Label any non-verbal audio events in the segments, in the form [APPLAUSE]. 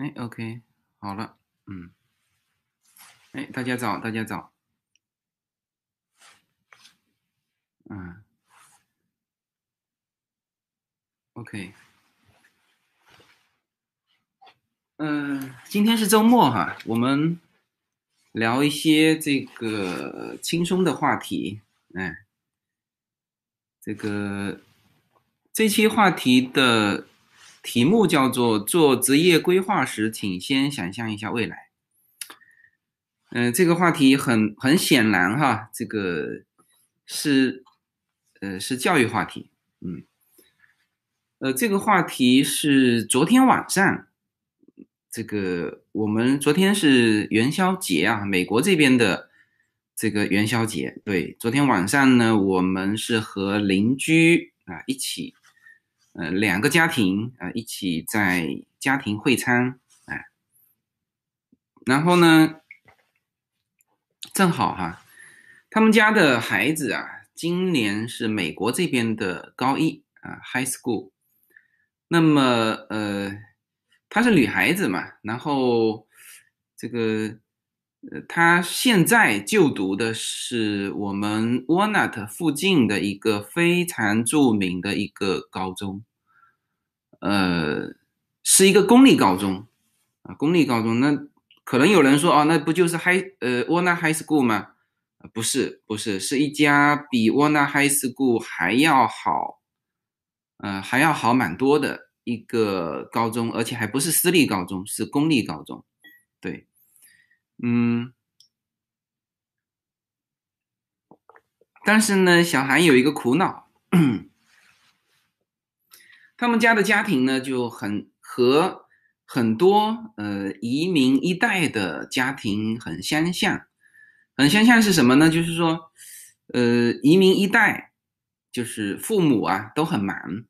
哎，OK，好了，嗯，哎，大家早，大家早，嗯，OK，嗯，今天是周末哈，我们聊一些这个轻松的话题，哎，这个这期话题的。题目叫做“做职业规划时，请先想象一下未来”。嗯，这个话题很很显然哈，这个是呃是教育话题。嗯，呃，这个话题是昨天晚上，这个我们昨天是元宵节啊，美国这边的这个元宵节。对，昨天晚上呢，我们是和邻居啊一起。呃，两个家庭啊，一起在家庭会餐，哎，然后呢，正好哈，他们家的孩子啊，今年是美国这边的高一啊，high school。那么呃，她是女孩子嘛，然后这个呃，她现在就读的是我们 Walnut 附近的一个非常著名的一个高中。呃，是一个公立高中啊，公立高中。那可能有人说，哦，那不就是 High 呃 Warner High School 吗？不是，不是，是一家比 Warner High School 还要好，呃，还要好蛮多的一个高中，而且还不是私立高中，是公立高中。对，嗯，但是呢，小韩有一个苦恼。[CLEARS THROAT] 他们家的家庭呢，就很和很多呃移民一代的家庭很相像，很相像是什么呢？就是说，呃，移民一代就是父母啊都很忙，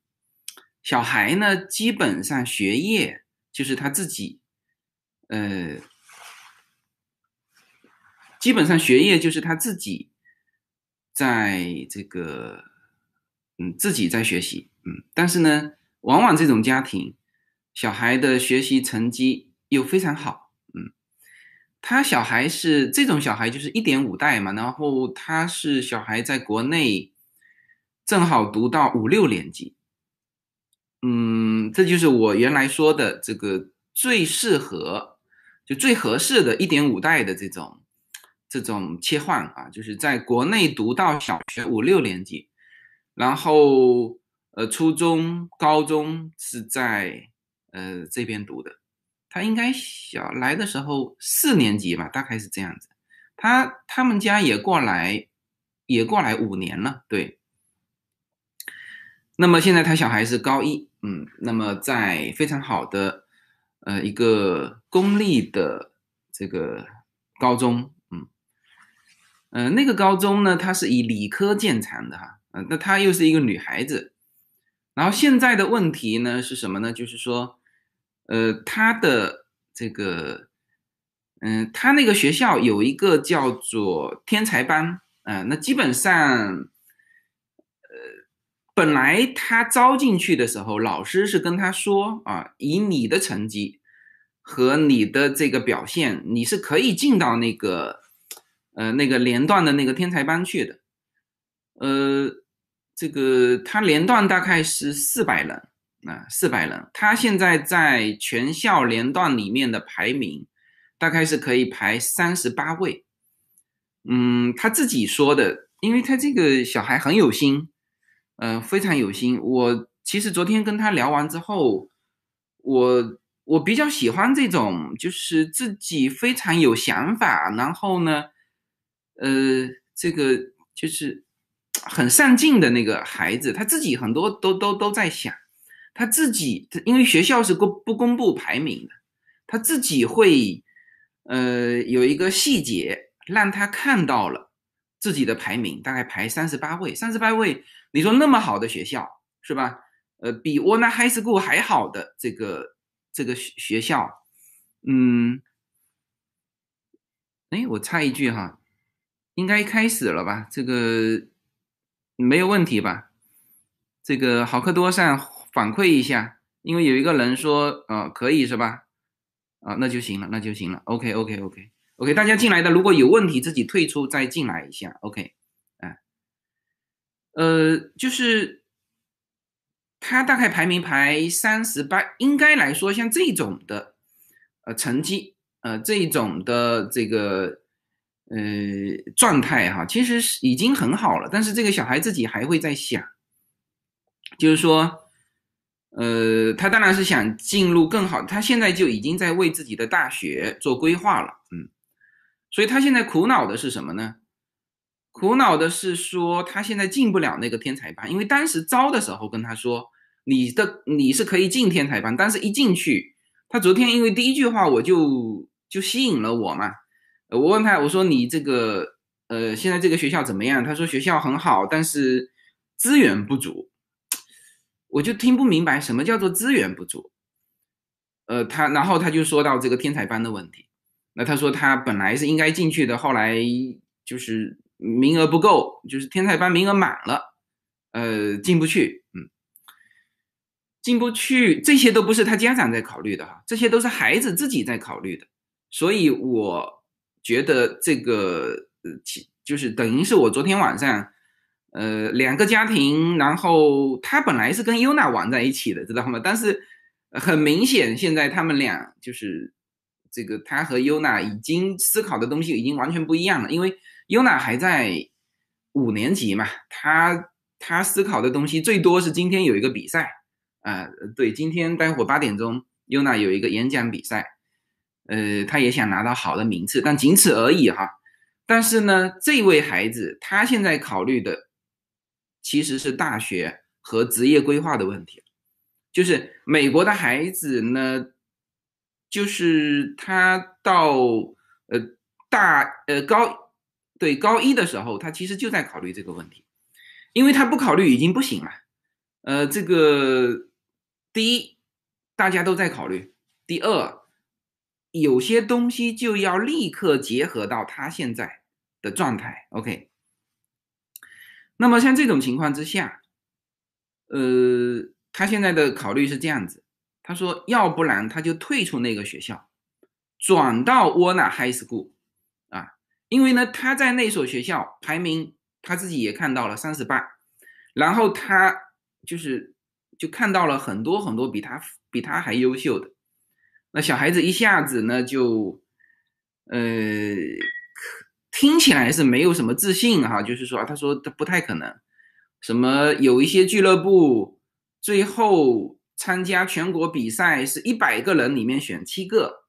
小孩呢基本上学业就是他自己，呃，基本上学业就是他自己在这个，嗯，自己在学习，嗯，但是呢。往往这种家庭，小孩的学习成绩又非常好，嗯，他小孩是这种小孩就是一点五代嘛，然后他是小孩在国内正好读到五六年级，嗯，这就是我原来说的这个最适合就最合适的一点五代的这种这种切换啊，就是在国内读到小学五六年级，然后。呃，初中、高中是在呃这边读的，他应该小来的时候四年级吧，大概是这样子。他他们家也过来，也过来五年了，对。那么现在他小孩是高一，嗯，那么在非常好的呃一个公立的这个高中，嗯，呃那个高中呢，它是以理科见长的哈，呃，那她又是一个女孩子。然后现在的问题呢是什么呢？就是说，呃，他的这个，嗯，他那个学校有一个叫做天才班，啊，那基本上，呃，本来他招进去的时候，老师是跟他说啊，以你的成绩和你的这个表现，你是可以进到那个，呃，那个连段的那个天才班去的，呃。这个他连段大概是四百人啊，四百人。他现在在全校连段里面的排名，大概是可以排三十八位。嗯，他自己说的，因为他这个小孩很有心，嗯，非常有心。我其实昨天跟他聊完之后，我我比较喜欢这种，就是自己非常有想法，然后呢，呃，这个就是。很上进的那个孩子，他自己很多都都都在想，他自己因为学校是公不公布排名的，他自己会呃有一个细节让他看到了自己的排名，大概排三十八位，三十八位，你说那么好的学校是吧？呃，比沃纳 High School 还好的这个这个学校，嗯，哎，我插一句哈，应该开始了吧？这个。没有问题吧？这个好客多上反馈一下，因为有一个人说，呃，可以是吧？啊，那就行了，那就行了。OK OK OK OK，大家进来的如果有问题自己退出再进来一下。OK，哎，呃，就是他大概排名排三十八，应该来说像这种的呃成绩，呃这种的这个呃状态哈，其实是已经很好了。但是这个小孩自己还会在想，就是说。呃，他当然是想进入更好，他现在就已经在为自己的大学做规划了，嗯，所以他现在苦恼的是什么呢？苦恼的是说他现在进不了那个天才班，因为当时招的时候跟他说，你的你是可以进天才班，但是一进去，他昨天因为第一句话我就就吸引了我嘛，我问他我说你这个呃现在这个学校怎么样？他说学校很好，但是资源不足。我就听不明白什么叫做资源不足，呃，他然后他就说到这个天才班的问题，那他说他本来是应该进去的，后来就是名额不够，就是天才班名额满了，呃，进不去，嗯，进不去，这些都不是他家长在考虑的哈，这些都是孩子自己在考虑的，所以我觉得这个呃，其就是等于是我昨天晚上。呃，两个家庭，然后他本来是跟优娜玩在一起的，知道吗？但是很明显，现在他们俩就是这个，他和优娜已经思考的东西已经完全不一样了。因为优娜还在五年级嘛，他他思考的东西最多是今天有一个比赛啊，对，今天待会八点钟优娜有一个演讲比赛，呃，他也想拿到好的名次，但仅此而已哈。但是呢，这位孩子他现在考虑的。其实是大学和职业规划的问题，就是美国的孩子呢，就是他到呃大呃高对高一的时候，他其实就在考虑这个问题，因为他不考虑已经不行了。呃，这个第一大家都在考虑，第二有些东西就要立刻结合到他现在的状态。OK。那么像这种情况之下，呃，他现在的考虑是这样子，他说，要不然他就退出那个学校，转到沃纳 High School 啊，因为呢，他在那所学校排名他自己也看到了三十八，然后他就是就看到了很多很多比他比他还优秀的，那小孩子一下子呢就，呃。听起来是没有什么自信哈，就是说，他说他不太可能，什么有一些俱乐部最后参加全国比赛是一百个人里面选七个，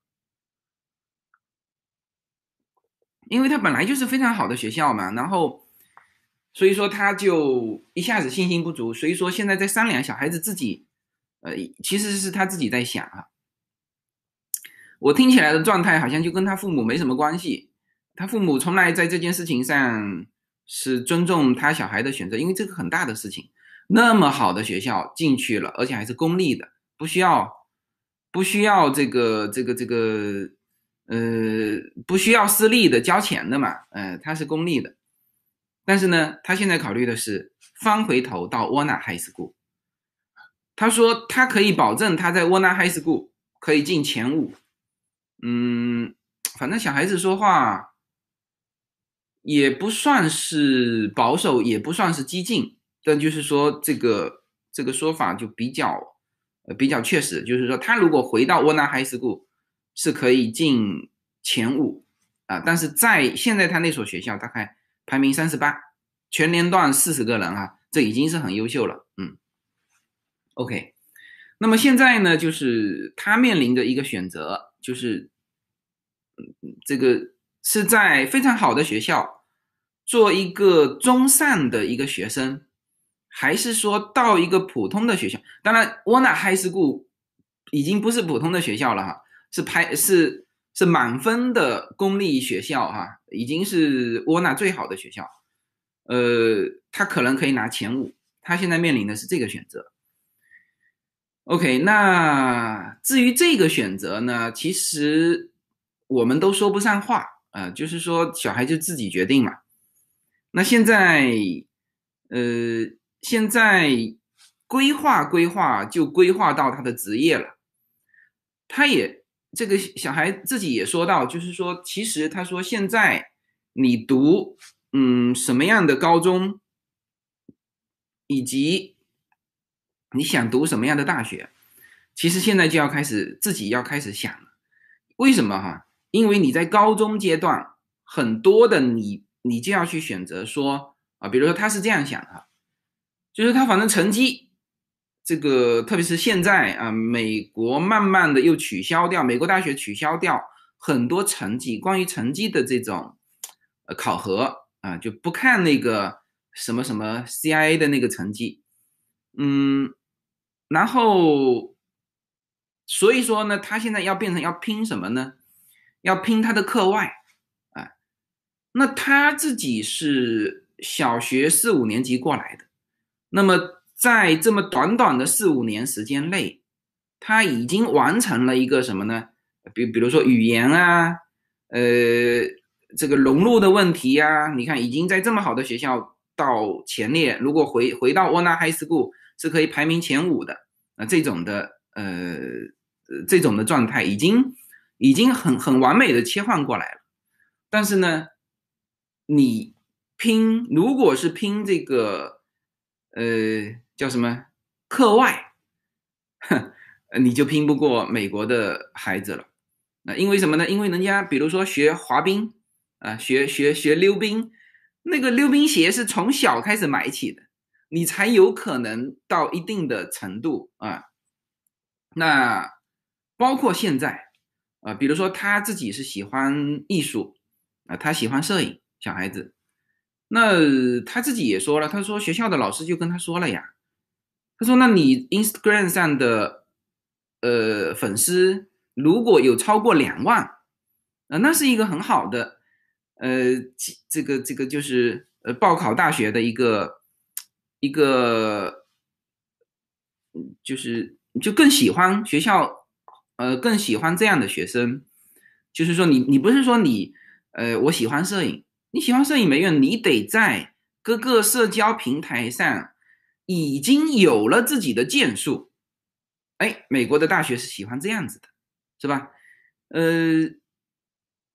因为他本来就是非常好的学校嘛，然后所以说他就一下子信心不足，所以说现在在商量小孩子自己，呃，其实是他自己在想啊，我听起来的状态好像就跟他父母没什么关系。他父母从来在这件事情上是尊重他小孩的选择，因为这个很大的事情，那么好的学校进去了，而且还是公立的，不需要不需要这个这个这个呃不需要私立的交钱的嘛，呃，他是公立的，但是呢，他现在考虑的是翻回头到沃纳 High School，他说他可以保证他在沃纳 High School 可以进前五，嗯，反正小孩子说话。也不算是保守，也不算是激进，但就是说这个这个说法就比较呃比较确实，就是说他如果回到沃纳海斯库是可以进前五啊，但是在现在他那所学校大概排名三十八，全年段四十个人啊，这已经是很优秀了，嗯，OK，那么现在呢，就是他面临的一个选择，就是这个。是在非常好的学校做一个中上的一个学生，还是说到一个普通的学校？当然，沃纳 High School 已经不是普通的学校了哈，是排是是满分的公立学校哈，已经是沃纳最好的学校。呃，他可能可以拿前五，他现在面临的是这个选择。OK，那至于这个选择呢，其实我们都说不上话。呃，就是说小孩就自己决定嘛。那现在，呃，现在规划规划就规划到他的职业了。他也这个小孩自己也说到，就是说，其实他说现在你读嗯什么样的高中，以及你想读什么样的大学，其实现在就要开始自己要开始想了。为什么哈？因为你在高中阶段，很多的你你就要去选择说啊，比如说他是这样想的，就是他反正成绩。这个特别是现在啊，美国慢慢的又取消掉美国大学取消掉很多成绩，关于成绩的这种呃考核啊，就不看那个什么什么 CIA 的那个成绩，嗯，然后所以说呢，他现在要变成要拼什么呢？要拼他的课外啊，那他自己是小学四五年级过来的，那么。在这么短短的四五年时间内，他已经完成了一个什么呢？比比如说语言啊，呃，这个融入的问题呀，你看已经在这么好的学校到前列，如果回回到沃纳 High School 是可以排名前五的，那这种的呃这种的状态已经已经很很完美的切换过来了。但是呢，你拼如果是拼这个呃。叫什么课外，哼，[LAUGHS] 你就拼不过美国的孩子了。那因为什么呢？因为人家比如说学滑冰啊，学学学溜冰，那个溜冰鞋是从小开始买起的，你才有可能到一定的程度啊。那包括现在啊，比如说他自己是喜欢艺术啊，他喜欢摄影，小孩子，那他自己也说了，他说学校的老师就跟他说了呀。他说：“那你 Instagram 上的呃粉丝如果有超过两万，啊，那是一个很好的，呃，这个这个就是呃报考大学的一个一个，就是就更喜欢学校，呃，更喜欢这样的学生。就是说，你你不是说你呃我喜欢摄影，你喜欢摄影没用，你得在各个社交平台上。”已经有了自己的建树，哎，美国的大学是喜欢这样子的，是吧？呃，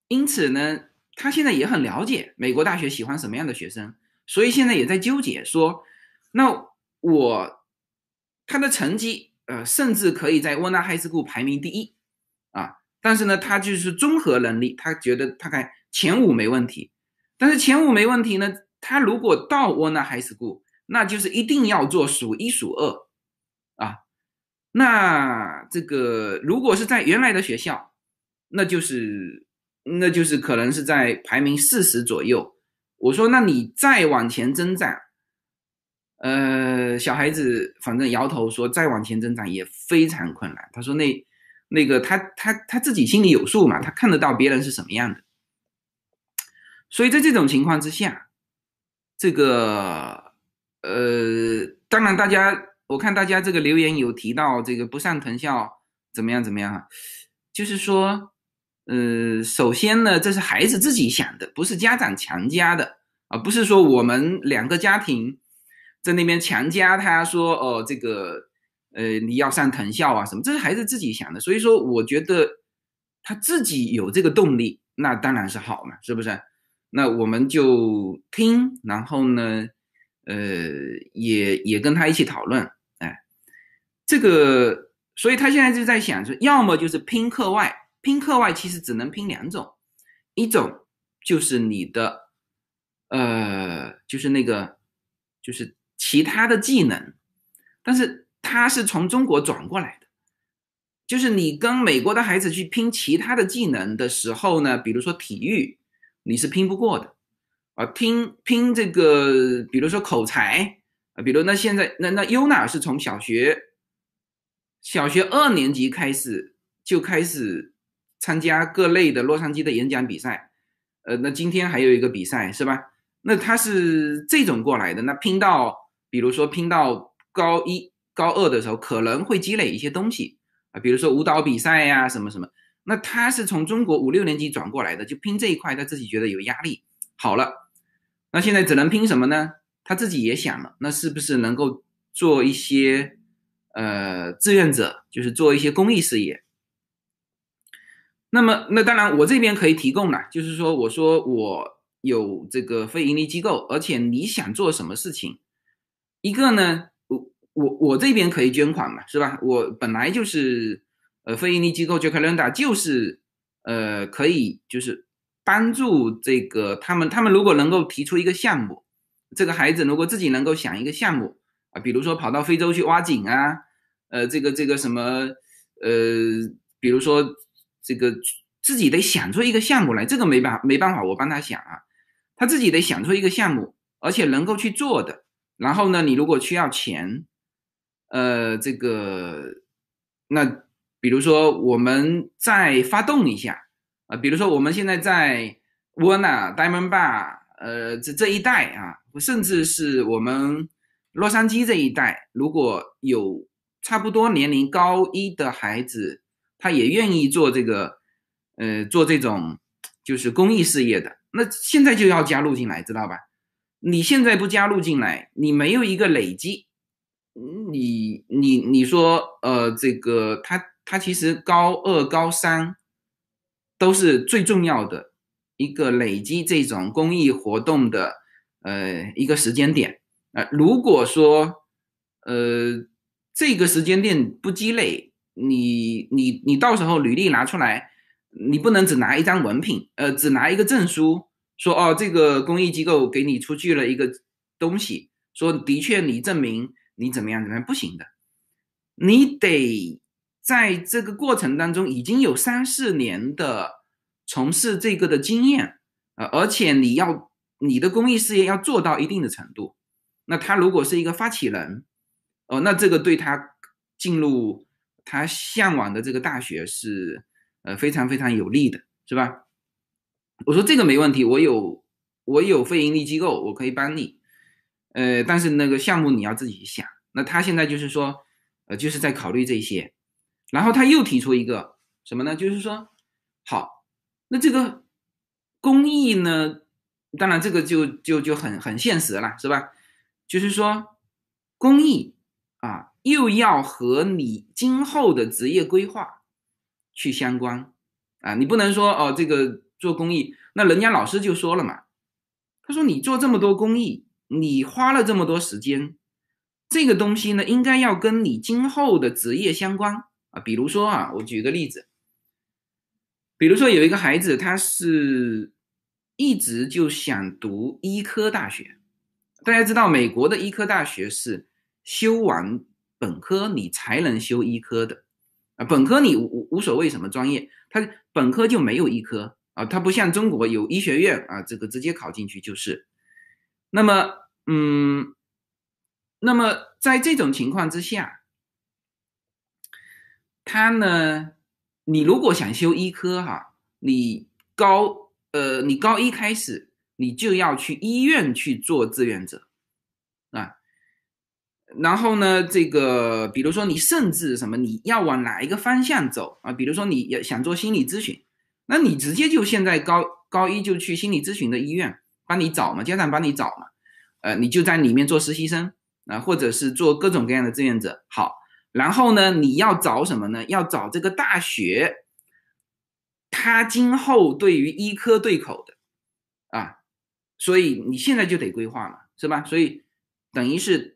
因此呢，他现在也很了解美国大学喜欢什么样的学生，所以现在也在纠结说，那我他的成绩，呃，甚至可以在沃纳海斯库排名第一啊，但是呢，他就是综合能力，他觉得大概前五没问题，但是前五没问题呢，他如果到沃纳海斯库。那就是一定要做数一数二，啊，那这个如果是在原来的学校，那就是那就是可能是在排名四十左右。我说，那你再往前增长，呃，小孩子反正摇头说，再往前增长也非常困难。他说，那那个他他他自己心里有数嘛，他看得到别人是什么样的。所以在这种情况之下，这个。呃，当然，大家我看大家这个留言有提到这个不上藤校怎么样怎么样哈，就是说，呃，首先呢，这是孩子自己想的，不是家长强加的啊，不是说我们两个家庭在那边强加他说哦，这个呃你要上藤校啊什么，这是孩子自己想的，所以说我觉得他自己有这个动力，那当然是好嘛，是不是？那我们就听，然后呢？呃，也也跟他一起讨论，哎，这个，所以他现在就在想，说要么就是拼课外，拼课外其实只能拼两种，一种就是你的，呃，就是那个，就是其他的技能，但是他是从中国转过来的，就是你跟美国的孩子去拼其他的技能的时候呢，比如说体育，你是拼不过的。啊，拼拼这个，比如说口才啊，比如那现在那那优娜是从小学小学二年级开始就开始参加各类的洛杉矶的演讲比赛，呃，那今天还有一个比赛是吧？那他是这种过来的，那拼到比如说拼到高一高二的时候，可能会积累一些东西啊，比如说舞蹈比赛呀什么什么，那他是从中国五六年级转过来的，就拼这一块，他自己觉得有压力。好了。那现在只能拼什么呢？他自己也想了，那是不是能够做一些呃志愿者，就是做一些公益事业？那么，那当然我这边可以提供了，就是说，我说我有这个非盈利机构，而且你想做什么事情，一个呢，我我我这边可以捐款嘛，是吧？我本来就是呃非盈利机构 j a c a l e n d a 就是呃可以就是帮助这个他们，他们如果能够提出一个项目，这个孩子如果自己能够想一个项目啊，比如说跑到非洲去挖井啊，呃，这个这个什么呃，比如说。这个自己得想出一个项目来，这个没办没办法，我帮他想啊，他自己得想出一个项目，而且能够去做的。然后呢，你如果需要钱，呃，这个，那比如说我们再发动一下啊，比如说我们现在在沃纳、Diamond Bar，呃，这这一带啊，甚至是我们洛杉矶这一带，如果有差不多年龄高一的孩子。他也愿意做这个，呃，做这种就是公益事业的。那现在就要加入进来，知道吧？你现在不加入进来，你没有一个累积，你你你说，呃，这个他他其实高二、高三都是最重要的一个累积这种公益活动的，呃，一个时间点。呃，如果说，呃，这个时间点不积累。你你你到时候履历拿出来，你不能只拿一张文凭，呃，只拿一个证书，说哦，这个公益机构给你出具了一个东西，说的确你证明你怎么样怎么样不行的，你得在这个过程当中已经有三四年的从事这个的经验，呃，而且你要你的公益事业要做到一定的程度，那他如果是一个发起人，哦，那这个对他进入。他向往的这个大学是，呃，非常非常有利的，是吧？我说这个没问题，我有我有非盈利机构，我可以帮你，呃，但是那个项目你要自己想。那他现在就是说，呃，就是在考虑这些，然后他又提出一个什么呢？就是说，好，那这个公益呢，当然这个就就就很很现实了，是吧？就是说公益啊。又要和你今后的职业规划去相关啊！你不能说哦，这个做公益，那人家老师就说了嘛，他说你做这么多公益，你花了这么多时间，这个东西呢，应该要跟你今后的职业相关啊。比如说啊，我举个例子，比如说有一个孩子，他是一直就想读医科大学，大家知道美国的医科大学是修完。本科你才能修医科的，啊，本科你无无所谓什么专业，他本科就没有医科啊，他不像中国有医学院啊，这个直接考进去就是。那么，嗯，那么在这种情况之下，他呢，你如果想修医科哈，你高呃，你高一开始你就要去医院去做志愿者啊。然后呢，这个比如说你甚至什么你要往哪一个方向走啊？比如说你要想做心理咨询，那你直接就现在高高一就去心理咨询的医院帮你找嘛，家长帮你找嘛，呃，你就在里面做实习生啊，或者是做各种各样的志愿者。好，然后呢，你要找什么呢？要找这个大学，他今后对于医科对口的啊，所以你现在就得规划嘛，是吧？所以等于是。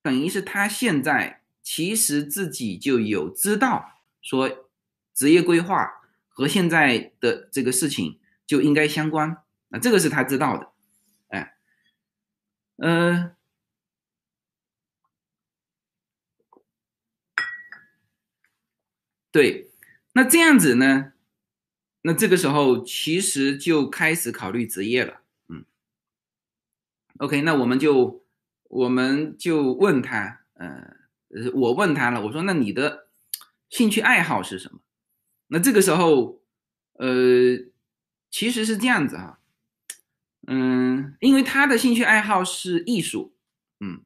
等于是他现在其实自己就有知道说职业规划和现在的这个事情就应该相关，那这个是他知道的，哎，嗯，对，那这样子呢，那这个时候其实就开始考虑职业了，嗯，OK，那我们就。我们就问他，呃，我问他了，我说那你的兴趣爱好是什么？那这个时候，呃，其实是这样子哈，嗯，因为他的兴趣爱好是艺术，嗯，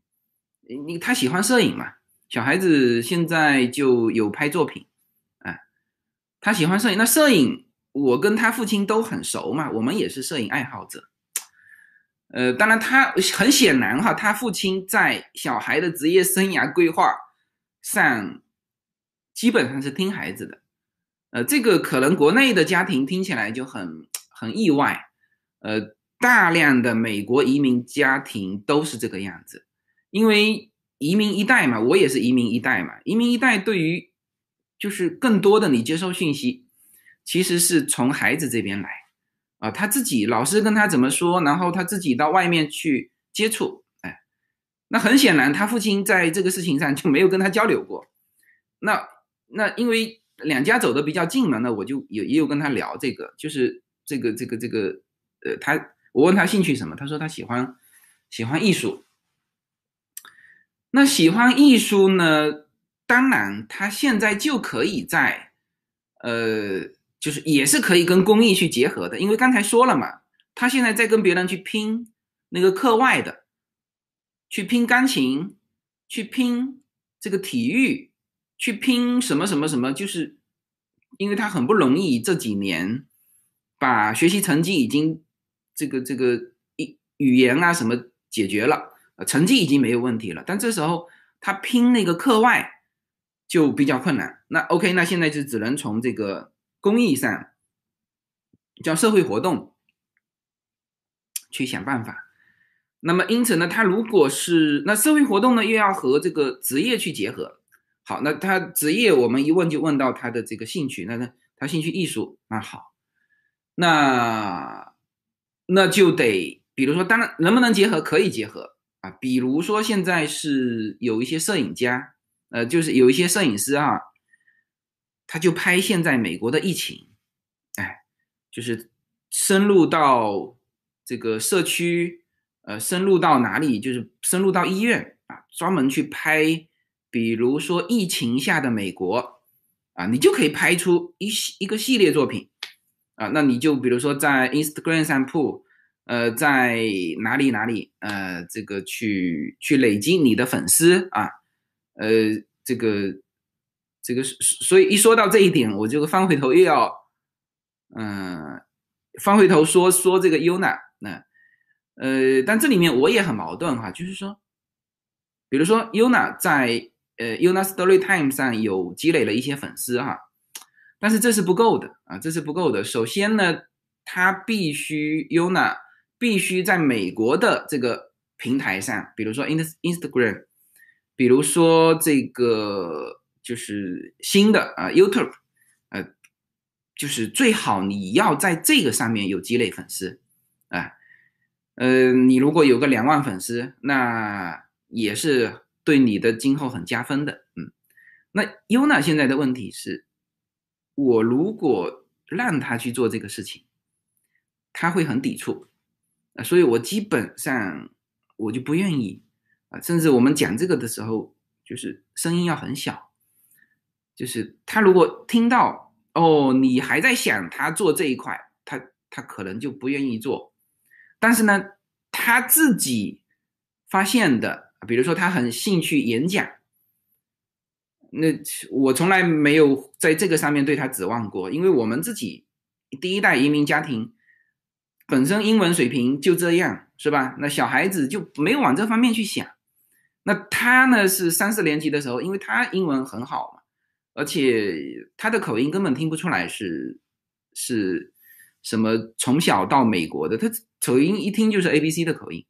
你他喜欢摄影嘛，小孩子现在就有拍作品，哎，他喜欢摄影，那摄影我跟他父亲都很熟嘛，我们也是摄影爱好者。呃，当然，他很显然哈，他父亲在小孩的职业生涯规划上基本上是听孩子的，呃，这个可能国内的家庭听起来就很很意外，呃，大量的美国移民家庭都是这个样子，因为移民一代嘛，我也是移民一代嘛，移民一代对于就是更多的你接收讯息，其实是从孩子这边来啊，他自己老师跟他怎么说，然后他自己到外面去接触，哎，那很显然他父亲在这个事情上就没有跟他交流过，那那因为。两家走的比较近嘛，那我就也也有跟他聊这个，就是这个这个这个，呃，他我问他兴趣什么，他说他喜欢喜欢艺术。那喜欢艺术呢，当然他现在就可以在，呃，就是也是可以跟公益去结合的，因为刚才说了嘛，他现在在跟别人去拼那个课外的，去拼钢琴，去拼这个体育。去拼什么什么什么，就是因为他很不容易，这几年把学习成绩已经这个这个语语言啊什么解决了，成绩已经没有问题了。但这时候他拼那个课外就比较困难。那 OK，那现在就只能从这个公益上，叫社会活动去想办法。那么因此呢，他如果是那社会活动呢，又要和这个职业去结合。好，那他职业我们一问就问到他的这个兴趣，那他他兴趣艺术，那好，那那就得，比如说，当然能不能结合，可以结合啊，比如说现在是有一些摄影家，呃，就是有一些摄影师啊，他就拍现在美国的疫情，哎，就是深入到这个社区，呃，深入到哪里，就是深入到医院啊，专门去拍。比如说疫情下的美国，啊，你就可以拍出一系一个系列作品，啊，那你就比如说在 Instagram 上铺，呃，在哪里哪里，呃，这个去去累积你的粉丝啊，呃，这个这个，所以一说到这一点，我就翻回头又要，嗯，翻回头说说这个 Yuna，那，呃，但这里面我也很矛盾哈，就是说，比如说 Yuna 在呃，Una Story Time 上有积累了一些粉丝哈，但是这是不够的啊，这是不够的。首先呢，他必须 Una 必须在美国的这个平台上，比如说 Ins Instagram，比如说这个就是新的啊 YouTube，呃，就是最好你要在这个上面有积累粉丝啊，呃，你如果有个两万粉丝，那也是。对你的今后很加分的，嗯，那优娜现在的问题是，我如果让他去做这个事情，他会很抵触，啊，所以我基本上我就不愿意啊，甚至我们讲这个的时候，就是声音要很小，就是他如果听到哦，你还在想他做这一块，他他可能就不愿意做，但是呢，他自己发现的。比如说他很兴趣演讲，那我从来没有在这个上面对他指望过，因为我们自己第一代移民家庭本身英文水平就这样，是吧？那小孩子就没有往这方面去想。那他呢是三四年级的时候，因为他英文很好嘛，而且他的口音根本听不出来是是什么从小到美国的，他口音一听就是 A B C 的口音。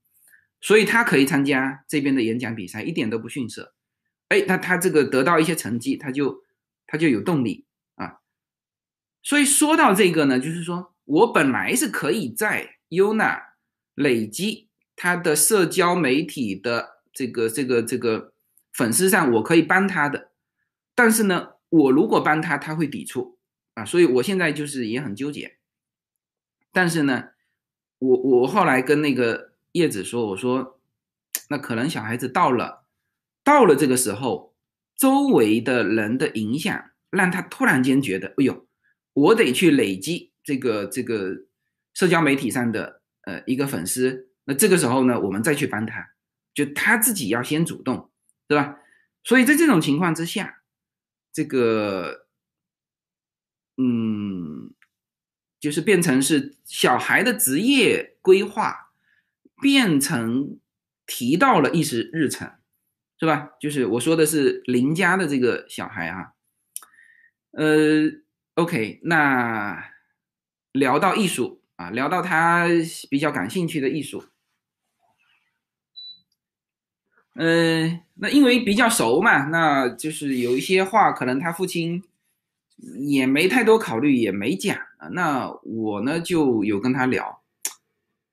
所以他可以参加这边的演讲比赛，一点都不逊色。哎，那他这个得到一些成绩，他就他就有动力啊。所以说到这个呢，就是说我本来是可以在 Yuna 累积他的社交媒体的这个这个这个粉丝上，我可以帮他的。但是呢，我如果帮他，他会抵触啊。所以我现在就是也很纠结。但是呢，我我后来跟那个。叶子说：“我说，那可能小孩子到了，到了这个时候，周围的人的影响，让他突然间觉得，哎呦，我得去累积这个这个社交媒体上的呃一个粉丝。那这个时候呢，我们再去帮他，就他自己要先主动，对吧？所以在这种情况之下，这个，嗯，就是变成是小孩的职业规划。”变成提到了议事日程，是吧？就是我说的是邻家的这个小孩啊，呃 OK，那聊到艺术啊，聊到他比较感兴趣的艺术。嗯，那因为比较熟嘛，那就是有一些话可能他父亲也没太多考虑，也没讲啊。那我呢就有跟他聊，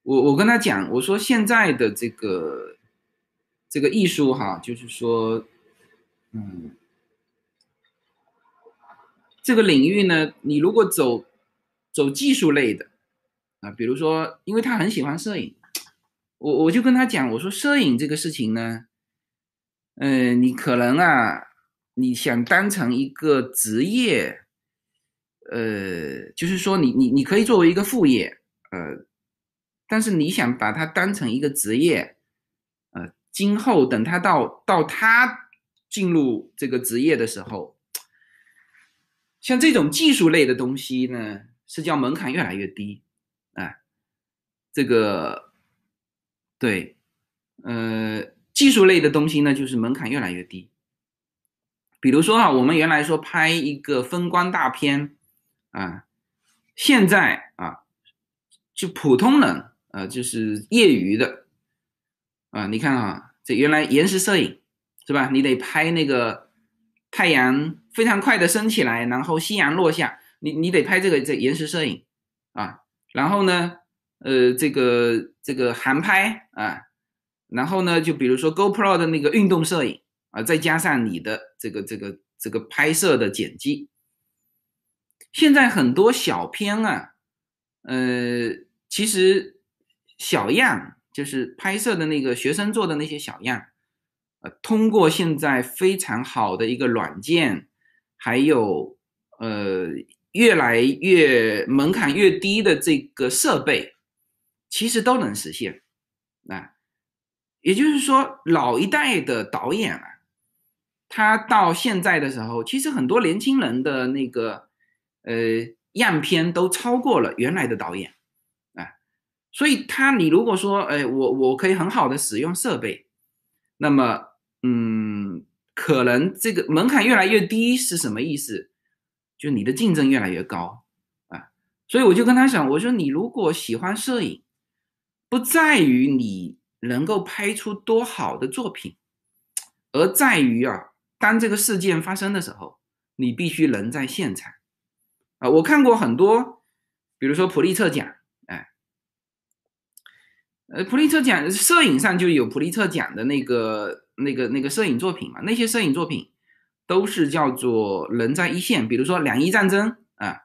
我我跟他讲，我说现在的这个这个艺术哈，就是说，嗯，这个领域呢，你如果走走技术类的啊，比如说，因为他很喜欢摄影，我我就跟他讲，我说摄影这个事情呢。嗯，你可能啊，你想当成一个职业，呃，就是说你你你可以作为一个副业，呃，但是你想把它当成一个职业，呃，今后等他到到他进入这个职业的时候，像这种技术类的东西呢，是叫门槛越来越低，啊，这个对，呃。技术类的东西呢，就是门槛越来越低。比如说啊，我们原来说拍一个风光大片啊，现在啊，就普通人呃，就是业余的啊，你看啊，这原来延时摄影是吧？你得拍那个太阳非常快的升起来，然后夕阳落下，你你得拍这个这延时摄影啊。然后呢，呃，这个这个航拍啊。然后呢，就比如说 GoPro 的那个运动摄影啊，再加上你的这个这个这个拍摄的剪辑，现在很多小片啊，呃，其实小样就是拍摄的那个学生做的那些小样，呃，通过现在非常好的一个软件，还有呃越来越门槛越低的这个设备，其实都能实现啊。也就是说，老一代的导演啊，他到现在的时候，其实很多年轻人的那个呃样片都超过了原来的导演，所以他你如果说，哎，我我可以很好的使用设备，那么嗯，可能这个门槛越来越低是什么意思？就你的竞争越来越高啊，所以我就跟他讲，我说你如果喜欢摄影，不在于你。能够拍出多好的作品，而在于啊，当这个事件发生的时候，你必须人在现场啊。我看过很多，比如说普利策奖，呃，普利策奖摄影上就有普利策奖的那个、那个、那个摄影作品嘛。那些摄影作品都是叫做人在一线，比如说两伊战争啊。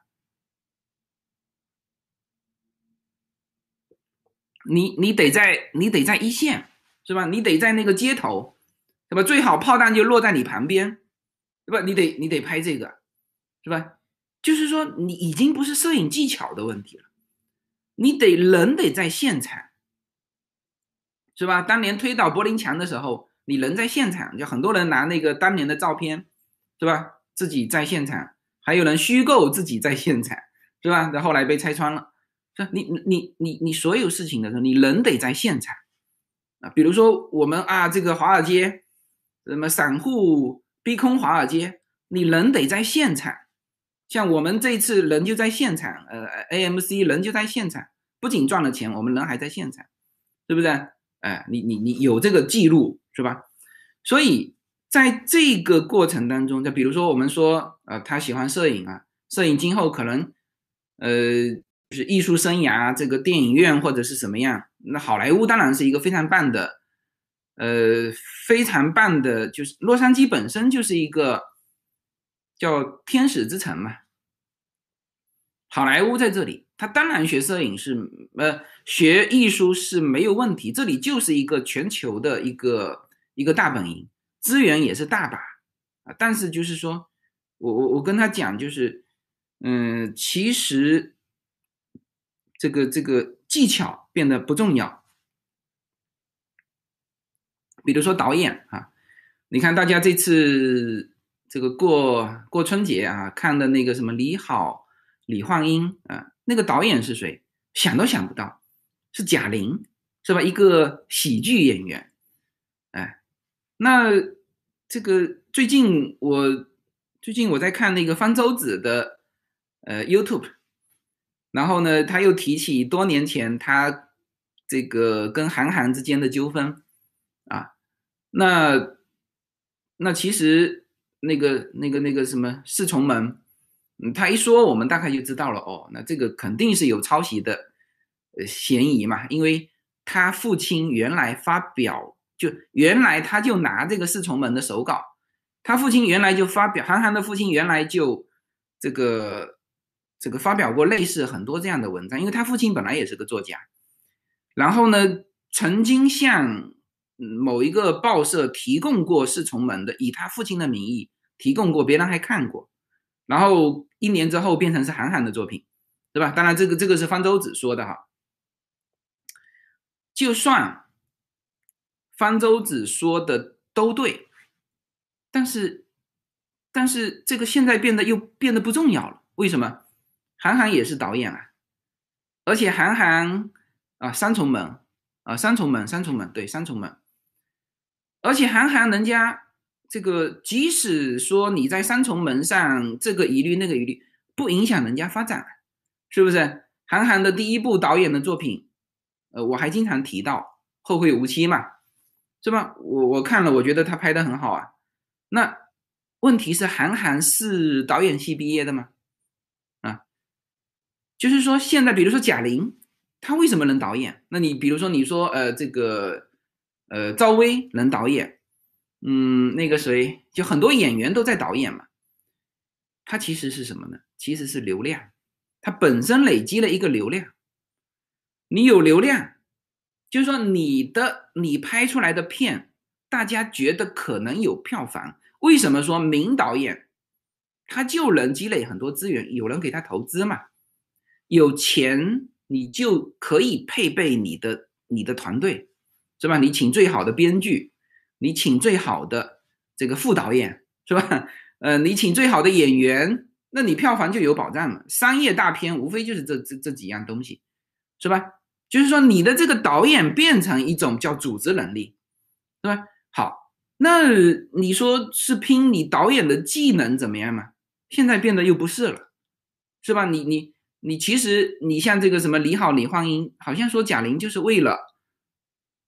你你得在你得在一线，是吧？你得在那个街头，对吧？最好炮弹就落在你旁边，对吧？你得你得拍这个，是吧？就是说你已经不是摄影技巧的问题了，你得人得在现场，是吧？当年推倒柏林墙的时候，你人在现场，就很多人拿那个当年的照片，是吧？自己在现场，还有人虚构自己在现场，是吧？然后来被拆穿了。是你你你你所有事情的时候，你人得在现场啊。比如说我们啊，这个华尔街，什么散户逼空华尔街，你人得在现场。像我们这次人就在现场，呃，AMC 人就在现场，不仅赚了钱，我们人还在现场，是不是？哎，你你你有这个记录是吧？所以在这个过程当中，就比如说我们说，呃，他喜欢摄影啊，摄影今后可能，呃。就是艺术生涯，这个电影院或者是什么样？那好莱坞当然是一个非常棒的，呃，非常棒的。就是洛杉矶本身就是一个叫天使之城嘛。好莱坞在这里，他当然学摄影是呃学艺术是没有问题。这里就是一个全球的一个一个大本营，资源也是大把啊。但是就是说我我我跟他讲，就是嗯，其实。这个这个技巧变得不重要，比如说导演啊，你看大家这次这个过过春节啊，看的那个什么李好、李焕英啊，那个导演是谁？想都想不到，是贾玲，是吧？一个喜剧演员，哎，那这个最近我最近我在看那个方舟子的。呃 YouTube，然后呢，他又提起多年前他这个跟韩寒之间的纠纷啊，那那其实那个那个那个什么四重门，嗯，他一说，我们大概就知道了哦，那这个肯定是有抄袭的呃嫌疑嘛，因为他父亲原来发表就原来他就拿这个侍从门的手稿。他父亲原来就发表，韩寒的父亲原来就这个这个发表过类似很多这样的文章，因为他父亲本来也是个作家，然后呢，曾经向某一个报社提供过侍从门的，以他父亲的名义提供过，别人还看过，然后一年之后变成是韩寒的作品，对吧？当然，这个这个是方舟子说的哈，就算方舟子说的都对。但是，但是这个现在变得又变得不重要了。为什么？韩寒也是导演啊，而且韩寒啊，三重门啊，三重门，三重门，对，三重门。而且韩寒人家这个，即使说你在三重门上这个疑虑那个疑虑，不影响人家发展，是不是？韩寒的第一部导演的作品，呃，我还经常提到《后会无期》嘛，是吧？我我看了，我觉得他拍的很好啊。那问题是，韩寒是导演系毕业的吗？啊，就是说，现在比如说贾玲，她为什么能导演？那你比如说，你说呃，这个呃，赵薇能导演，嗯，那个谁，就很多演员都在导演嘛。他其实是什么呢？其实是流量，他本身累积了一个流量。你有流量，就是说你的你拍出来的片。大家觉得可能有票房，为什么说名导演他就能积累很多资源？有人给他投资嘛？有钱你就可以配备你的你的团队，是吧？你请最好的编剧，你请最好的这个副导演，是吧？呃，你请最好的演员，那你票房就有保障了。商业大片无非就是这这这几样东西，是吧？就是说你的这个导演变成一种叫组织能力，是吧？好，那你说是拼你导演的技能怎么样嘛？现在变得又不是了，是吧？你你你，其实你像这个什么李好李焕英，好像说贾玲就是为了，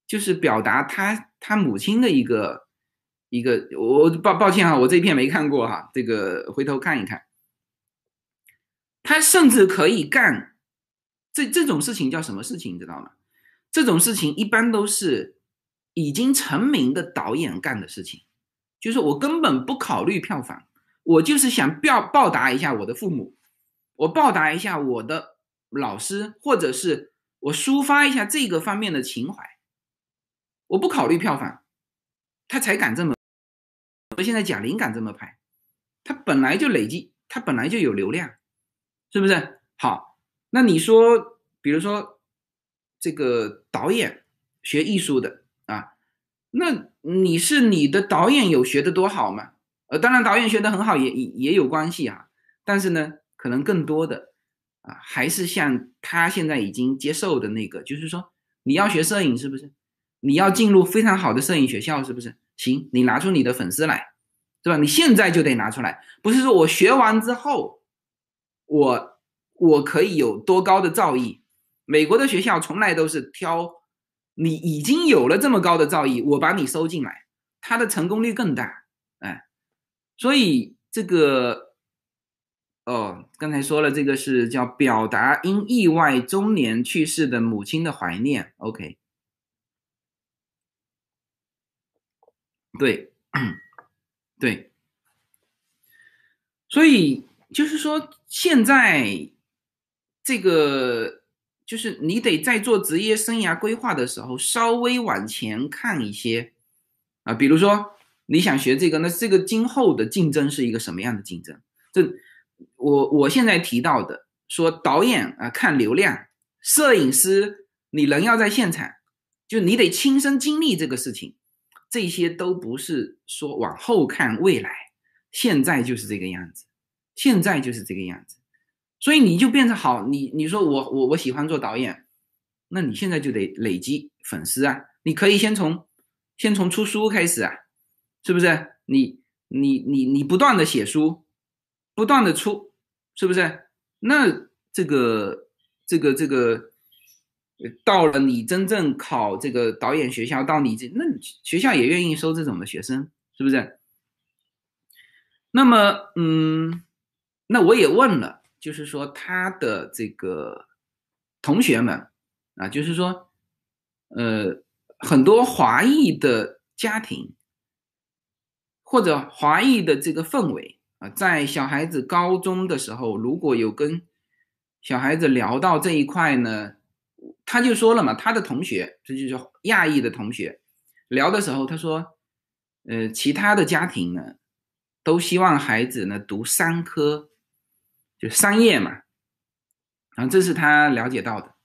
就是表达他他母亲的一个一个，我抱抱歉啊，我这一片没看过哈，这个回头看一看。他甚至可以干这这种事情叫什么事情，你知道吗？这种事情一般都是。已经成名的导演干的事情，就是我根本不考虑票房，我就是想报报答一下我的父母，我报答一下我的老师，或者是我抒发一下这个方面的情怀，我不考虑票房，他才敢这么。现在贾玲敢这么拍，他本来就累积，他本来就有流量，是不是？好，那你说，比如说这个导演学艺术的。啊，那你是你的导演有学的多好吗？呃，当然导演学的很好也也有关系啊，但是呢，可能更多的啊，还是像他现在已经接受的那个，就是说你要学摄影是不是？你要进入非常好的摄影学校是不是？行，你拿出你的粉丝来，对吧？你现在就得拿出来，不是说我学完之后，我我可以有多高的造诣？美国的学校从来都是挑。你已经有了这么高的造诣，我把你收进来，他的成功率更大，哎，所以这个，哦，刚才说了，这个是叫表达因意外中年去世的母亲的怀念，OK，对，[CLEARS THROAT] 对，所以就是说现在这个。就是你得在做职业生涯规划的时候稍微往前看一些啊，比如说你想学这个，那这个今后的竞争是一个什么样的竞争？这我我现在提到的说导演啊看流量，摄影师你人要在现场，就你得亲身经历这个事情，这些都不是说往后看未来，现在就是这个样子，现在就是这个样子。所以你就变成好，你你说我我我喜欢做导演，那你现在就得累积粉丝啊！你可以先从先从出书开始啊，是不是？你你你你不断的写书，不断的出，是不是？那这个这个这个，到了你真正考这个导演学校，到你这那学校也愿意收这种的学生，是不是？那么，嗯，那我也问了，就是说他的这个同学们啊，就是说，呃，很多华裔的家庭或者华裔的这个氛围啊，在小孩子高中的时候，如果有跟小孩子聊到这一块呢，他就说了嘛，他的同学，这就是亚裔的同学，聊的时候他说，呃，其他的家庭呢。都希望孩子呢读商科，就商业嘛，啊，这是他了解到的。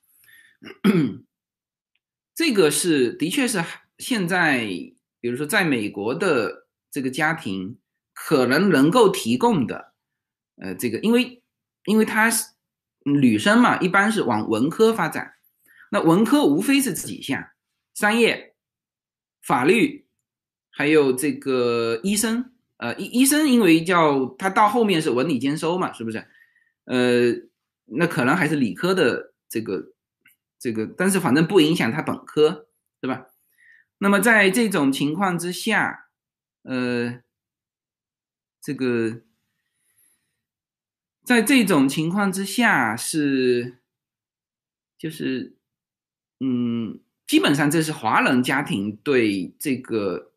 这个是的确是现在，比如说在美国的这个家庭可能能够提供的，呃，这个因为因为他是女生嘛，一般是往文科发展，那文科无非是这几项：商业、法律，还有这个医生。呃，医医生因为叫他到后面是文理兼收嘛，是不是？呃，那可能还是理科的这个这个，但是反正不影响他本科，对吧？那么在这种情况之下，呃，这个在这种情况之下是就是嗯，基本上这是华人家庭对这个。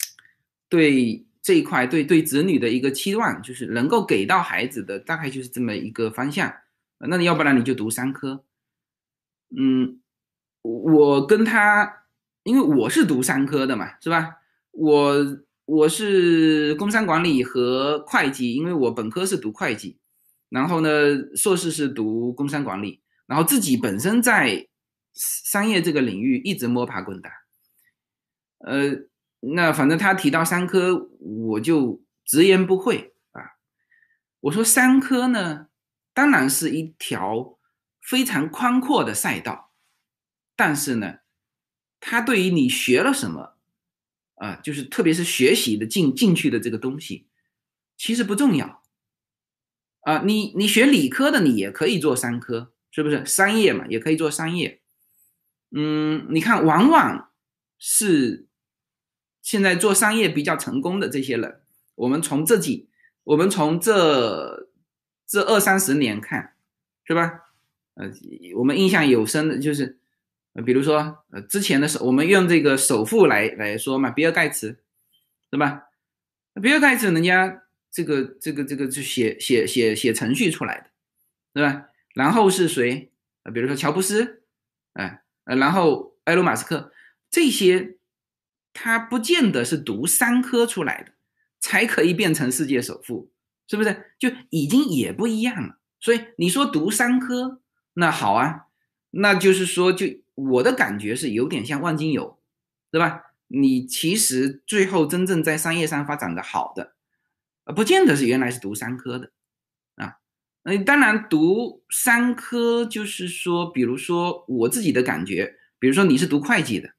[TSK] 对这一块，对对子女的一个期望，就是能够给到孩子的大概就是这么一个方向。那你要不然你就读三科。嗯，我跟他，因为我是读三科的嘛，是吧？我我是工商管理和会计，因为我本科是读会计，然后呢，硕士是读工商管理，然后自己本身在商业这个领域一直摸爬滚打，呃。那反正他提到三科，我就直言不讳啊。我说三科呢，当然是一条非常宽阔的赛道，但是呢，它对于你学了什么啊，就是特别是学习的进进去的这个东西，其实不重要啊。你你学理科的，你也可以做三科，是不是？商业嘛，也可以做商业。嗯，你看，往往是。现在做商业比较成功的这些人，我们从这几，我们从这这二三十年看，是吧？呃，我们印象有深的就是，呃，比如说，呃，之前的时候，我们用这个首富来来说嘛，比尔盖茨，是吧？比尔盖茨人家这个这个这个就写写写写程序出来的，是吧？然后是谁？啊，比如说乔布斯，哎，呃然后埃隆·马斯克这些。他不见得是读三科出来的，才可以变成世界首富，是不是？就已经也不一样了。所以你说读三科，那好啊，那就是说，就我的感觉是有点像万金油，对吧？你其实最后真正在商业上发展的好的，呃，不见得是原来是读三科的嗯，当然读三科就是说，比如说我自己的感觉，比如说你是读会计的。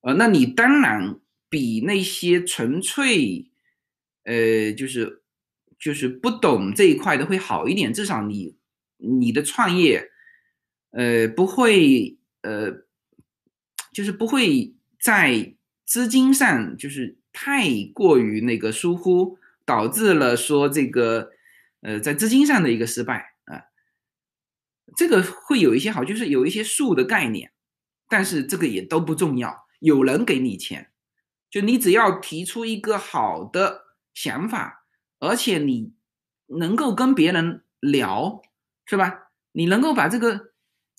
呃，那你当然比那些纯粹，呃，就是就是不懂这一块的会好一点，至少你你的创业，呃，不会呃，就是不会在资金上就是太过于那个疏忽，导致了说这个呃在资金上的一个失败啊，这个会有一些好，就是有一些数的概念，但是这个也都不重要。有人给你钱，就你只要提出一个好的想法，而且你能够跟别人聊，是吧？你能够把这个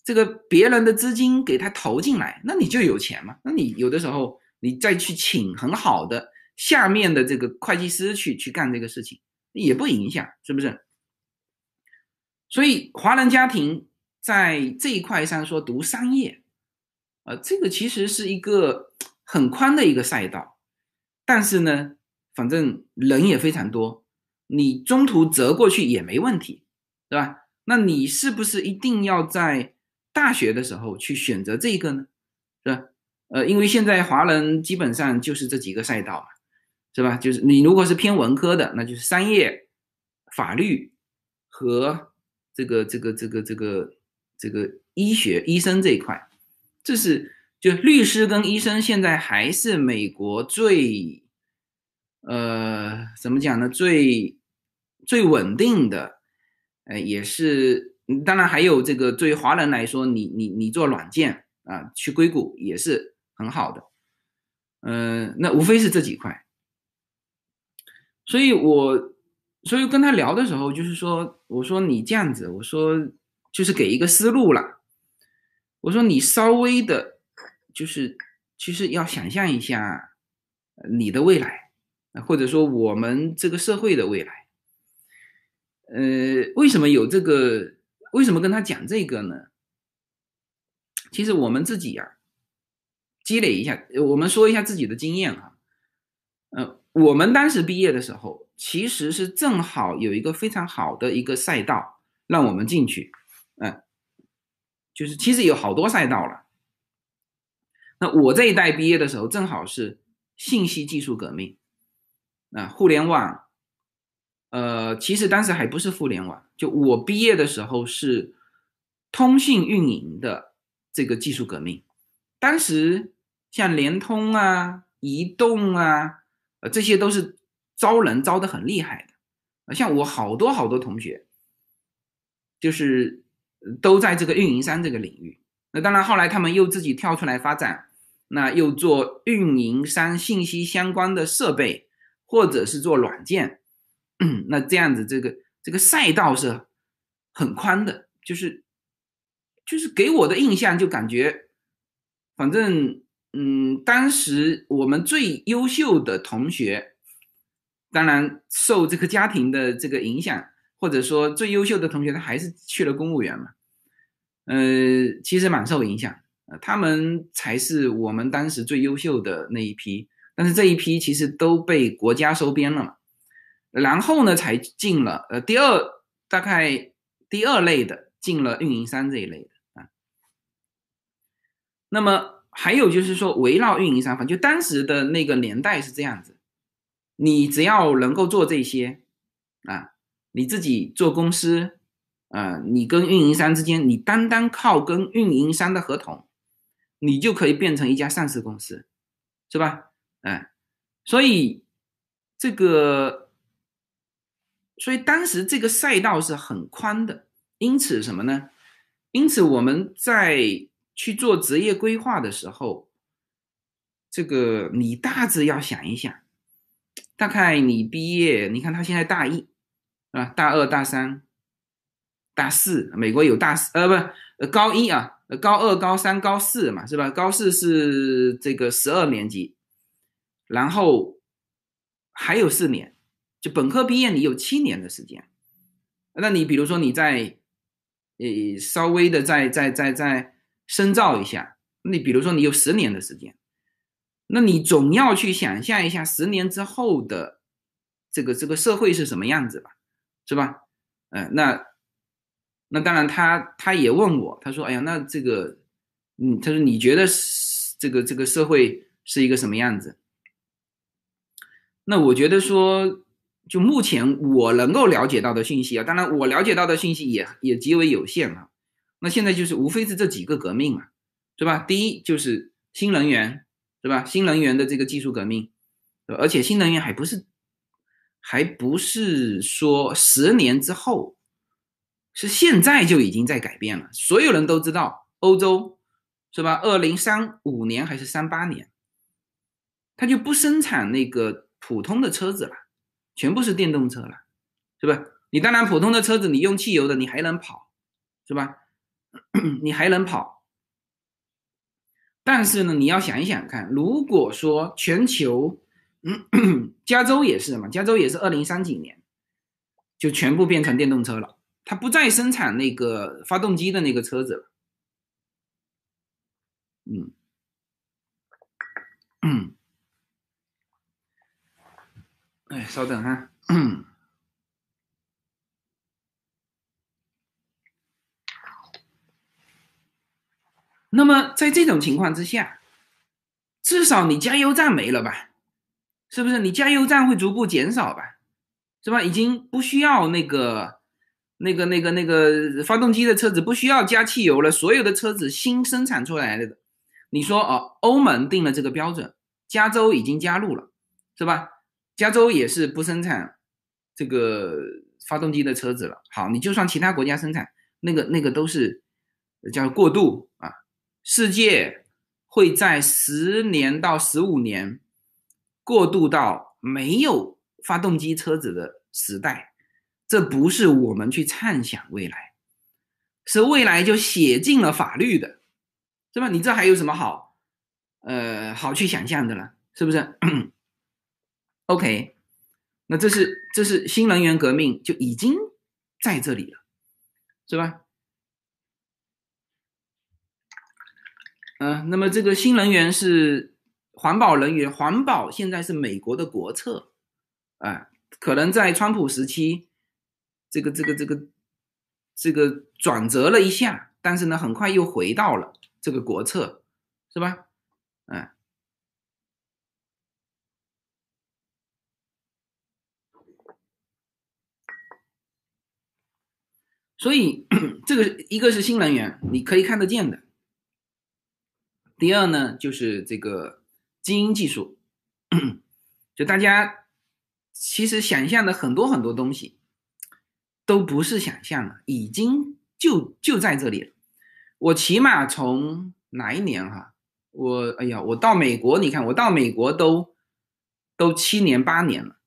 这个别人的资金给他投进来，那你就有钱嘛。那你有的时候你再去请很好的下面的这个会计师去去干这个事情，也不影响，是不是？所以华人家庭在这一块上说读商业。呃，这个其实是一个很宽的一个赛道，但是呢，反正人也非常多，你中途折过去也没问题，对吧？那你是不是一定要在大学的时候去选择这个呢？是吧？呃，因为现在华人基本上就是这几个赛道嘛，是吧？就是你如果是偏文科的，那就是商业、法律和这个这个这个这个这个医学医生这一块，这是就律师跟医生现在还是美国最呃怎么讲呢？最最稳定的，呃，也是当然还有这个对于华人来说，你你你做软件啊，去硅谷也是很好的，嗯，那无非是这几块，所以我。所以跟他聊的时候，就是说，我说你这样子，我说就是给一个思路了。我说你稍微的，就是其实要想象一下你的未来，或者说我们这个社会的未来。呃，为什么有这个？为什么跟他讲这个呢？其实我们自己呀，积累一下，我们说一下自己的经验啊。呃，我们当时毕业的时候。其实是正好有一个非常好的一个赛道让我们进去，嗯，就是其实有好多赛道了。那我这一代毕业的时候，正好是信息技术革命，啊，互联网，呃，其实当时还不是互联网，就我毕业的时候是通信运营的这个技术革命。当时像联通啊、移动啊，呃，这些都是。招人招的很厉害的，像我好多好多同学，就是都在这个运营商这个领域。那当然，后来他们又自己跳出来发展，那又做运营商信息相关的设备，或者是做软件。[CLEARS THROAT] 那这样子，这个这个赛道是很宽的，就是就是给我的印象就感觉，反正嗯，当时我们最优秀的同学。当然，受这个家庭的这个影响，或者说最优秀的同学，他还是去了公务员嘛。呃，其实蛮受影响，他们才是我们当时最优秀的那一批。但是这一批其实都被国家收编了嘛。然后呢，才进了呃第二大概第二类的进了运营商这一类的啊。那么还有就是说，围绕运营商，反正就当时的那个年代是这样子。你只要能够做这些，啊，你自己做公司，啊，你跟运营商之间，你单单靠跟运营商的合同，你就可以变成一家上市公司，是吧？哎，所以这个，所以当时这个赛道是很宽的，因此什么呢？因此我们在去做职业规划的时候，这个你大致要想一想。大概你毕业，你看他现在大一，啊，大二、大三、大四，美国有大四，呃，不，呃，高一啊，高二、高三、高四嘛，是吧？高四是这个十二年级，然后还有四年，就本科毕业你有七年的时间。那你比如说你在，呃，稍微的在在在在深造一下，你比如说你有十年的时间。那你总要去想象一下十年之后的这个这个社会是什么样子吧，是吧？嗯，那那当然，他他也问我，他说：“哎呀，那这个，嗯，他说你觉得这个这个社会是一个什么样子？”那我觉得说，就目前我能够了解到的信息啊，当然我了解到的信息也也极为有限啊。那现在就是无非是这几个革命嘛，是吧？第一就是新能源。是吧？新能源的这个技术革命，而且新能源还不是，还不是说十年之后，是现在就已经在改变了。所有人都知道，欧洲是吧？二零三五年还是三八年，它就不生产那个普通的车子了，全部是电动车了，是吧？你当然普通的车子，你用汽油的，你还能跑，是吧？[CLEARS THROAT] 你还能跑。但是呢，你要想一想看，如果说全球，嗯，加州也是嘛，加州也是二零三几年就全部变成电动车了，它不再生产那个发动机的那个车子了。嗯，嗯，哎，稍等哈。[CLEARS THROAT] 那么在这种情况之下，至少你加油站没了吧？是不是？你加油站会逐步减少吧？是吧？已经不需要那个那个、那个、那个发动机的车子不需要加汽油了，所有的车子新生产出来的，你说哦，欧盟定了这个标准，加州已经加入了，是吧？加州也是不生产这个发动机的车子了。好，你就算其他国家生产，那个、那个都是叫过渡啊。世界会在十年到十五年过渡到没有发动机车子的时代。这不是我们去畅想未来，是未来就写进了法律的，是吧？你这还有什么好，呃，好去想象的了，是不是？OK，那这是这是新能源革命就已经在这里了，是吧？嗯，那么这个新能源是环保能源，环保现在是美国的国策，啊，可能在川普时期。这个这个这个这个转折了一下，但是呢，很快又回到了这个国策，是吧？嗯，所以 [CLEARS THROAT] 这个一个是新能源，你可以看得见的；第二呢，就是这个基因技术，就大家其实想象的很多很多东西。都不是想象了，已经就就在这里了。我起码从哪一年哈，我哎呀，我到美国，你看我到美国都都七年八年了。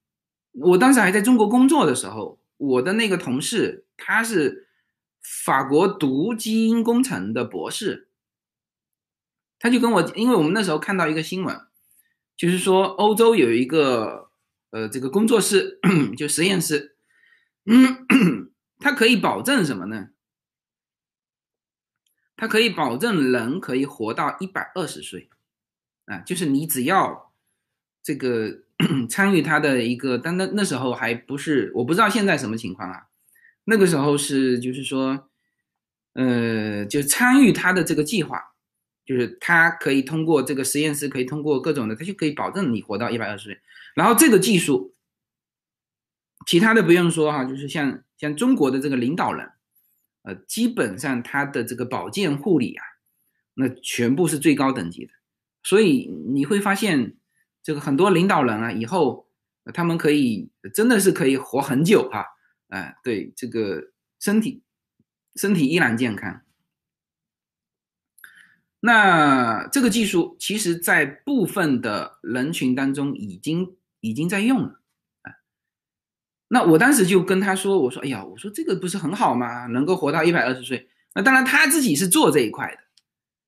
我当时还在中国工作的时候，我的那个同事他是法国读基因工程的博士，他就跟我，因为我们那时候看到一个新闻，就是说欧洲有一个呃这个工作室就实验室。嗯，它可以保证什么呢？它可以保证人可以活到一百二十岁，啊，就是你只要这个参与他的一个，但那那时候还不是，我不知道现在什么情况啊。那个时候是就是说，呃，就参与他的这个计划，就是他可以通过这个实验室，可以通过各种的，他就可以保证你活到一百二十岁。然后这个技术。其他的不用说哈，就是像像中国的这个领导人，呃，基本上他的这个保健护理啊，那全部是最高等级的，所以你会发现，这个很多领导人啊，以后他们可以真的是可以活很久哈，哎，对这个身体身体依然健康。那这个技术其实，在部分的人群当中已经已经在用了啊。那我当时就跟他说：“我说，哎呀，我说这个不是很好吗？能够活到一百二十岁。那当然他自己是做这一块的，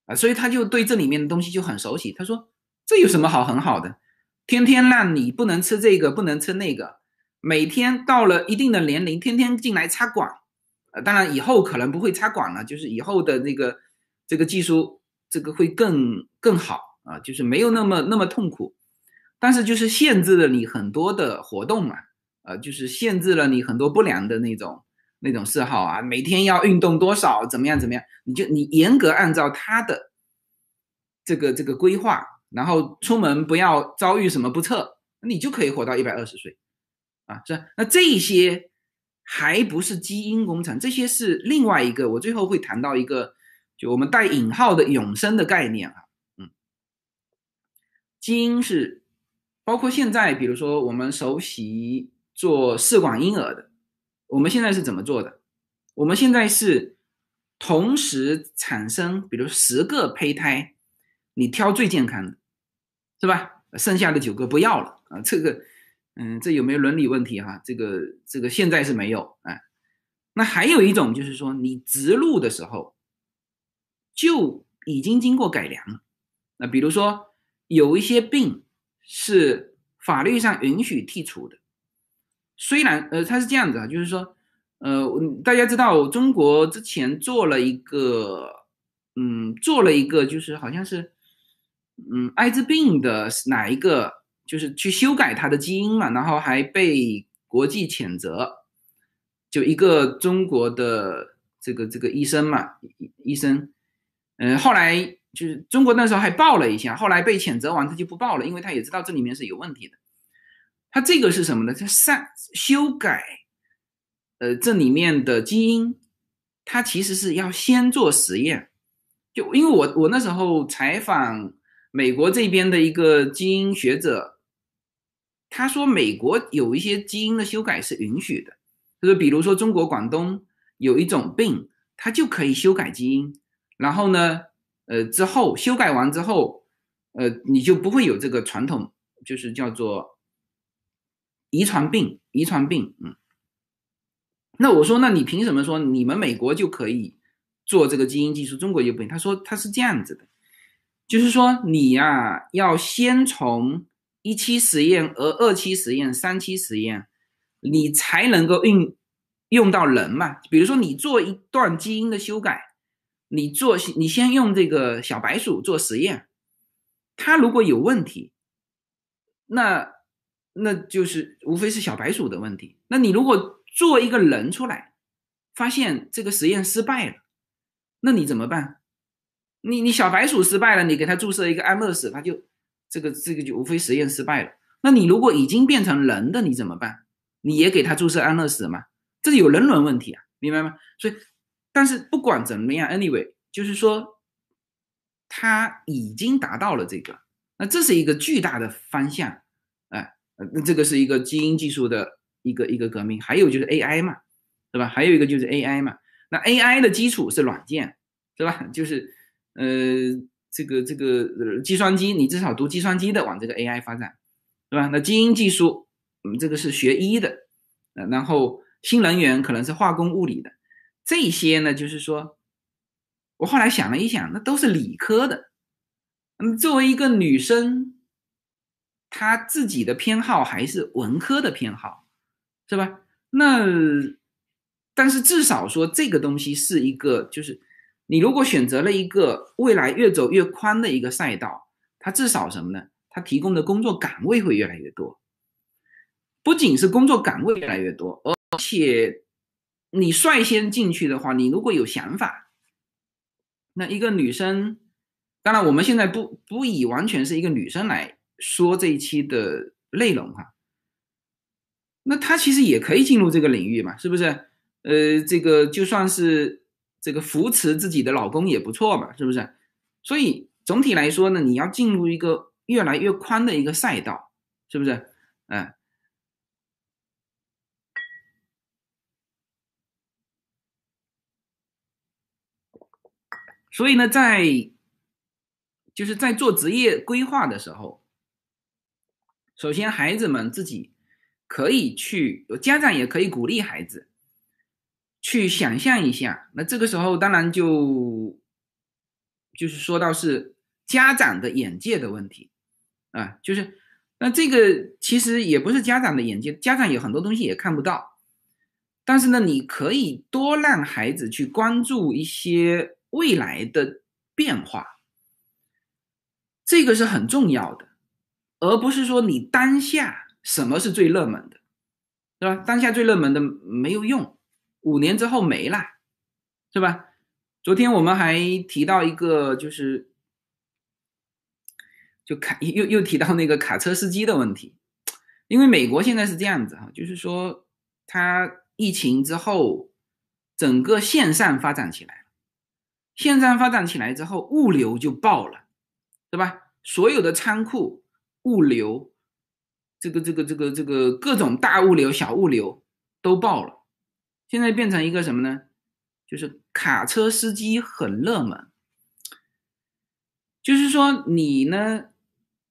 啊，所以他就对这里面的东西就很熟悉。他说这有什么好很好的？天天让你不能吃这个，不能吃那个，每天到了一定的年龄，天天进来插管。呃，当然以后可能不会插管了，就是以后的那个这个技术，这个会更更好啊，就是没有那么那么痛苦，但是就是限制了你很多的活动嘛。”呃，就是限制了你很多不良的那种那种嗜好啊，每天要运动多少，怎么样怎么样，你就你严格按照他的这个这个规划，然后出门不要遭遇什么不测，你就可以活到一百二十岁，啊，是那这些还不是基因工程，这些是另外一个，我最后会谈到一个，就我们带引号的永生的概念啊，嗯，基因是包括现在，比如说我们熟悉。做试管婴儿的，我们现在是怎么做的？我们现在是同时产生，比如十个胚胎，你挑最健康的，是吧？剩下的九个不要了啊！这个，嗯，这有没有伦理问题哈？这个，这个现在是没有啊。那还有一种就是说，你植入的时候就已经经过改良了。那比如说有一些病是法律上允许剔除的。虽然呃，它是这样子啊，就是说，呃，大家知道中国之前做了一个，嗯，做了一个，就是好像是，嗯，艾滋病的哪一个，就是去修改它的基因嘛，然后还被国际谴责，就一个中国的这个这个医生嘛，医生，嗯，后来就是中国那时候还报了一下，后来被谴责完，他就不报了，因为他也知道这里面是有问题的。他这个是什么呢？他善修改呃，这里面的基因，他其实是要先做实验。就因为我我那时候采访美国这边的一个基因学者，他说美国有一些基因的修改是允许的，就是比如说中国广东有一种病，它就可以修改基因，然后呢，呃，之后修改完之后，呃，你就不会有这个传统，就是叫做遗传病，遗传病，嗯。那我说，那你凭什么说你们美国就可以做这个基因技术，中国就不行？他说他是这样子的，就是说你呀要先从一期实验、而二期实验、三期实验，你才能够运用到人嘛。比如说你做一段基因的修改，你做你先用这个小白鼠做实验，它如果有问题，那那就是无非是小白鼠的问题。那你如果做一个人出来，发现这个实验失败了，那你怎么办？你你小白鼠失败了，你给它注射一个安乐死，它就这个这个就无非实验失败了。那你如果已经变成人的，你怎么办？你也给它注射安乐死吗？这有人伦问题啊，明白吗？所以，但是不管怎么样，anyway，就是说，它已经达到了这个，那这是一个巨大的方向，哎，那这个是一个基因技术的。一个一个革命，还有就是 AI 嘛，对吧？还有一个就是 AI 嘛。那 AI 的基础是软件，对吧？就是呃，这个这个计算机，你至少读计算机的往这个 AI 发展，对吧？那基因技术，嗯，这个是学医的，呃，然后新能源可能是化工物理的，这些呢，就是说，我后来想了一想，那都是理科的。嗯，作为一个女生，她自己的偏好还是文科的偏好。是吧？那但是至少说这个东西是一个，就是你如果选择了一个未来越走越宽的一个赛道，它至少什么呢？它提供的工作岗位会越来越多。不仅是工作岗位越来越多，而且你率先进去的话，你如果有想法，那一个女生，当然我们现在不不以完全是一个女生来说这一期的内容哈。那他其实也可以进入这个领域嘛，是不是？呃，这个就算是这个扶持自己的老公也不错嘛，是不是？所以总体来说呢，你要进入一个越来越宽的一个赛道，是不是？嗯。所以呢，在就是在做职业规划的时候，首先孩子们自己。可以去，家长也可以鼓励孩子去想象一下。那这个时候当然就就是说到是家长的眼界的问题啊，就是那这个其实也不是家长的眼界，家长有很多东西也看不到。但是呢，你可以多让孩子去关注一些未来的变化，这个是很重要的，而不是说你当下。什么是最热门的，是吧？当下最热门的没有用，五年之后没了，是吧？昨天我们还提到一个，就是就卡又又提到那个卡车司机的问题，因为美国现在是这样子哈，就是说它疫情之后，整个线上发展起来，线上发展起来之后，物流就爆了，对吧？所有的仓库物流。这个这个这个这个各种大物流、小物流都爆了，现在变成一个什么呢？就是卡车司机很热门，就是说你呢，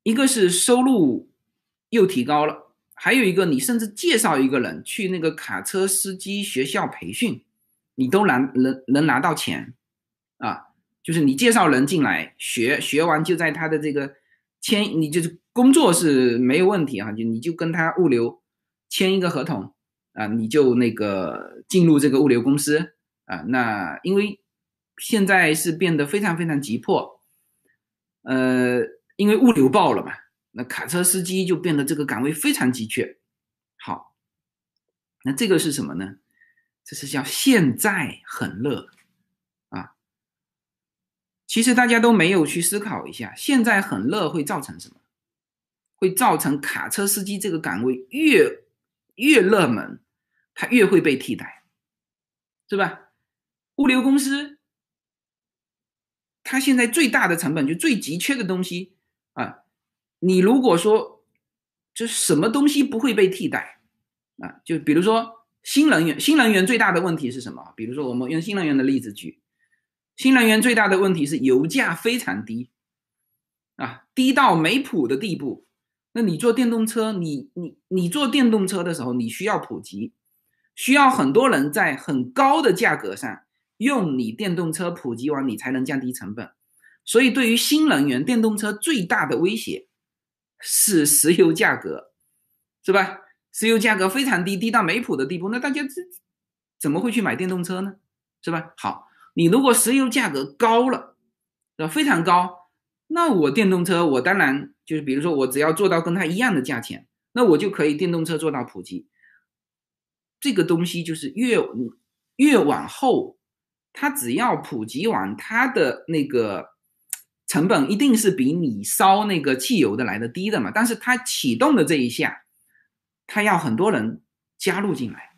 一个是收入又提高了，还有一个你甚至介绍一个人去那个卡车司机学校培训，你都能能能拿到钱啊！就是你介绍人进来学，学完就在他的这个签，你就是。工作是没有问题啊，就你就跟他物流签一个合同啊，你就那个进入这个物流公司啊。那因为现在是变得非常非常急迫，呃，因为物流爆了嘛，那卡车司机就变得这个岗位非常急缺。好，那这个是什么呢？这是叫现在很热。其实大家都没有去思考一下，现在很热会造成什么？会造成卡车司机这个岗位越越热门，它越会被替代，是吧？物流公司，它现在最大的成本就最急缺的东西啊，你如果说就什么东西不会被替代啊？就比如说新能源，新能源最大的问题是什么？比如说我们用新能源的例子举，新能源最大的问题是油价非常低啊，低到没谱的地步。那你坐电动车，你你你坐电动车的时候，你需要普及，需要很多人在很高的价格上用你电动车普及完，你才能降低成本。所以，对于新能源电动车最大的威胁是石油价格，是吧？石油价格非常低，低到没谱的地步，那大家这怎么会去买电动车呢？是吧？好，你如果石油价格高了，是吧？非常高，那我电动车我当然。就是比如说，我只要做到跟它一样的价钱，那我就可以电动车做到普及。这个东西就是越越往后，它只要普及完，它的那个成本一定是比你烧那个汽油的来的低的嘛。但是它启动的这一下，它要很多人加入进来，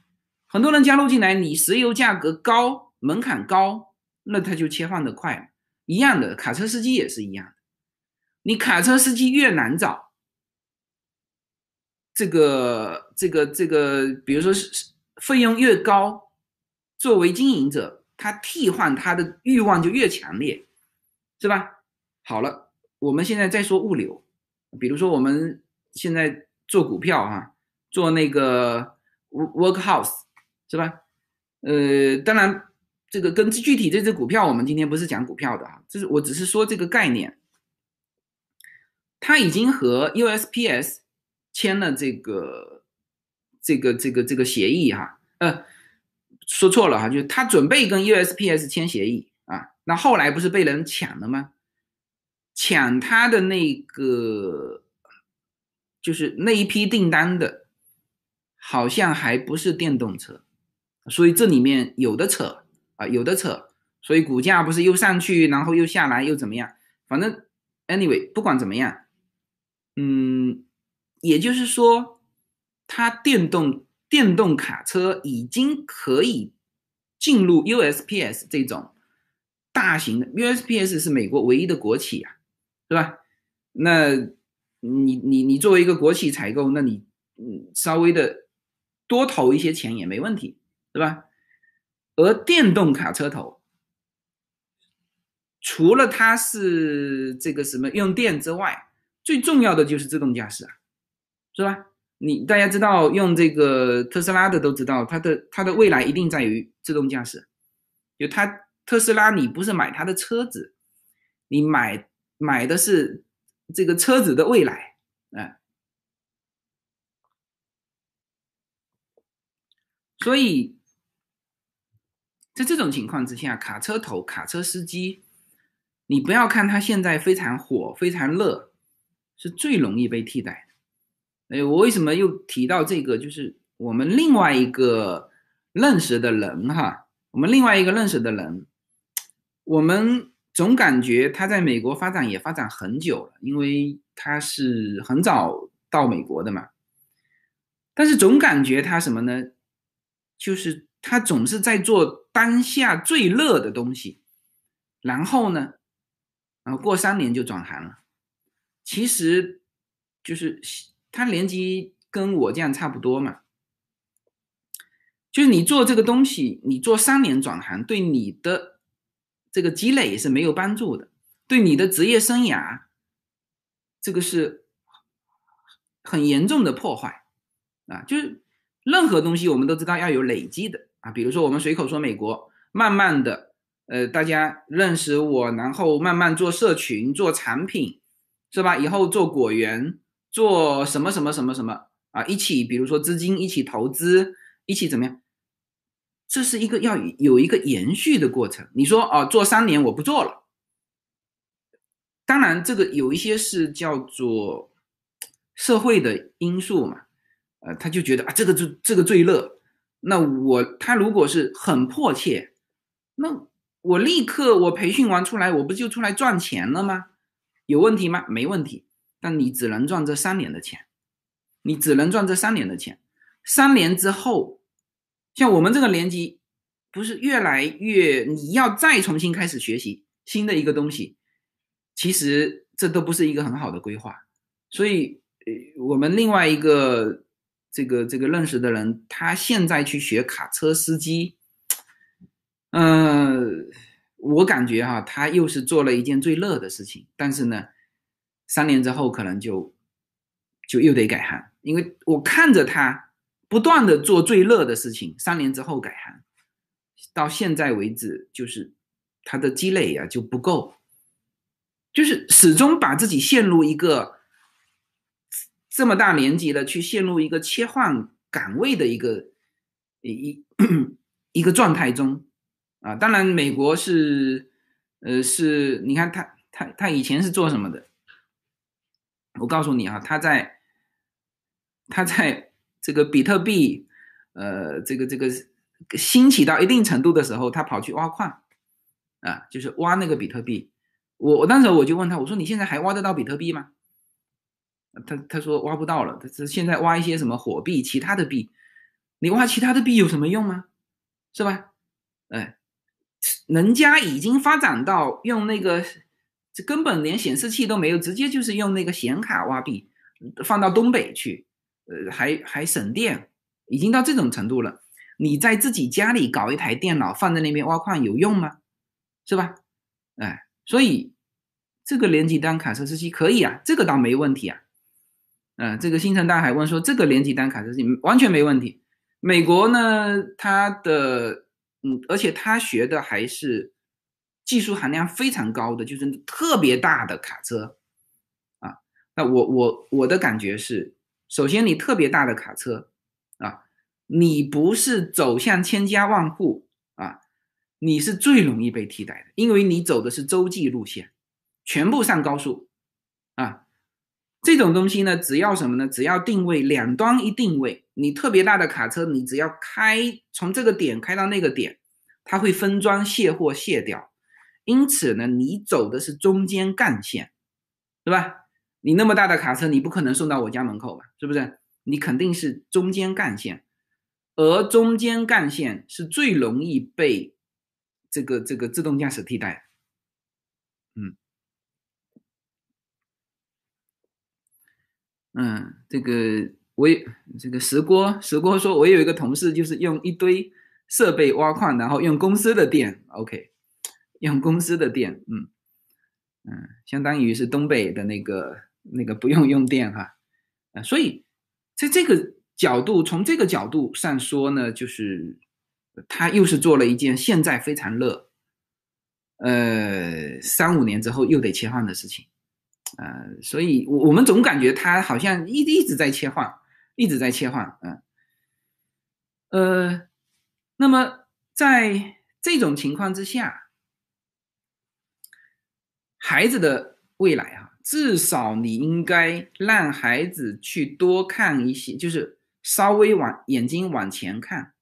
很多人加入进来，你石油价格高，门槛高，那它就切换的快。一样的，卡车司机也是一样。你卡车司机越难找，这个这个这个，比如说是费用越高，作为经营者，他替换他的欲望就越强烈，是吧？好了，我们现在再说物流，比如说我们现在做股票哈，做那个 workhouse，是吧？呃，当然这个跟具体这只股票，我们今天不是讲股票的啊，这是我只是说这个概念。他已经和 USPS 签了这个这个这个这个协议哈，呃，说错了哈，就是他准备跟 USPS 签协议啊，那后来不是被人抢了吗？抢他的那个就是那一批订单的，好像还不是电动车，所以这里面有的扯啊，有的扯，所以股价不是又上去，然后又下来，又怎么样？反正 anyway 不管怎么样。嗯，也就是说，它电动电动卡车已经可以进入 USPS 这种大型的 USPS 是美国唯一的国企啊，是吧？那你你你作为一个国企采购，那你嗯稍微的多投一些钱也没问题，对吧？而电动卡车头，除了它是这个什么用电之外，最重要的就是自动驾驶啊，是吧？你大家知道用这个特斯拉的都知道，它的它的未来一定在于自动驾驶。就它特斯拉，你不是买它的车子，你买买的是这个车子的未来，哎。所以在这种情况之下，卡车头、卡车司机，你不要看他现在非常火、非常热。是最容易被替代的。哎，我为什么又提到这个？就是我们另外一个认识的人哈，我们另外一个认识的人，我们总感觉他在美国发展也发展很久了，因为他是很早到美国的嘛。但是总感觉他什么呢？就是他总是在做当下最热的东西，然后呢，然后过三年就转行了。其实，就是他年纪跟我这样差不多嘛。就是你做这个东西，你做三年转行，对你的这个积累是没有帮助的，对你的职业生涯，这个是很严重的破坏啊！就是任何东西，我们都知道要有累积的啊。比如说，我们随口说美国，慢慢的，呃，大家认识我，然后慢慢做社群，做产品。是吧？以后做果园，做什么什么什么什么啊？一起，比如说资金一起投资，一起怎么样？这是一个要有一个延续的过程。你说啊，做三年我不做了。当然，这个有一些是叫做社会的因素嘛。呃，他就觉得啊，这个就这个最热。那我他如果是很迫切，那我立刻我培训完出来，我不就出来赚钱了吗？有问题吗？没问题，但你只能赚这三年的钱，你只能赚这三年的钱。三年之后，像我们这个年级，不是越来越你要再重新开始学习新的一个东西，其实这都不是一个很好的规划。所以，呃，我们另外一个这个这个认识的人，他现在去学卡车司机，嗯，我感觉哈，他又是做了一件最乐的事情，但是呢，三年之后可能就就又得改行，因为我看着他不断的做最乐的事情，三年之后改行，到现在为止，就是他的积累呀就不够，就是始终把自己陷入一个。这么大年纪了，去陷入一个切换岗位的一个一一一个状态中啊！当然，美国是呃是，你看他他他以前是做什么的？我告诉你啊，他在他在这个比特币呃这个这个兴起到一定程度的时候，他跑去挖矿啊，就是挖那个比特币。我我当时我就问他，我说你现在还挖得到比特币吗？他他说挖不到了，他是现在挖一些什么火币、其他的币，你挖其他的币有什么用吗？是吧？哎，人家已经发展到用那个，这根本连显示器都没有，直接就是用那个显卡挖币，放到东北去，呃，还还省电，已经到这种程度了。你在自己家里搞一台电脑放在那边挖矿有用吗？是吧？哎，所以这个年级当卡车司机可以啊，这个倒没问题啊。嗯，这个星辰大海问说，这个年级单卡车司机完全没问题。美国呢，它的嗯，而且他学的还是技术含量非常高的，就是特别大的卡车啊。那我我我的感觉是，首先你特别大的卡车啊，你不是走向千家万户啊，你是最容易被替代的，因为你走的是洲际路线，全部上高速啊。这种东西呢，只要什么呢？只要定位两端一定位，你特别大的卡车，你只要开从这个点开到那个点，它会分装卸货卸掉。因此呢，你走的是中间干线，对吧？你那么大的卡车，你不可能送到我家门口吧？是不是？你肯定是中间干线，而中间干线是最容易被这个这个自动驾驶替代。嗯。嗯，这个我有这个石锅石锅说，我有一个同事就是用一堆设备挖矿，然后用公司的电，OK，用公司的电，嗯嗯，相当于是东北的那个那个不用用电哈，啊，所以在这个角度，从这个角度上说呢，就是他又是做了一件现在非常热，呃，三五年之后又得切换的事情。呃，所以，我我们总感觉他好像一一直在切换，一直在切换，嗯，呃，那么在这种情况之下，孩子的未来啊，至少你应该让孩子去多看一些，就是稍微往眼睛往前看，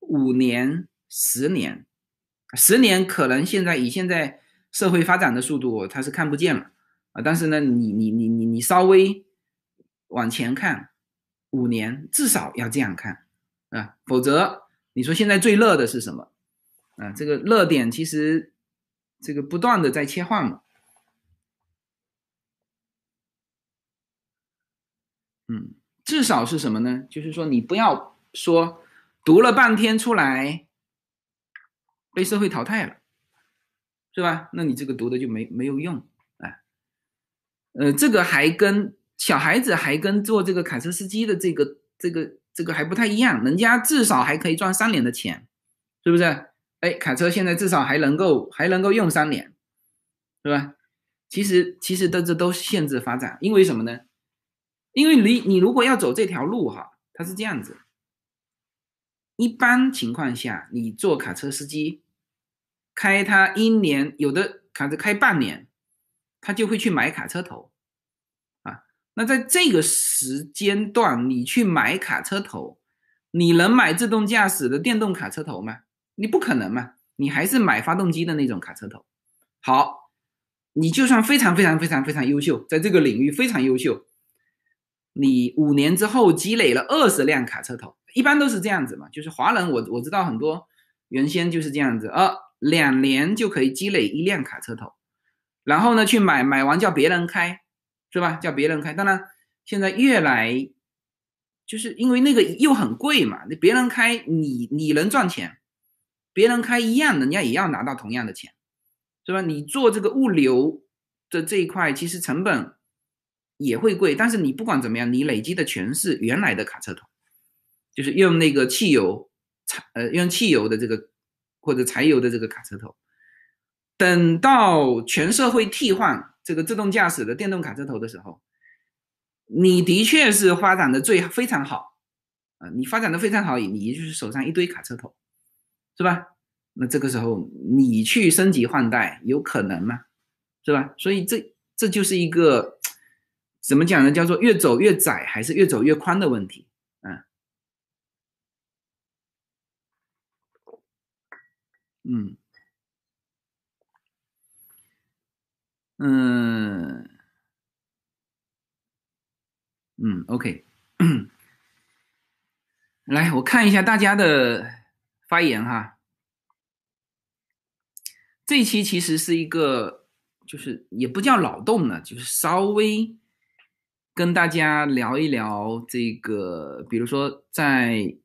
五年、十年，十年可能现在以现在社会发展的速度，他是看不见了。啊，但是呢，你你你你你稍微往前看，五年至少要这样看啊，否则你说现在最热的是什么？啊，这个热点其实这个不断的在切换嘛，嗯，至少是什么呢？就是说你不要说读了半天出来被社会淘汰了，是吧？那你这个读的就没没有用。呃，这个还跟小孩子还跟做这个卡车司机的这个这个这个还不太一样，人家至少还可以赚三年的钱，是不是？哎，卡车现在至少还能够还能够用三年，是吧？其实其实的这都限制发展，因为什么呢？因为你你如果要走这条路哈，它是这样子，一般情况下你做卡车司机，开它一年，有的卡车开半年。他就会去买卡车头，啊，那在这个时间段，你去买卡车头，你能买自动驾驶的电动卡车头吗？你不可能嘛，你还是买发动机的那种卡车头。好，你就算非常非常非常非常优秀，在这个领域非常优秀，你五年之后积累了二十辆卡车头，一般都是这样子嘛，就是华人我我知道很多原先就是这样子，呃，两年就可以积累一辆卡车头，然后呢去买买完叫别人开，是吧？叫别人开，当然现在越来就是因为那个又很贵嘛，那别人开你你能赚钱，别人开一样，人家也要拿到同样的钱，是吧？你做这个物流的这一块，其实成本。也会贵，但是你不管怎么样，你累积的全是原来的卡车头，就是用那个汽油柴呃用汽油的这个或者柴油的这个卡车头。等到全社会替换这个自动驾驶的电动卡车头的时候，你的确是发展的最非常好啊，你发展的非常好，你就是手上一堆卡车头，是吧？那这个时候你去升级换代有可能吗？是吧？所以这这就是一个。怎么讲呢？叫做越走越窄还是越走越宽的问题？嗯嗯嗯嗯，OK，[COUGHS] 来我看一下大家的发言哈。这一期其实是一个，就是也不叫脑洞了，就是稍微。跟大家聊一聊这个，比如说在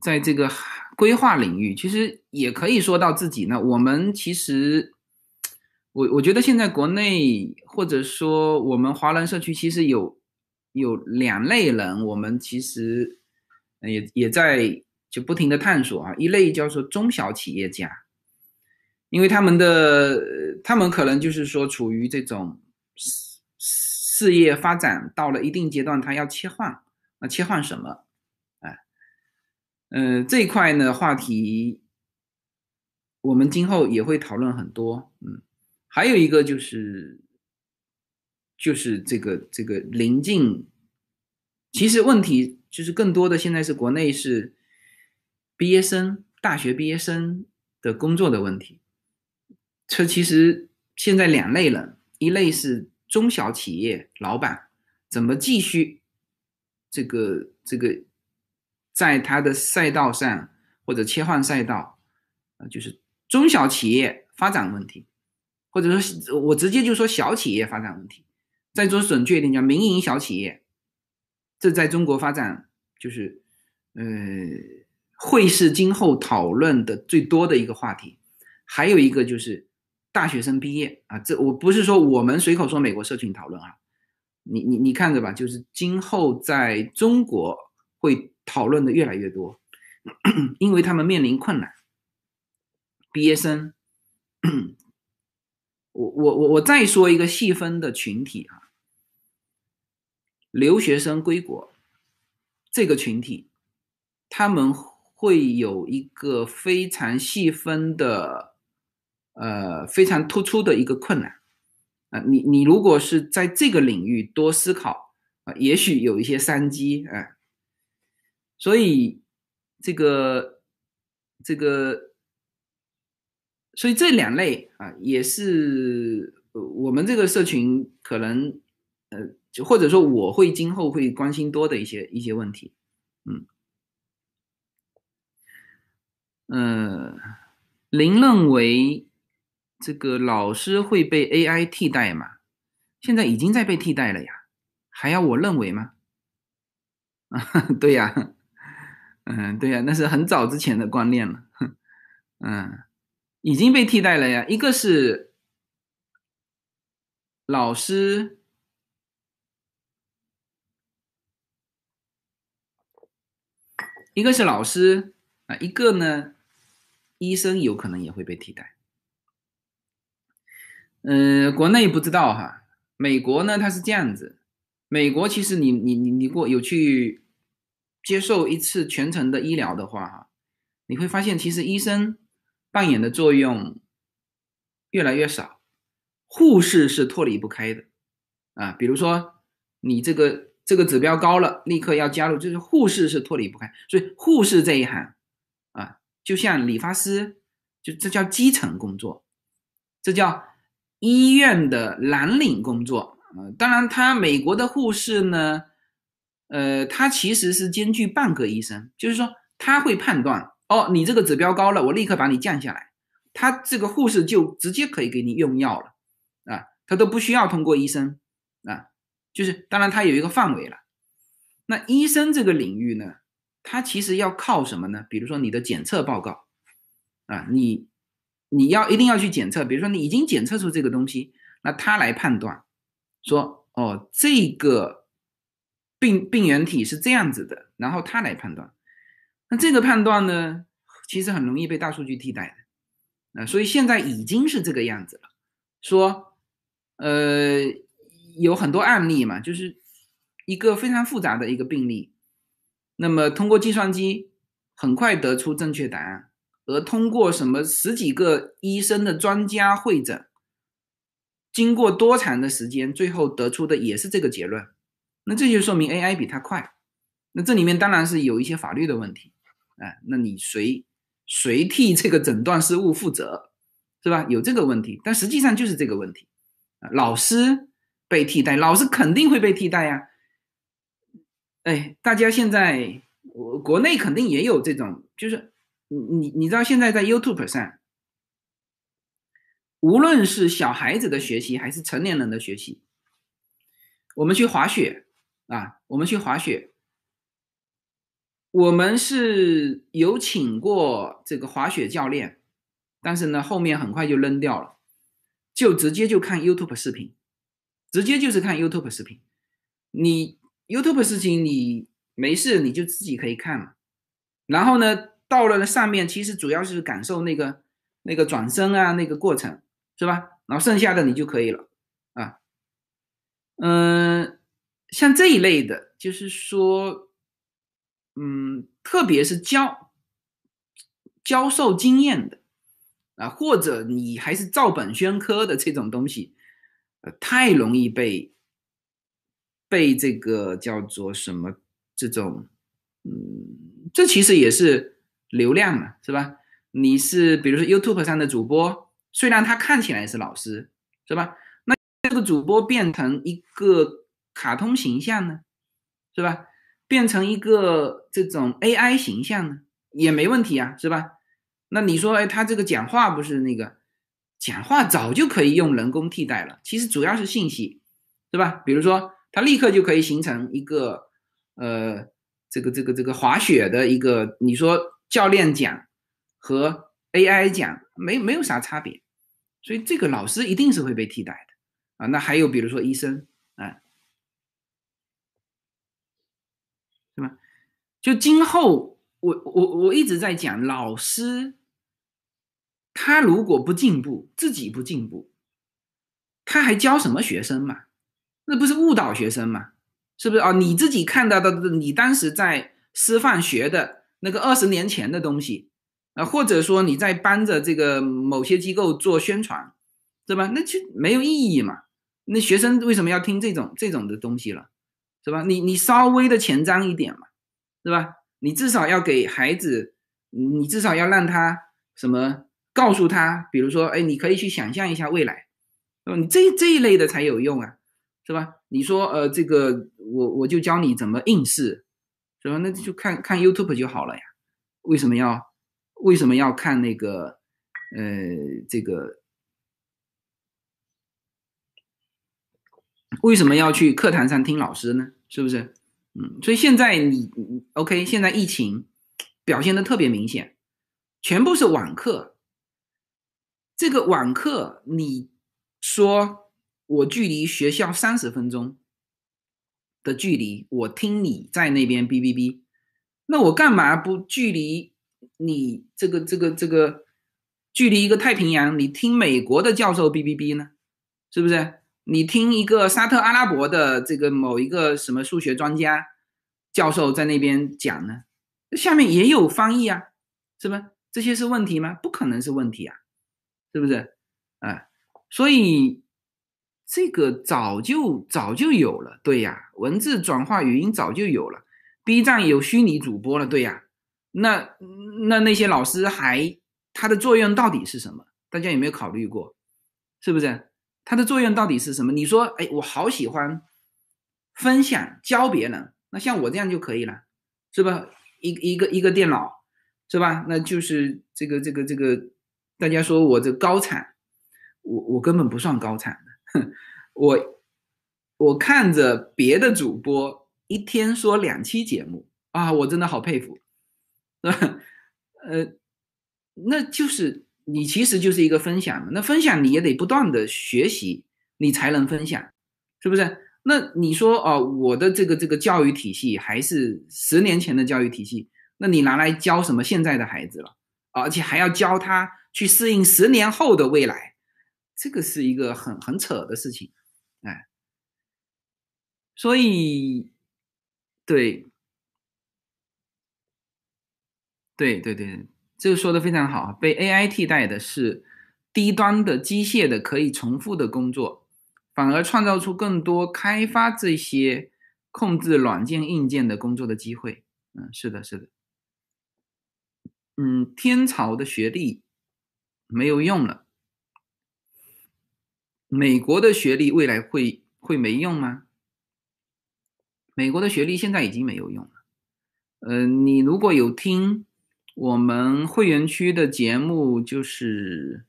在这个规划领域，其实也可以说到自己呢。我们其实，我我觉得现在国内或者说我们华人社区，其实有有两类人，我们其实也也在就不停的探索啊。一类叫做中小企业家，因为他们的他们可能就是说处于这种。事事业发展到了一定阶段，他要切换，那切换什么？哎，嗯，这一块呢话题，我们今后也会讨论很多。嗯，还有一个就是，就是这个这个临近，其实问题就是更多的现在是国内是毕业生、大学毕业生的工作的问题。这其实现在两类人，一类是。中小企业老板怎么继续这个这个在他的赛道上或者切换赛道啊，就是中小企业发展问题，或者说我直接就说小企业发展问题，再说准确一点叫民营小企业，这在中国发展就是呃会是今后讨论的最多的一个话题，还有一个就是。大学生毕业啊，这我不是说我们随口说美国社群讨论啊，你你你看着吧，就是今后在中国会讨论的越来越多，因为他们面临困难。毕业生，我我我我再说一个细分的群体啊，留学生归国这个群体，他们会有一个非常细分的。呃，非常突出的一个困难啊！你你如果是在这个领域多思考啊，也许有一些商机啊。所以这个这个，所以这两类啊，也是我们这个社群可能呃，就或者说我会今后会关心多的一些一些问题。嗯嗯，您认为？这个老师会被 AI 替代吗？现在已经在被替代了呀，还要我认为吗？啊，[LAUGHS] 对呀，[LAUGHS] 嗯，对呀，那是很早之前的观念了，[LAUGHS] 嗯，已经被替代了呀。一个是老师，一个是老师啊，一个呢，医生有可能也会被替代。嗯，国内不知道哈，美国呢，它是这样子。美国其实你你你你过有去接受一次全程的医疗的话哈，你会发现其实医生扮演的作用越来越少，护士是脱离不开的啊。比如说你这个这个指标高了，立刻要加入，就是护士是脱离不开。所以护士这一行啊，就像理发师，就这叫基层工作，这叫。医院的蓝领工作，呃，当然，他美国的护士呢，呃，他其实是兼具半个医生，就是说他会判断，哦，你这个指标高了，我立刻把你降下来。他这个护士就直接可以给你用药了，啊，他都不需要通过医生，啊，就是当然他有一个范围了。那医生这个领域呢，他其实要靠什么呢？比如说你的检测报告，啊，你你要一定要去检测，比如说你已经检测出这个东西，那他来判断，说哦这个。病病原体是这样子的，然后他来判断，那这个判断呢，其实很容易被大数据替代的，啊，所以现在已经是这个样子了。说，呃，有很多案例嘛，就是一个非常复杂的一个病例，那么通过计算机很快得出正确答案，而通过什么十几个医生的专家会诊，经过多长的时间，最后得出的也是这个结论。那这就说明 AI 比它快，那这里面当然是有一些法律的问题，哎，那你谁谁替这个诊断失误负责，是吧？有这个问题，但实际上就是这个问题，老师被替代，老师肯定会被替代呀，哎，大家现在我国内肯定也有这种，就是你你你知道现在在 YouTube 上，无论是小孩子的学习还是成年人的学习，我们去滑雪。啊，我们去滑雪，我们是有请过这个滑雪教练，但是呢，后面很快就扔掉了，就直接就看 YouTube 视频，直接就是看 YouTube 视频。你 YouTube 视频你没事你就自己可以看嘛，然后呢，到了上面其实主要是感受那个那个转身啊那个过程是吧？然后剩下的你就可以了啊，嗯。像这一类的，就是说，嗯，特别是教教授经验的啊，或者你还是照本宣科的这种东西，呃，太容易被被这个叫做什么这种，嗯，这其实也是流量嘛，是吧？你是比如说 YouTube 上的主播，虽然他看起来是老师，是吧？那这个主播变成一个。卡通形象呢，是吧？变成一个这种 AI 形象呢，也没问题啊，是吧？那你说，哎，他这个讲话不是那个讲话早就可以用人工替代了。其实主要是信息，是吧？比如说，他立刻就可以形成一个呃，这个这个这个滑雪的一个，你说教练讲和 AI 讲没没有啥差别，所以这个老师一定是会被替代的啊。那还有比如说医生啊。就今后，我我我一直在讲，老师他如果不进步，自己不进步，他还教什么学生嘛？那不是误导学生嘛？是不是啊？你自己看到的，你当时在师范学的那个二十年前的东西啊，或者说你在帮着这个某些机构做宣传，是吧？那就没有意义嘛？那学生为什么要听这种这种的东西了？是吧？你你稍微的前瞻一点嘛？是吧？你至少要给孩子，你至少要让他什么？告诉他，比如说，哎，你可以去想象一下未来，是吧？你这这一类的才有用啊，是吧？你说，呃，这个我我就教你怎么应试，是吧？那就看看 YouTube 就好了呀。为什么要为什么要看那个？呃，这个为什么要去课堂上听老师呢？是不是？嗯，所以现在你 OK，现在疫情表现的特别明显，全部是网课。这个网课，你说我距离学校三十分钟的距离，我听你在那边哔哔哔，那我干嘛不距离你这个这个这个距离一个太平洋，你听美国的教授哔哔哔呢？是不是？你听一个沙特阿拉伯的这个某一个什么数学专家教授在那边讲呢？下面也有翻译啊，是吧？这些是问题吗？不可能是问题啊，是不是？啊，所以这个早就早就有了，对呀，文字转化语音早就有了，B 站有虚拟主播了，对呀，那那那些老师还它的作用到底是什么？大家有没有考虑过？是不是？它的作用到底是什么？你说，哎，我好喜欢分享教别人，那像我这样就可以了，是吧？一一个一个电脑，是吧？那就是这个这个这个，大家说我这高产，我我根本不算高产的，我我看着别的主播一天说两期节目啊，我真的好佩服，是吧？呃，那就是你其实就是一个分享，那分享你也得不断的学习，你才能分享，是不是？那你说哦，我的这个这个教育体系还是十年前的教育体系，那你拿来教什么现在的孩子了？而且还要教他去适应十年后的未来，这个是一个很很扯的事情，哎，所以，对，对对对，这个说的非常好，被 AI 替代的是低端的机械的可以重复的工作。反而创造出更多开发这些控制软件硬件的工作的机会。嗯，是的，是的。嗯，天朝的学历没有用了，美国的学历未来会会没用吗？美国的学历现在已经没有用了。嗯，你如果有听我们会员区的节目，就是。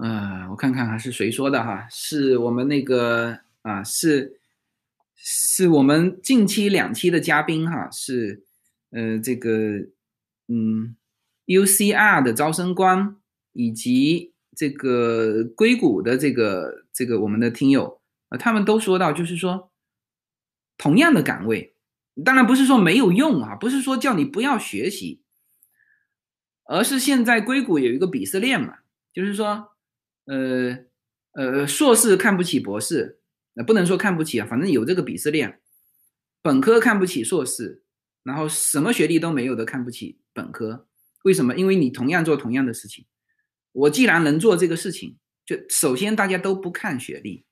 呃，我看看还是谁说的哈？是我们那个啊，是是我们近期两期的嘉宾哈，是呃这个嗯 UCR 的招生官以及这个硅谷的这个这个我们的听友啊，他们都说到，就是说同样的岗位，当然不是说没有用啊，不是说叫你不要学习，而是现在硅谷有一个鄙视链嘛，就是说。呃呃，硕士看不起博士，那不能说看不起啊，反正有这个鄙视链。本科看不起硕士，然后什么学历都没有的看不起本科。为什么？因为你同样做同样的事情，我既然能做这个事情，就首先大家都不看学历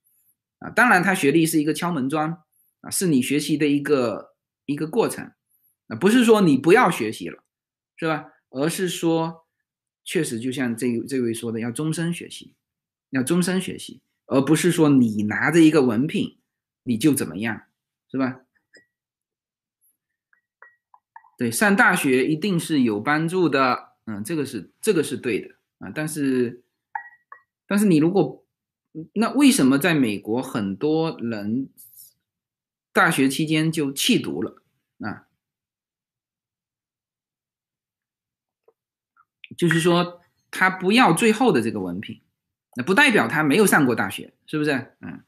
啊。当然，他学历是一个敲门砖啊，是你学习的一个一个过程啊，不是说你不要学习了，是吧？而是说，确实就像这这位说的，要终身学习。要终身学习，而不是说你拿着一个文凭你就怎么样，是吧？对，上大学一定是有帮助的，嗯，这个是这个是对的啊。但是，但是你如果那为什么在美国很多人大学期间就弃读了啊？就是说他不要最后的这个文凭。那不代表他没有上过大学，是不是？嗯，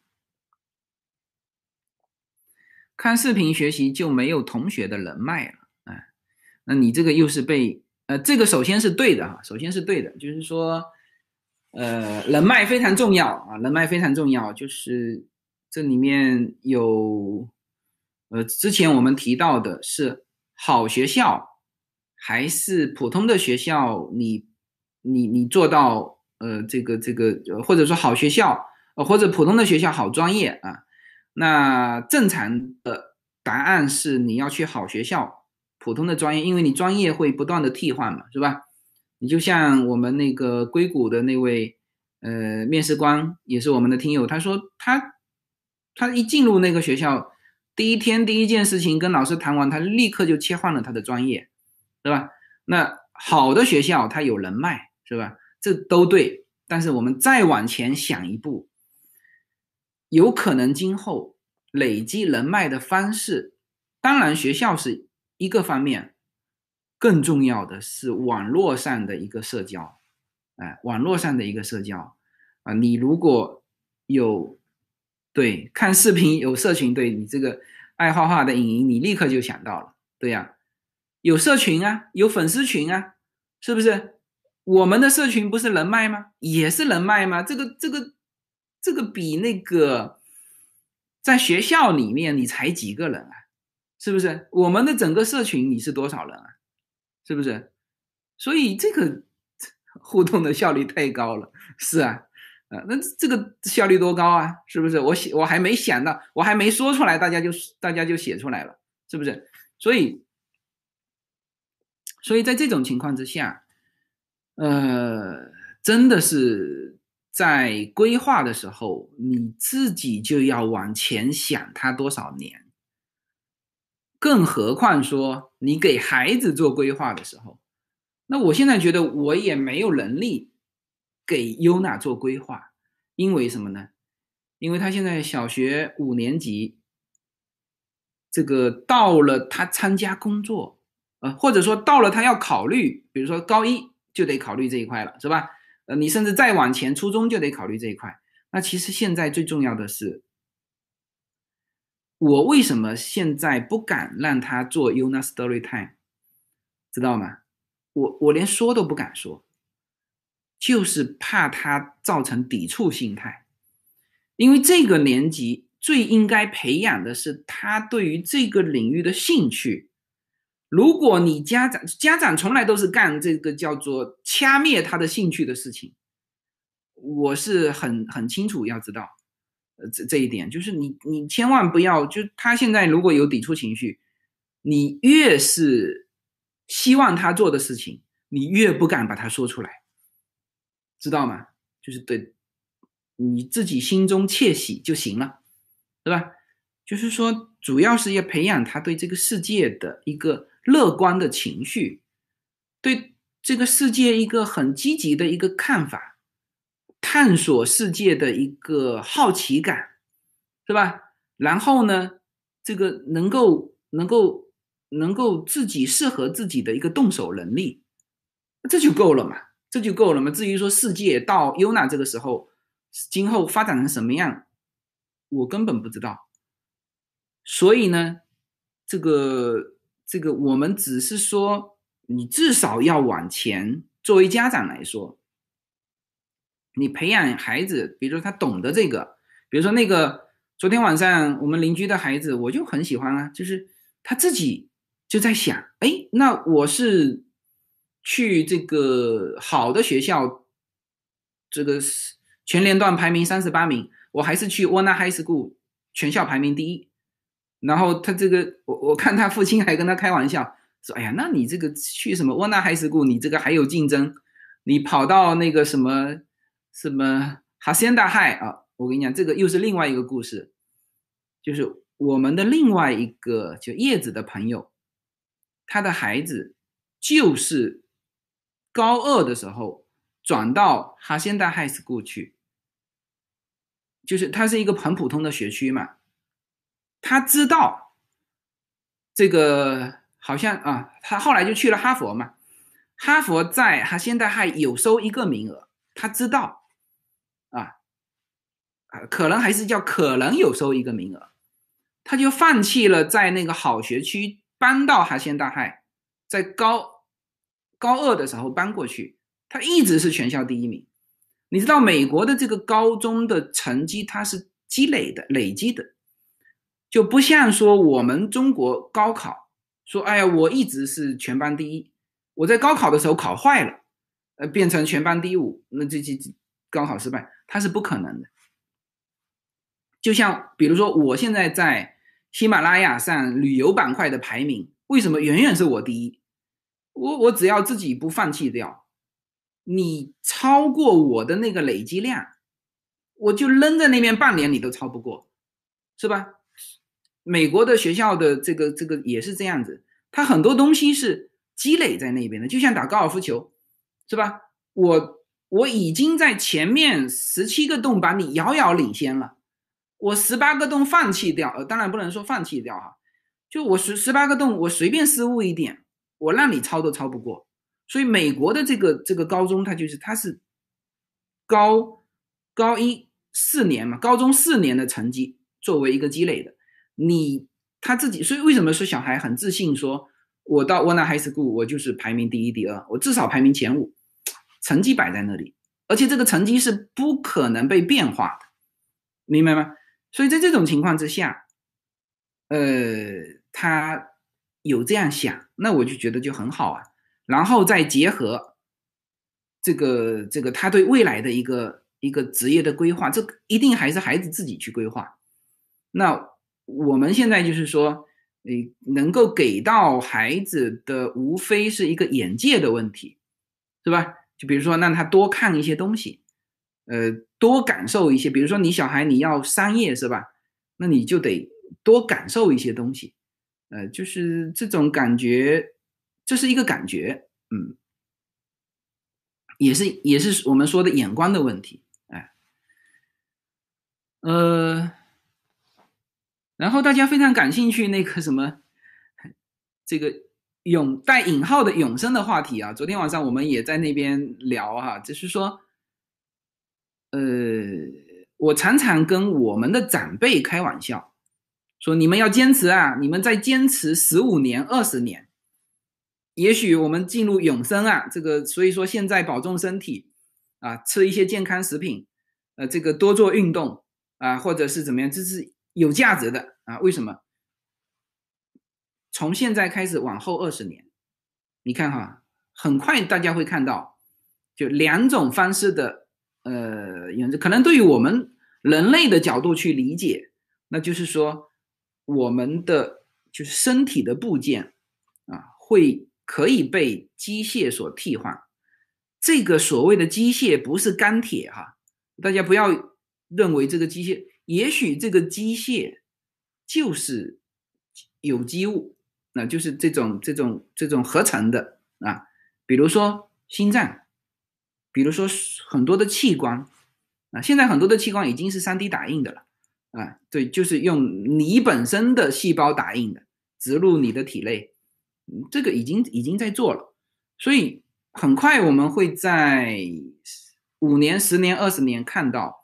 看视频学习就没有同学的人脉了，哎，那你这个又是被呃，这个首先是对的哈，首先是对的，就是说，呃，人脉非常重要啊，人脉非常重要，就是这里面有，呃，之前我们提到的是好学校还是普通的学校，你你你做到。呃，这个这个，或者说好学校，呃，或者普通的学校好专业啊，那正常的答案是你要去好学校，普通的专业，因为你专业会不断的替换嘛，是吧？你就像我们那个硅谷的那位呃面试官，也是我们的听友，他说他他一进入那个学校，第一天第一件事情跟老师谈完，他立刻就切换了他的专业，对吧？那好的学校它有人脉，是吧？这都对，但是我们再往前想一步，有可能今后累积人脉的方式，当然学校是一个方面，更重要的是网络上的一个社交，哎，网络上的一个社交啊，你如果有对看视频有社群，对你这个爱画画的影影，你立刻就想到了，对呀，有社群啊，有粉丝群啊，是不是？我们的社群不是人脉吗？也是人脉吗？这个、这个、这个比那个在学校里面你才几个人啊？是不是？我们的整个社群你是多少人啊？是不是？所以这个互动的效率太高了。是啊，啊，那这个效率多高啊？是不是？我写我还没想到，我还没说出来，大家就大家就写出来了，是不是？所以，所以在这种情况之下。呃，真的是在规划的时候，你自己就要往前想它多少年。更何况说你给孩子做规划的时候，那我现在觉得我也没有能力给优娜做规划，因为什么呢？因为他现在小学五年级，这个到了他参加工作，呃，或者说到了他要考虑，比如说高一就得考虑这一块了，是吧？呃，你甚至再往前，初中就得考虑这一块。那其实现在最重要的是。我为什么现在不敢让他做 UNA Story Time，知道吗？我我连说都不敢说，就是怕他造成抵触心态。因为这个年级最应该培养的是他对于这个领域的兴趣。如果你家长家长从来都是干这个叫做掐灭他的兴趣的事情，我是很很清楚要知道。呃，这这一点就是你，你千万不要，就他现在如果有抵触情绪，你越是希望他做的事情，你越不敢把他说出来，知道吗？就是对你自己心中窃喜就行了，对吧？就是说，主要是要培养他对这个世界的一个乐观的情绪，对这个世界一个很积极的一个看法。探索世界的一个好奇感，是吧？然后呢，这个能够能够能够自己适合自己的一个动手能力，这就够了嘛？这就够了嘛？至于说世界到优娜这个时候，今后发展成什么样，我根本不知道。所以呢，这个这个，我们只是说，你至少要往前。作为家长来说。你培养孩子，比如说他懂得这个，比如说那个昨天晚上我们邻居的孩子，我就很喜欢啊，就是他自己就在想，哎，那我是去这个好的学校，这个全年段排名三十八名，我还是去沃纳 High School 全校排名第一。然后他这个，我我看他父亲还跟他开玩笑说，哎呀，那你这个去什么沃纳 High School，你这个还有竞争，你跑到那个什么。什么哈仙大海啊！我跟你讲，这个又是另外一个故事，就是我们的另外一个就叶子的朋友，他的孩子就是高二的时候转到哈仙大 High School 去，就是他是一个很普通的学区嘛，他知道这个好像啊，他后来就去了哈佛嘛，哈佛在哈仙大还有收一个名额，他知道。啊，可能还是叫可能有收一个名额，他就放弃了在那个好学区搬到哈仙大海，在高高二的时候搬过去，他一直是全校第一名。你知道美国的这个高中的成绩，它是积累的、累积的，就不像说我们中国高考，说哎呀，我一直是全班第一，我在高考的时候考坏了，呃，变成全班第五，那这这高考失败，它是不可能的。就像比如说，我现在在喜马拉雅上旅游板块的排名，为什么远远是我第一？我我只要自己不放弃掉，你超过我的那个累积量，我就扔在那边半年，你都超不过，是吧？美国的学校的这个这个也是这样子，它很多东西是积累在那边的，就像打高尔夫球，是吧？我我已经在前面十七个洞把你遥遥领先了。我十八个洞放弃掉，呃，当然不能说放弃掉哈，就我十十八个洞，我随便失误一点，我让你抄都抄不过。所以美国的这个这个高中，它就是它是高高一四年嘛，高中四年的成绩作为一个积累的。你他自己，所以为什么说小孩很自信，说我到沃纳 High School 我就是排名第一、第二，我至少排名前五，成绩摆在那里，而且这个成绩是不可能被变化的，明白吗？所以在这种情况之下，呃，他有这样想，那我就觉得就很好啊。然后再结合这个这个他对未来的一个一个职业的规划，这一定还是孩子自己去规划。那我们现在就是说，你能够给到孩子的无非是一个眼界的问题，是吧？就比如说让他多看一些东西。呃，多感受一些，比如说你小孩你要商业是吧？那你就得多感受一些东西。呃，就是这种感觉，这是一个感觉，嗯，也是也是我们说的眼光的问题，哎，呃，然后大家非常感兴趣那个什么，这个永带引号的永生的话题啊，昨天晚上我们也在那边聊哈，就是说，呃，我常常跟我们的长辈开玩笑。说你们要坚持啊！你们再坚持十五年、二十年，也许我们进入永生啊！这个，所以说现在保重身体啊，吃一些健康食品，呃，这个多做运动啊，或者是怎么样，这是有价值的啊！为什么？从现在开始往后二十年，你看哈，很快大家会看到，就两种方式的，呃，原则，可能对于我们人类的角度去理解，那就是说。我们的就是身体的部件啊，会可以被机械所替换。这个所谓的机械不是钢铁哈，大家不要认为这个机械，也许这个机械就是有机物，那就是这种这种这种合成的啊，比如说心脏，比如说很多的器官啊，现在很多的器官已经是 3D 打印的了。啊，对，就是用你本身的细胞打印的，植入你的体内，这个已经已经在做了，所以很快我们会在五年、十年、二十年看到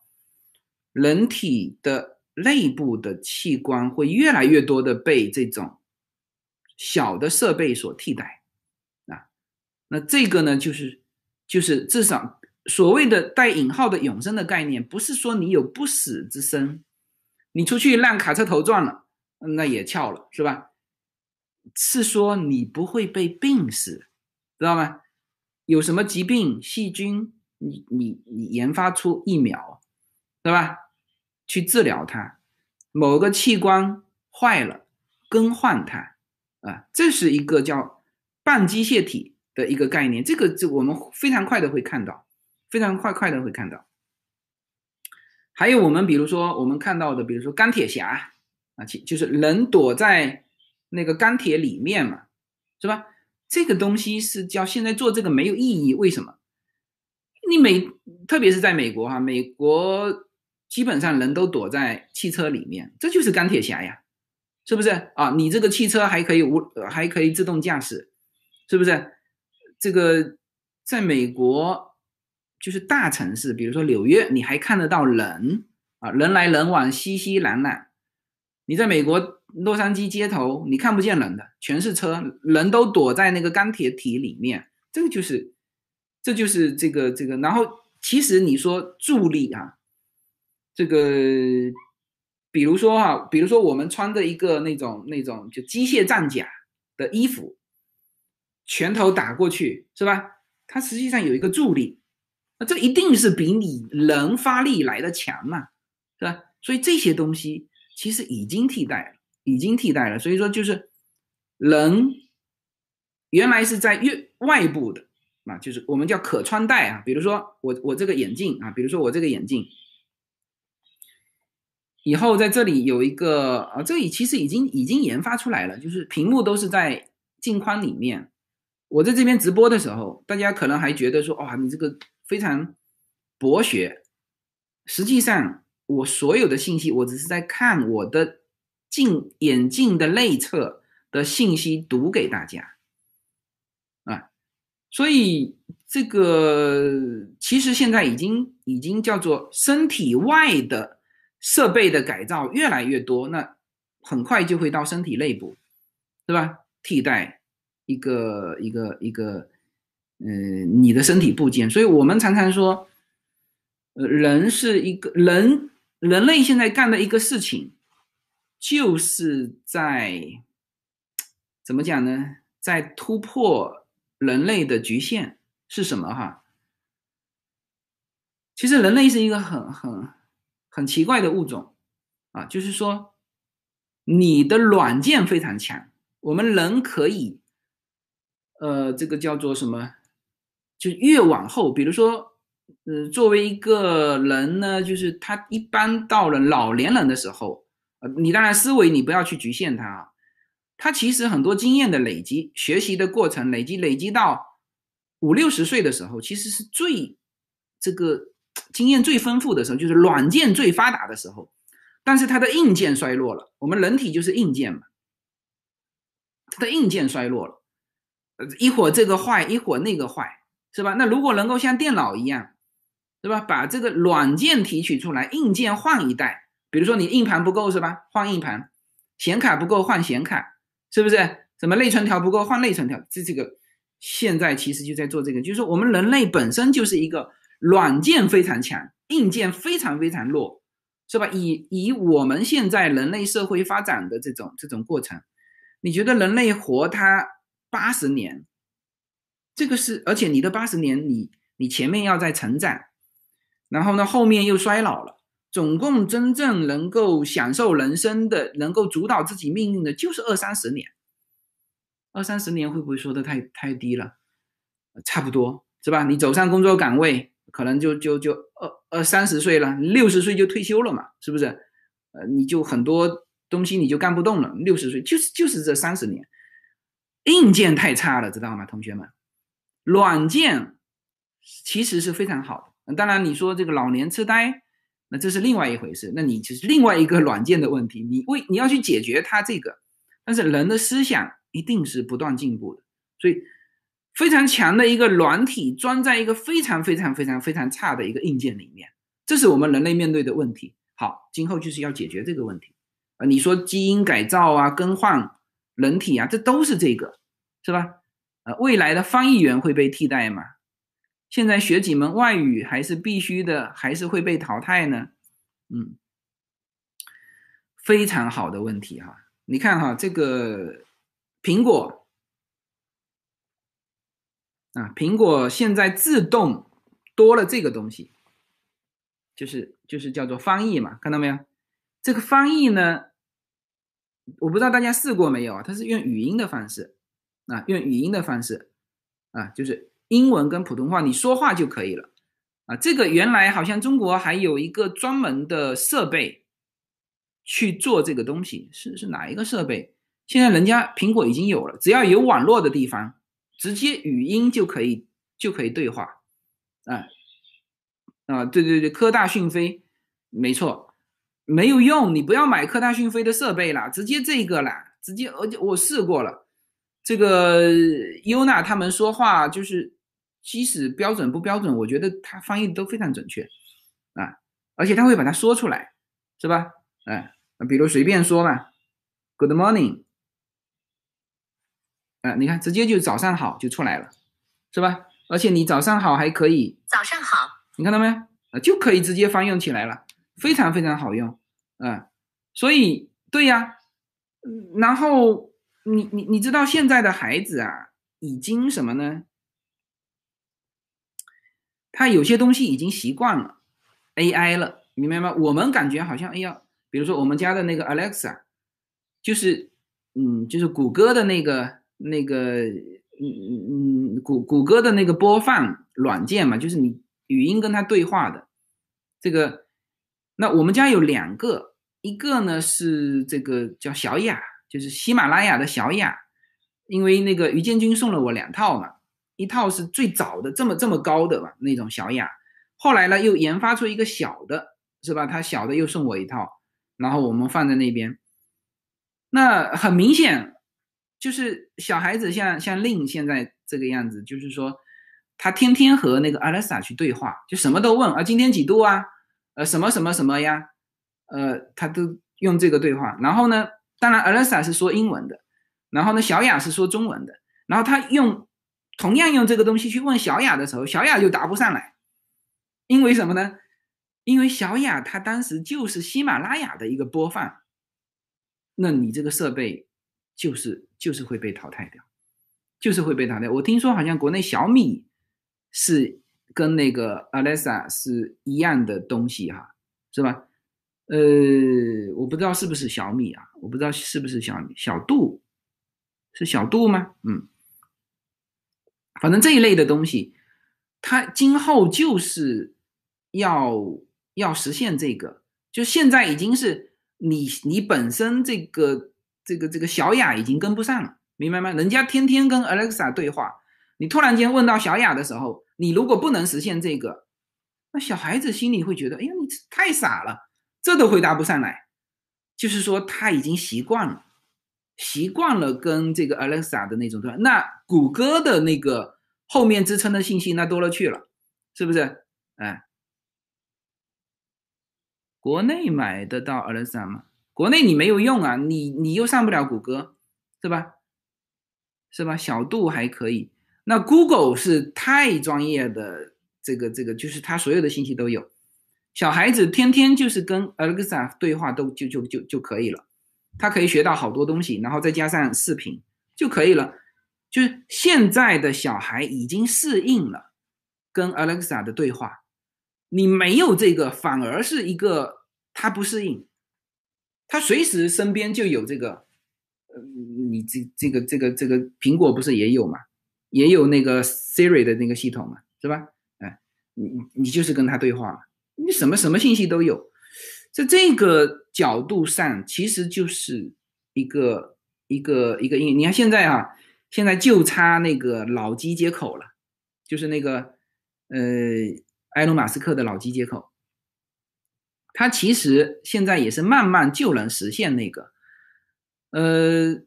人体的内部的器官会越来越多的被这种小的设备所替代啊，那这个呢，就是就是至少所谓的带引号的永生的概念，不是说你有不死之身。你出去让卡车头撞了，那也翘了，是吧？是说你不会被病死，知道吗？有什么疾病、细菌，你你你研发出疫苗，对吧？去治疗它，某个器官坏了，更换它，啊，这是一个叫半机械体的一个概念。这个就我们非常快的会看到，非常快快的会看到。还有我们比如说我们看到的，比如说钢铁侠啊，其就是人躲在那个钢铁里面嘛，是吧？这个东西是叫现在做这个没有意义，为什么？你美特别是在美国哈，美国基本上人都躲在汽车里面，这就是钢铁侠呀，是不是啊？你这个汽车还可以无还可以自动驾驶，是不是？这个在美国。就是大城市，比如说纽约，你还看得到人啊，人来人往，熙熙攘攘。你在美国洛杉矶街头，你看不见人的，全是车，人都躲在那个钢铁体里面。这个就是，这就是这个这个。然后其实你说助力啊，这个，比如说哈，比如说我们穿的一个那种那种就机械战甲的衣服，拳头打过去是吧？它实际上有一个助力。那这一定是比你人发力来的强嘛，是吧？所以这些东西其实已经替代了，已经替代了。所以说就是人原来是在越外部的啊，就是我们叫可穿戴啊。比如说我我这个眼镜啊，比如说我这个眼镜，以后在这里有一个啊，这里其实已经已经研发出来了，就是屏幕都是在镜框里面。我在这边直播的时候，大家可能还觉得说，哇，你这个。非常博学，实际上我所有的信息，我只是在看我的镜眼镜的内侧的信息读给大家啊，所以这个其实现在已经已经叫做身体外的设备的改造越来越多，那很快就会到身体内部，对吧？替代一个一个一个。嗯，你的身体部件，所以我们常常说，呃，人是一个人，人类现在干的一个事情，就是在怎么讲呢？在突破人类的局限是什么？哈，其实人类是一个很很很奇怪的物种啊，就是说，你的软件非常强，我们人可以，呃，这个叫做什么？就越往后，比如说，呃，作为一个人呢，就是他一般到了老年人的时候，呃，你当然思维你不要去局限他啊，他其实很多经验的累积、学习的过程累积，累积到五六十岁的时候，其实是最这个经验最丰富的时候，就是软件最发达的时候。但是它的硬件衰落了，我们人体就是硬件嘛，它的硬件衰落了，一会儿这个坏，一会儿那个坏，是吧？那如果能够像电脑一样，对吧？把这个软件提取出来，硬件换一代，比如说你硬盘不够是吧？换硬盘，显卡不够换显卡，是不是？什么内存条不够换内存条？这这个现在其实就在做这个，就是说我们人类本身就是一个软件非常强，硬件非常非常弱。是吧？以以我们现在人类社会发展的这种这种过程，你觉得人类活他八十年，这个是，而且你的八十年，你你前面要在成长，然后呢后面又衰老了，总共真正能够享受人生的，能够主导自己命运的，就是二三十年。二三十年会不会说的太太低了？差不多是吧？你走上工作岗位。可能就就就二二三十岁了，六十岁就退休了嘛，是不是？呃，你就很多东西你就干不动了。六十岁就是就是这三十年，硬件太差了，知道吗，同学们？软件其实是非常好的。当然，你说这个老年痴呆，那这是另外一回事，那你就是另外一个软件的问题。你为你要去解决它这个，但是人的思想一定是不断进步的，所以。非常强的一个软体装在一个非常非常非常非常差的一个硬件里面，这是我们人类面对的问题。好，今后就是要解决这个问题啊！你说基因改造啊、更换人体啊，这都是这个，是吧？呃，未来的翻译员会被替代吗？现在学几门外语还是必须的，还是会被淘汰呢？嗯，非常好的问题哈！你看哈，这个苹果。啊，苹果现在自动多了这个东西，就是就是叫做翻译嘛，看到没有？这个翻译呢，我不知道大家试过没有啊？它是用语音的方式啊，用语音的方式啊，就是英文跟普通话你说话就可以了啊。这个原来好像中国还有一个专门的设备去做这个东西，是是哪一个设备？现在人家苹果已经有了，只要有网络的地方。直接语音就可以就可以对话，啊啊，对对对，科大讯飞，没错，没有用，你不要买科大讯飞的设备了，直接这个啦，直接，而且我试过了，这个优娜他们说话就是，即使标准不标准，我觉得他翻译都非常准确，啊，而且他会把它说出来，是吧？哎，比如随便说嘛，Good morning。啊，你看，直接就早上好就出来了，是吧？而且你早上好还可以，早上好，你看到没有？啊，就可以直接翻用起来了，非常非常好用，啊，所以对呀，然后你你你知道现在的孩子啊，已经什么呢？他有些东西已经习惯了 AI 了，明白吗？我们感觉好像，哎呀，比如说我们家的那个 Alexa，就是，嗯，就是谷歌的那个。那个，嗯嗯嗯，谷谷歌的那个播放软件嘛，就是你语音跟他对话的这个。那我们家有两个，一个呢是这个叫小雅，就是喜马拉雅的小雅，因为那个于建军送了我两套嘛，一套是最早的这么这么高的嘛那种小雅，后来呢又研发出一个小的，是吧？他小的又送我一套，然后我们放在那边。那很明显。就是小孩子像像令现在这个样子，就是说，他天天和那个 Alexa 去对话，就什么都问啊，今天几度啊，呃，什么什么什么呀，呃，他都用这个对话。然后呢，当然 Alexa 是说英文的，然后呢，小雅是说中文的。然后他用同样用这个东西去问小雅的时候，小雅就答不上来，因为什么呢？因为小雅她当时就是喜马拉雅的一个播放，那你这个设备。就是就是会被淘汰掉，就是会被淘汰。我听说好像国内小米是跟那个 Alexa 是一样的东西哈，是吧？呃，我不知道是不是小米啊，我不知道是不是小米，小度是小度吗？嗯，反正这一类的东西，它今后就是要要实现这个，就现在已经是你你本身这个。这个这个小雅已经跟不上了，明白吗？人家天天跟 Alexa 对话，你突然间问到小雅的时候，你如果不能实现这个，那小孩子心里会觉得，哎呀，你太傻了，这都回答不上来。就是说他已经习惯了，习惯了跟这个 Alexa 的那种对话。那谷歌的那个后面支撑的信息那多了去了，是不是？哎，国内买得到 Alexa 吗？国内你没有用啊，你你又上不了谷歌，是吧？是吧？小度还可以，那 Google 是太专业的，这个这个就是它所有的信息都有。小孩子天天就是跟 Alexa 对话都就就就就可以了，他可以学到好多东西，然后再加上视频就可以了。就是现在的小孩已经适应了跟 Alexa 的对话，你没有这个反而是一个他不适应。他随时身边就有这个，呃，你这这个这个这个苹果不是也有嘛？也有那个 Siri 的那个系统嘛，是吧？哎，你你就是跟他对话，你什么什么信息都有，在这个角度上，其实就是一个一个一个应。你看现在啊，现在就差那个脑机接口了，就是那个呃，埃隆马斯克的脑机接口。它其实现在也是慢慢就能实现那个，呃，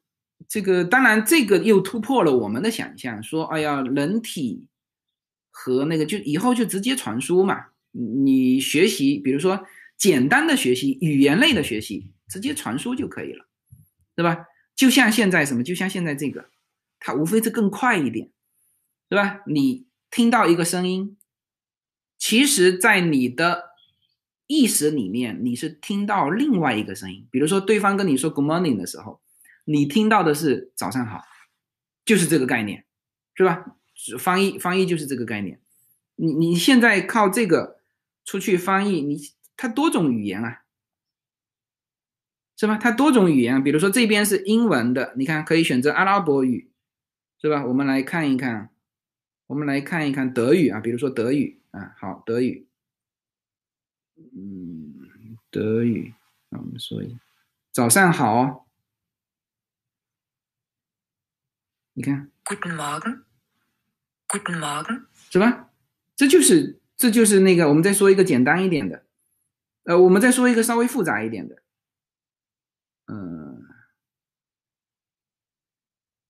这个当然这个又突破了我们的想象，说哎呀，人体和那个就以后就直接传输嘛，你学习，比如说简单的学习语言类的学习，直接传输就可以了，对吧？就像现在什么，就像现在这个，它无非是更快一点，对吧？你听到一个声音，其实在你的。意识里面，你是听到另外一个声音，比如说对方跟你说 “good morning” 的时候，你听到的是“早上好”，就是这个概念，是吧？翻译翻译就是这个概念。你你现在靠这个出去翻译，你它多种语言啊，是吧？它多种语言，比如说这边是英文的，你看可以选择阿拉伯语，是吧？我们来看一看，我们来看一看德语啊，比如说德语啊，好，德语。嗯，德语，那我们说一下，早上好。你看，Guten Morgen，Guten Morgen，是吧？这就是这就是那个，我们再说一个简单一点的，呃，我们再说一个稍微复杂一点的，嗯，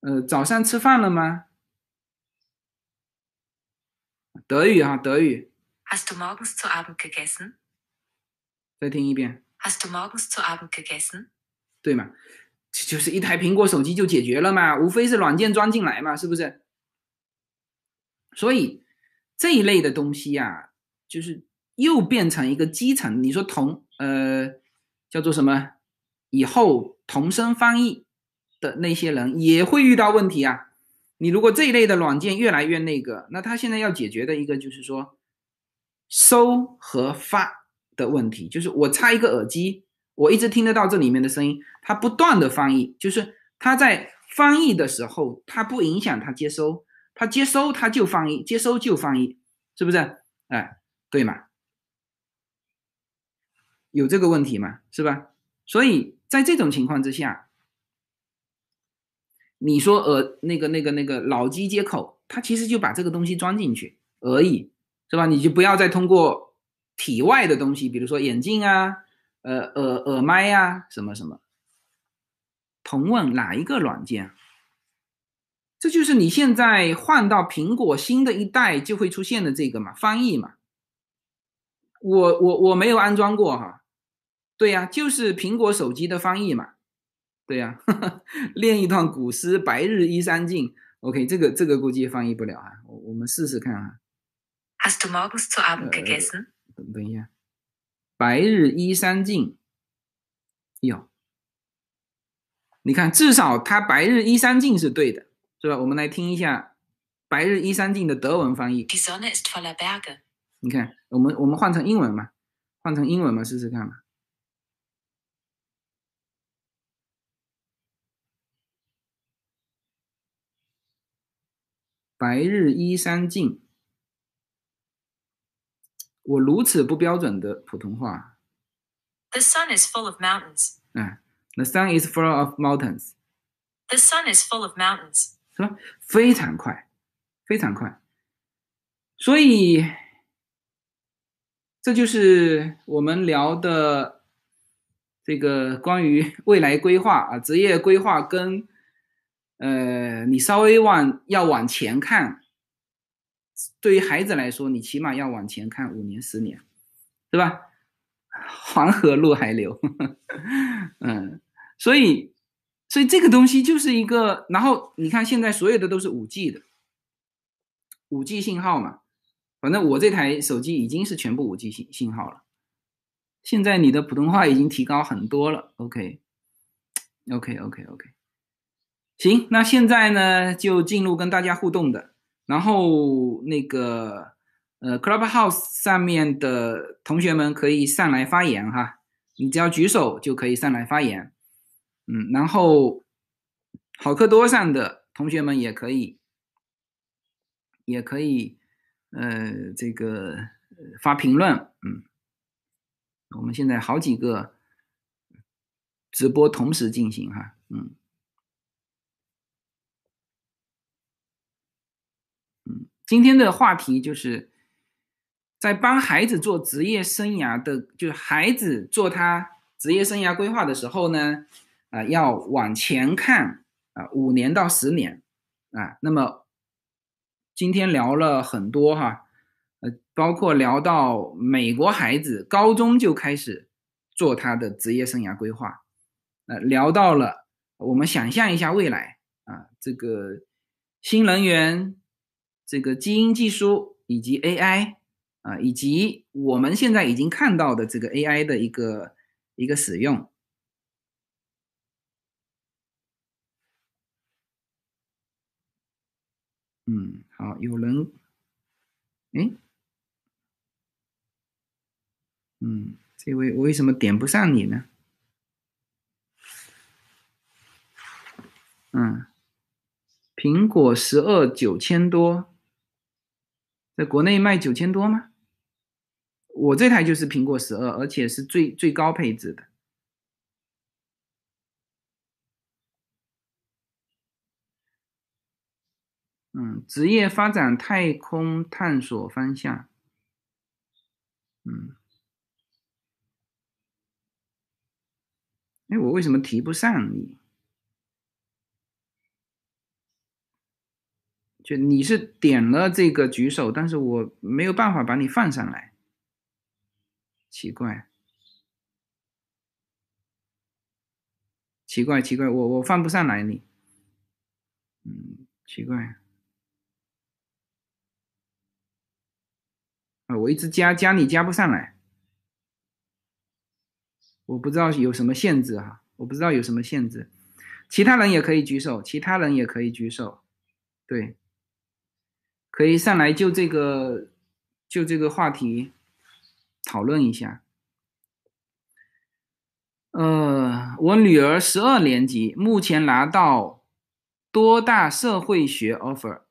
呃，早上吃饭了吗？德语啊，德语。Hast du morgens zu Abend gegessen？再听一遍。Hast du morgens zu Abend gegessen？对嘛，就是一台苹果手机就解决了嘛，无非是软件装进来嘛，是不是？所以这一类的东西呀，就是又变成一个基层。你说同呃叫做什么？以后同声翻译的那些人也会遇到问题啊。你如果这一类的软件越来越那个，那他现在要解决的一个就是说收和发。的问题就是我插一个耳机，我一直听得到这里面的声音，它不断的翻译，就是它在翻译的时候，它不影响它接收，它接收它就翻译，接收就翻译，是不是？哎，对嘛？有这个问题嘛？是吧？所以在这种情况之下，你说耳那个那个那个脑机接口，它其实就把这个东西装进去而已，是吧？你就不要再通过。体外的东西，比如说眼镜啊，呃，耳耳麦啊，什么什么。同问哪一个软件？这就是你现在换到苹果新的一代就会出现的这个嘛，翻译嘛。我我我没有安装过哈。对呀，就是苹果手机的翻译嘛。对呀，[LAUGHS] 练一段古诗“白日依山尽”。OK，这个这个估计翻译不了啊，我我们试试看啊。Hast du morgens zu Abend gegessen？等等一下，白日依山尽。哟，你看，至少他白日依山尽是对的，是吧？我们来听一下白日依山尽的德文翻译。Die Sonne ist voller Berge。你看，我们我们换成英文嘛，换成英文嘛，试试看嘛。白日依山尽。我如此不标准的普通话。The sun is full of mountains。哎，The sun is full of mountains，The sun is full of mountains. 是吧？非常快，非常快。所以，这就是我们聊的这个关于未来规划啊，职业规划跟呃，你稍微往要往前看，对于孩子来说，你起码要往前看五年、十年，对吧？黄河路还流，[LAUGHS] 嗯，所以，所以这个东西就是一个，然后你看现在所有的都是五 G 的，五 G 信号嘛，反正我这台手机已经是全部五 G 信信号了。现在你的普通话已经提高很多了，OK，OK，OK，OK。行，那现在呢就进入跟大家互动的，然后那个呃 Clubhouse 上面的同学们可以上来发言哈，你只要举手就可以上来发言，嗯，然后好课多上的同学们也可以，也可以呃这个发评论，嗯，我们现在好几个直播同时进行哈，嗯。今天的话题就是在帮孩子做职业生涯的，就是孩子做他职业生涯规划的时候呢，啊、要往前看啊、五年到十年啊。那么今天聊了很多哈，呃，包括聊到美国孩子高中就开始做他的职业生涯规划，呃，聊到了我们想象一下未来啊，这个新能源。这个基因技术以及 AI 啊，以及我们现在已经看到的这个 AI 的一个一个使用。嗯，好，有人，哎，嗯，这位我为什么点不上你呢？嗯，苹果十二九千多。在国内卖九千多吗？我这台就是苹果十二，而且是最最高配置的。嗯，职业发展太空探索方向。嗯，哎，我为什么提不上你？就你是点了这个举手，但是我没有办法把你放上来，奇怪，奇怪，奇怪，我我放不上来你，嗯，奇怪，啊，我一直加加你加不上来，我不知道有什么限制哈，我不知道有什么限制，其他人也可以举手，其他人也可以举手，对。可以上来就这个就这个话题讨论一下。呃，我女儿十二年级，目前拿到多大社会学 offer，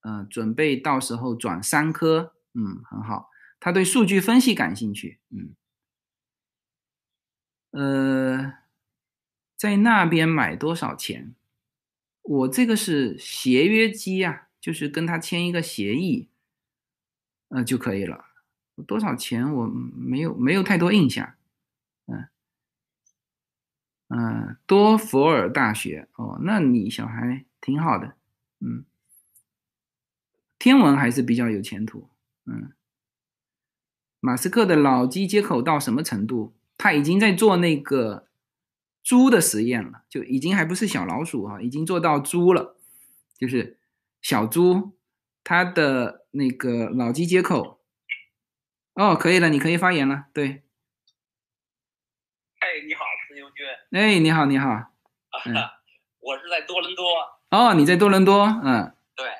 呃，准备到时候转三科，嗯，很好。她对数据分析感兴趣，嗯，呃，在那边买多少钱？我这个是协约机呀、啊。就是跟他签一个协议，呃就可以了。多少钱我没有没有太多印象，嗯嗯，多佛尔大学哦，那你小孩挺好的，嗯，天文还是比较有前途，嗯。马斯克的脑机接口到什么程度？他已经在做那个猪的实验了，就已经还不是小老鼠、啊，已经做到猪了，就是。小猪，他的那个脑机接口，哦，可以了，你可以发言了。对，哎，你好，自由军。哎，你好，你好。啊，我是在多伦多。哦，你在多伦多，嗯。对，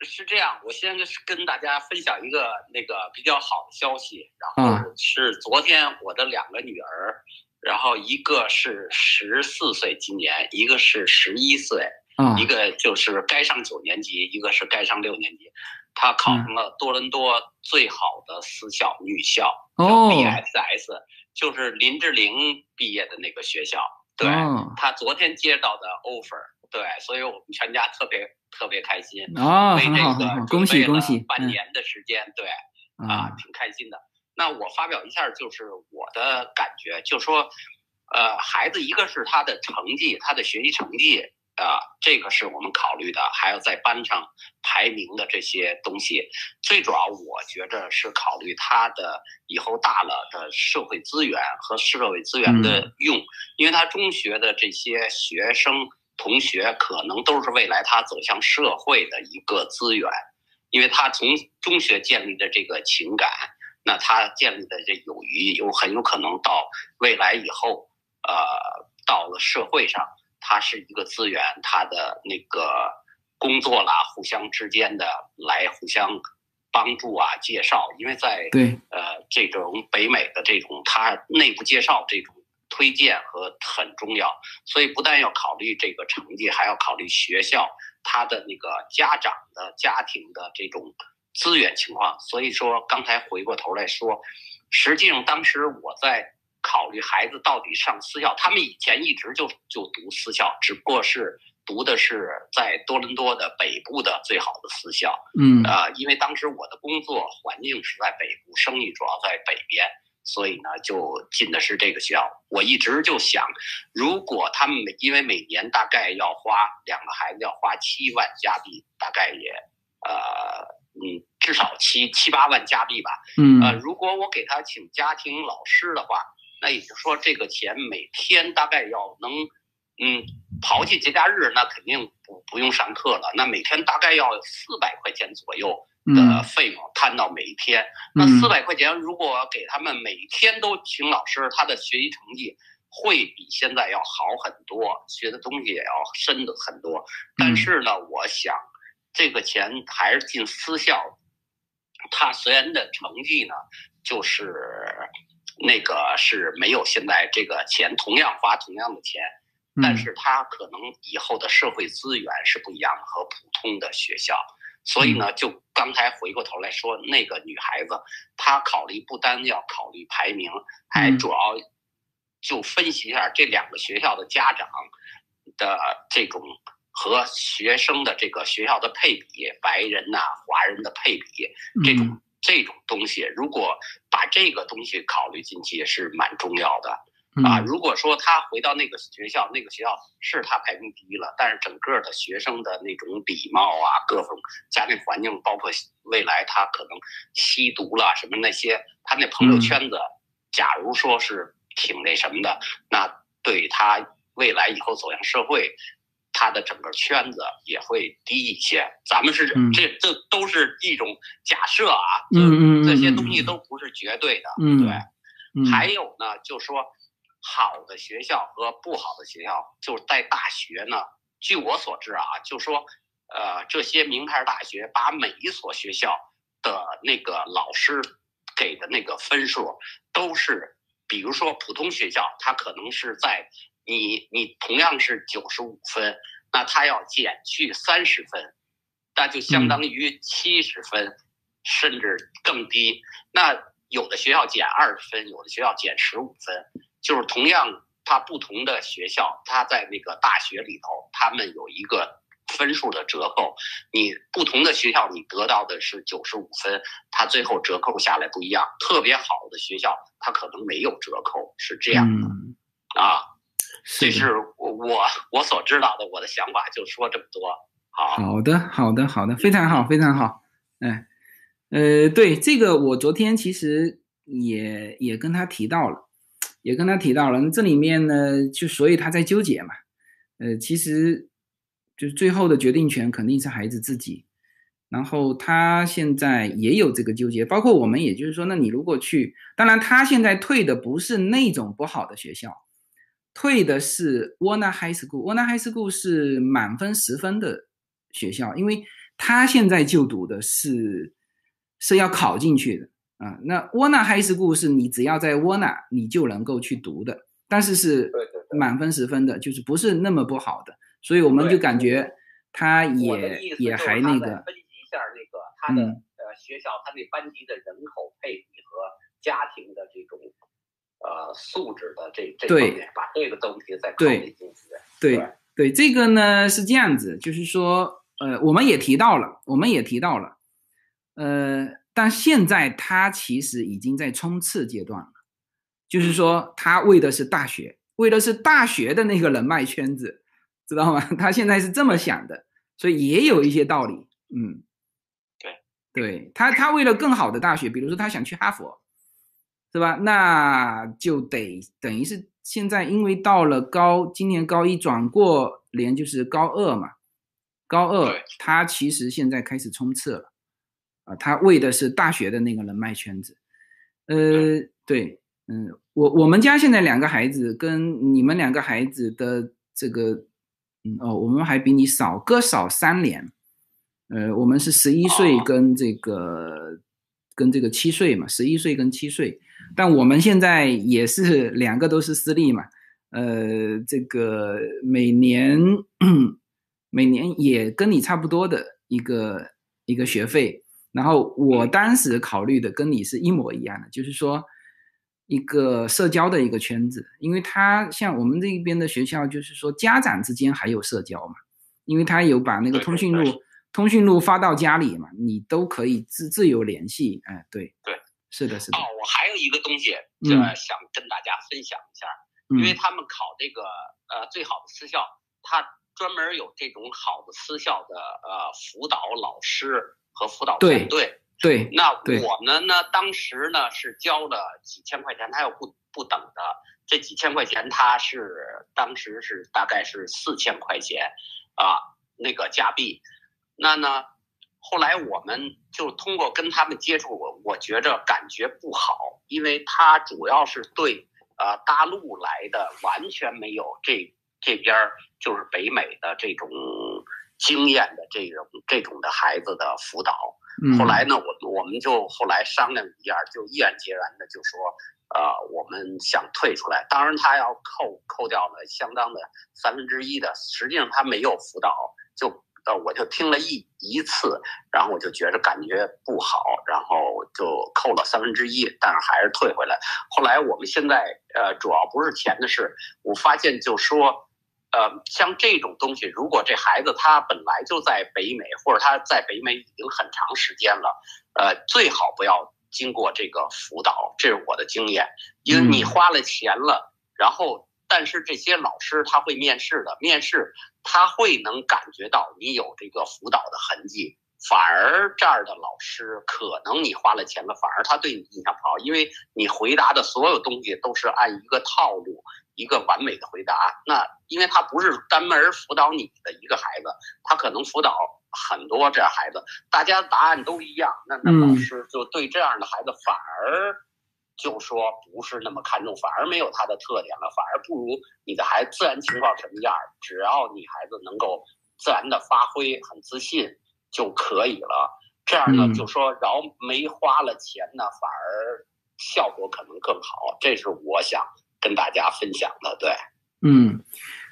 是这样。我先跟大家分享一个那个比较好的消息，然后是昨天我的两个女儿，然后一个是十四岁，今年一个是十一岁。啊，一个就是该上九年级，一个是该上六年级。她考上了多伦多最好的私校女校，叫，BSS，就是林志玲毕业的那个学校。对哦他昨天接到的 offer，对，所以我们全家特别特别开心。哦，为这个恭喜恭喜，半嗯年的时间，对啊啊，挺开心的。那我发表一下，就是我的感觉，就说，呃，孩子一个是他的成绩，他的学习成绩，啊、这个是我们考虑的，还有在班上排名的这些东西。最主要，我觉着是考虑他的以后大了的社会资源和社会资源的用，因为他中学的这些学生同学可能都是未来他走向社会的一个资源，因为他从中学建立的这个情感。那他建立的这友谊有很有可能到未来以后，呃，到了社会上，它是一个资源，它的那个工作啦，互相之间的来互相帮助啊，介绍，因为在对，呃这种北美的这种它内部介绍这种推荐和很重要，所以不但要考虑这个成绩，还要考虑学校他的那个家长的家庭的这种资源情况。所以说，刚才回过头来说，实际上当时我在考虑孩子到底上私校，他们以前一直就就读私校，只不过是读的是在多伦多的北部的最好的私校。嗯啊、因为当时我的工作环境是在北部，生意主要在北边，所以呢就进的是这个学校。我一直就想，如果他们每因为每年大概要花两个孩子要花七万加币，大概也呃嗯至少七七八万加币吧。嗯呃，如果我给他请家庭老师的话，那也就是说这个钱每天大概要能，嗯，刨去节假日，那肯定不不用上课了，那每天大概要四百块钱左右的嗯费用摊到每一天。那嗯四百块钱如果给他们每天都请老师，他的学习成绩会比现在要好很多，学的东西也要深的很多。但是呢，我想这个钱还是进私校，他虽然的成绩呢，就是那个是没有现在这个钱同样花同样的钱，嗯。但是他可能以后的社会资源是不一样的，和普通的学校。所以呢，就刚才回过头来说，那个女孩子，她考虑不单要考虑排名，还嗯。主要就分析一下这两个学校的家长的这种和学生的这个学校的配比，白人呐、华人的配比，这种、嗯这种东西，如果把这个东西考虑进去，也是蛮重要的。啊，嗯如果说他回到那个学校，那个学校是他排名第一了，但是整个的学生的那种礼貌啊，各种家庭环境，包括未来他可能吸毒了什么那些，他那朋友嗯圈子，假如说是挺那什么的，那对他未来以后走向社会，他的整个圈子也会低一些。咱们是嗯这这都是一种假设啊，这嗯这些嗯东西都不是绝对的，嗯对。嗯还有呢，就说好的学校和不好的学校，就是在大学呢。据我所知啊，就说呃，这些名牌大学把每一所学校的那个老师给的那个分数都是，比如说普通学校，它可能是在你你同样是九十五分，那他要减去三十分，那就相当于七十分，甚至更低。那有的学校减二十分，有的学校减十五分，就是同样，它不同的学校，它在那个大学里头，他们有一个分数的折扣。你不同的学校，你得到的是九十五分，它最后折扣下来不一样。特别好的学校，它可能没有折扣，是这样的、嗯啊。这是我我我所知道的，我的想法就说这么多。好，好的，好的，好的，非常好，非常好。哎，呃，对这个，我昨天其实也也跟他提到了，也跟他提到了。这里面呢，就所以他在纠结嘛。呃，其实就是最后的决定权肯定是孩子自己。然后他现在也有这个纠结，包括我们，也就是说，那你如果去，当然他现在退的不是那种不好的学校，退的是 Warner High School。Warner High School 是满分十分的学校，因为他现在就读的是是要考进去的啊。那 Warner High School 是你只要在 Warner 你就能够去读的，但是是满分十分的，就是不是那么不好的，所以我们就感觉他也也还那个，分析一下那个他的、嗯呃学校他那班级的人口配比和家庭的这种呃素质的这这对方面，把这这个东西再考虑进去。对对，这个呢是这样子，就是说，呃，我们也提到了，我们也提到了，呃，但现在他其实已经在冲刺阶段了，就是说他为的是大学，为的是大学的那个人脉圈子，知道吗？[LAUGHS] 他现在是这么想的，所以也有一些道理，嗯。对他，他为了更好的大学，比如说他想去哈佛，是吧？那就得等于是现在，因为到了高，今年高一转过年就是高二嘛，高二他其实现在开始冲刺了，啊，他为的是大学的那个人脉圈子，呃，对，嗯，我我们家现在两个孩子跟你们两个孩子的这个，嗯哦，我们还比你少，各少三年。呃，我们是十一岁跟这个跟这个七岁嘛，十一岁跟七岁，但我们现在也是两个都是私立嘛，呃，这个每年 [CLEARS THROAT] 每年也跟你差不多的一个一个学费，然后我当时考虑的跟你是一模一样的，就是说一个社交的一个圈子，因为他像我们这边的学校，就是说家长之间还有社交嘛，因为他有把那个通讯录。通讯录发到家里嘛，你都可以自自由联系。哎，对对，是的，是的。哦，我还有一个东西，就想跟大家分享一下，因为他们考这个呃最好的私校，他专门有这种好的私校的呃辅导老师和辅导团队。对，那我们呢，当时呢是交了几千块钱，他要不不等的，这几千块钱他是当时是大概是四千块钱啊，那个假币。那呢，后来我们就通过跟他们接触，我我觉着感觉不好，因为他主要是对呃大陆来的完全没有这这边就是北美的这种经验的这种这种的孩子的辅导。后来呢，我我们就后来商量一下，就毅然决然的就说，呃，我们想退出来。当然，他要扣扣掉了相当的三分之一的，实际上他没有辅导就。呃，我就听了一一次，然后我就觉着感觉不好，然后就扣了三分之一，但是还是退回来。后来我们现在呃，主要不是钱的事，我发现就说，呃，像这种东西，如果这孩子他本来就在北美，或者他在北美已经很长时间了，呃，最好不要经过这个辅导，这是我的经验，因为你花了钱了，然后。但是这些老师他会面试的，面试他会能感觉到你有这个辅导的痕迹，反而这儿的老师可能你花了钱了，反而他对你印象不好，因为你回答的所有东西都是按一个套路，一个完美的回答。那因为他不是专门辅导你的一个孩子，他可能辅导很多这孩子，大家答案都一样，那那老师就对这样的孩子反而。就说不是那么看重，反而没有它的特点了，反而不如你的孩子自然情况什么样只要你孩子能够自然的发挥，很自信就可以了。这样呢，就说然后没花了钱呢，反而效果可能更好。这是我想跟大家分享的。对，嗯，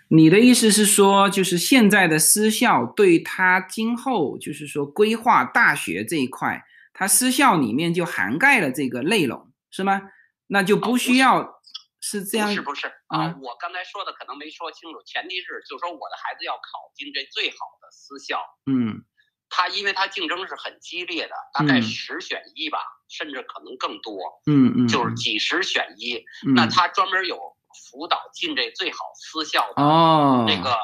你的意思是说，就是现在的私校对他今后就是说规划大学这一块，他私校里面就涵盖了这个内容。是吗？那就不需要是这样。是不是啊？我刚才说的可能没说清楚。前提是，就说我的孩子要考进这最好的私校。嗯。他因为他竞争是很激烈的，大概十选一吧，甚至可能更多。嗯嗯。就是几十选一，那他专门有辅导进这最好私校的哦，那个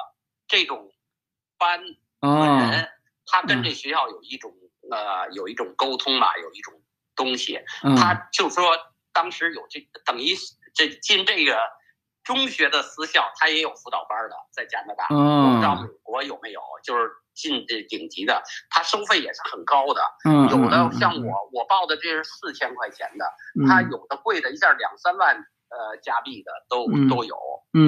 这种班人，他跟这学校有一种呃有一种沟通吧，有一种。东西，他就说当时有这等于这进这个中学的私校，他也有辅导班的，在加拿大，我不知道美国有没有，就是进这顶级的，他收费也是很高的，有的像我我报的这是四千块钱的，他有的贵的一下两三万呃加币的都都有，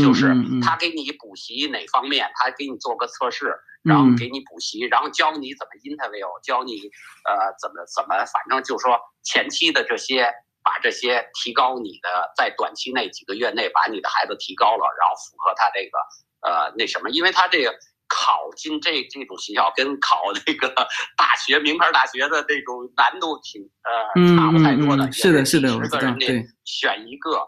就是他给你补习哪方面，他给你做个测试。然后给你补习，然后教你怎么 interview，教你呃怎么怎么，反正就说前期的这些，把这些提高你的，在短期内几个月内把你的孩子提高了，然后符合他这个呃那什么，因为他这个考进这这种学校跟考那个大学名牌大学的这种难度挺呃差不太多的，是的是的，我知道，对，选一个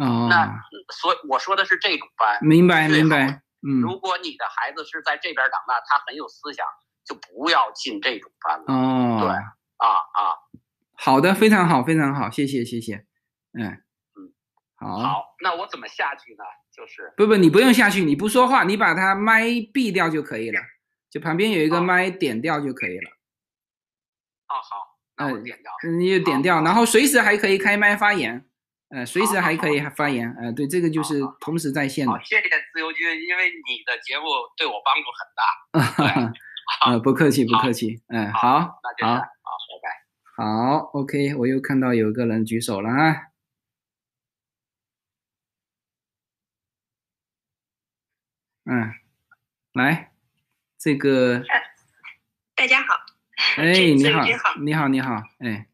哦，那所以我说的是这种班。明白明白，嗯，如果你的孩子是在这边长大，他很有思想，就不要进这种班了。哦，对啊啊，好的，非常好，非常好，谢谢谢谢，嗯嗯，好，好，那我怎么下去呢？就是不不，你不用下去，你不说话，你把它麦闭掉就可以了，就旁边有一个哦麦点掉就可以了，哦好，那我嗯点掉。你就点掉，然后随时还可以开麦发言，呃，随时还可以发言，呃，对，这个就是同时在线的好，，谢谢自由军，因为你的节目对我帮助很大。[LAUGHS] 对 [LAUGHS] 呃，不客气不客气，嗯，好好，那就，好，好，拜拜。好，OK，我又看到有个人举手了啊，嗯，来，这个，大家好，哎，你好自由军好，你好，你好，哎，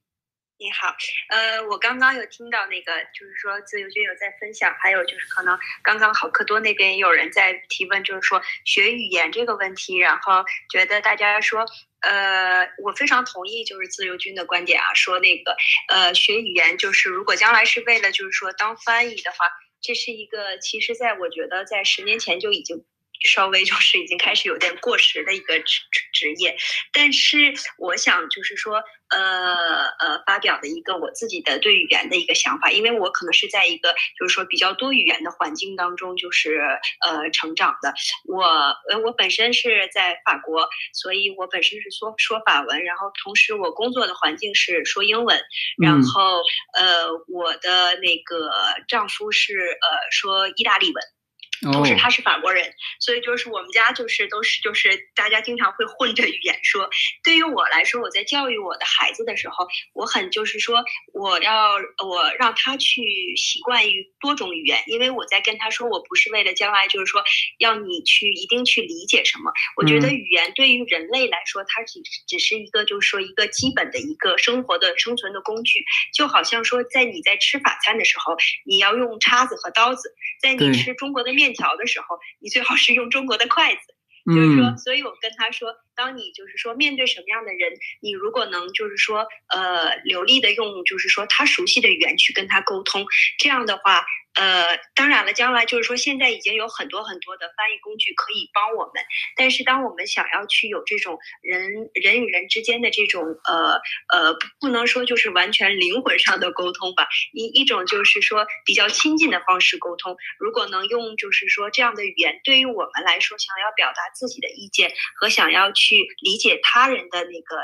你好，呃，我刚刚有听到那个，就是说自由军有在分享，还有就是可能刚刚好克多那边也有人在提问，就是说学语言这个问题，然后觉得大家说，呃，我非常同意就是自由军的观点啊，说那个呃学语言就是如果将来是为了就是说当翻译的话，这是一个其实在我觉得在十年前就已经。稍微就是已经开始有点过时的一个职职职业，但是我想就是说，呃呃，发表的一个我自己的对语言的一个想法，因为我可能是在一个就是说比较多语言的环境当中，就是呃成长的。我呃我本身是在法国，所以我本身是说说法文，然后同时我工作的环境是说英文，然嗯后呃我的那个丈夫是呃说意大利文。同哦时他是法国人，所以就是我们家就是都是就是大家经常会混着语言说。对于我来说，我在教育我的孩子的时候，我很就是说我要我让他去习惯于多种语言，因为我在跟他说，我不是为了将来就是说要你去一定去理解什么。我觉得嗯语言对于人类来说，它只只是一个就是说一个基本的一个生活的生存的工具，就好像说在你在吃法餐的时候，你要用叉子和刀子。在你吃中国的面条的时候，你最好是用中国的筷子。就是说，嗯所以我跟他说，当你就是说面对什么样的人，你如果能就是说呃流利的用就是说他熟悉的语言去跟他沟通，这样的话，呃，当然了，将来就是说现在已经有很多很多的翻译工具可以帮我们，但是当我们想要去有这种人人与人之间的这种呃呃，不能说就是完全灵魂上的沟通吧，一一种就是说比较亲近的方式沟通。如果能用就是说这样的语言，对于我们来说，想要表达自己的意见和想要去去理解他人的那个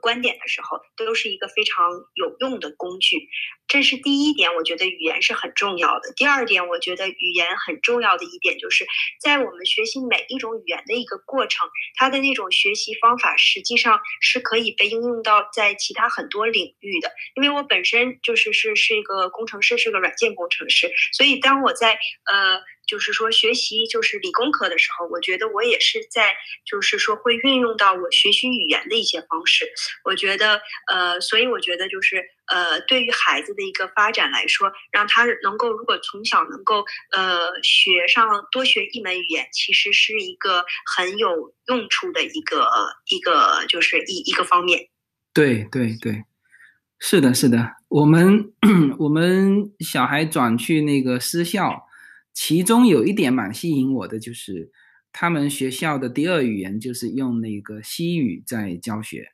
观点的时候，都是一个非常有用的工具。这是第一点，我觉得语言是很重要的。第二点，我觉得语言很重要的一点就是在我们学习每一种语言的一个过程，它的那种学习方法实际上是可以被应用到在其他很多领域的。因为我本身就是是是一个工程师，是个软件工程师，所以当我在呃。就是说，学习就是理工科的时候，我觉得我也是在，就是说会运用到我学习语言的一些方式。我觉得，呃，所以我觉得就是，呃，对于孩子的一个发展来说，让他能够如果从小能够，呃，学上多学一门语言，其实是一个很有用处的一个一个就是一一个方面。对对对，是的，是的，我们我们小孩转去那个私校，其中有一点蛮吸引我的，就是他们学校的第二语言就是用那个西语在教学，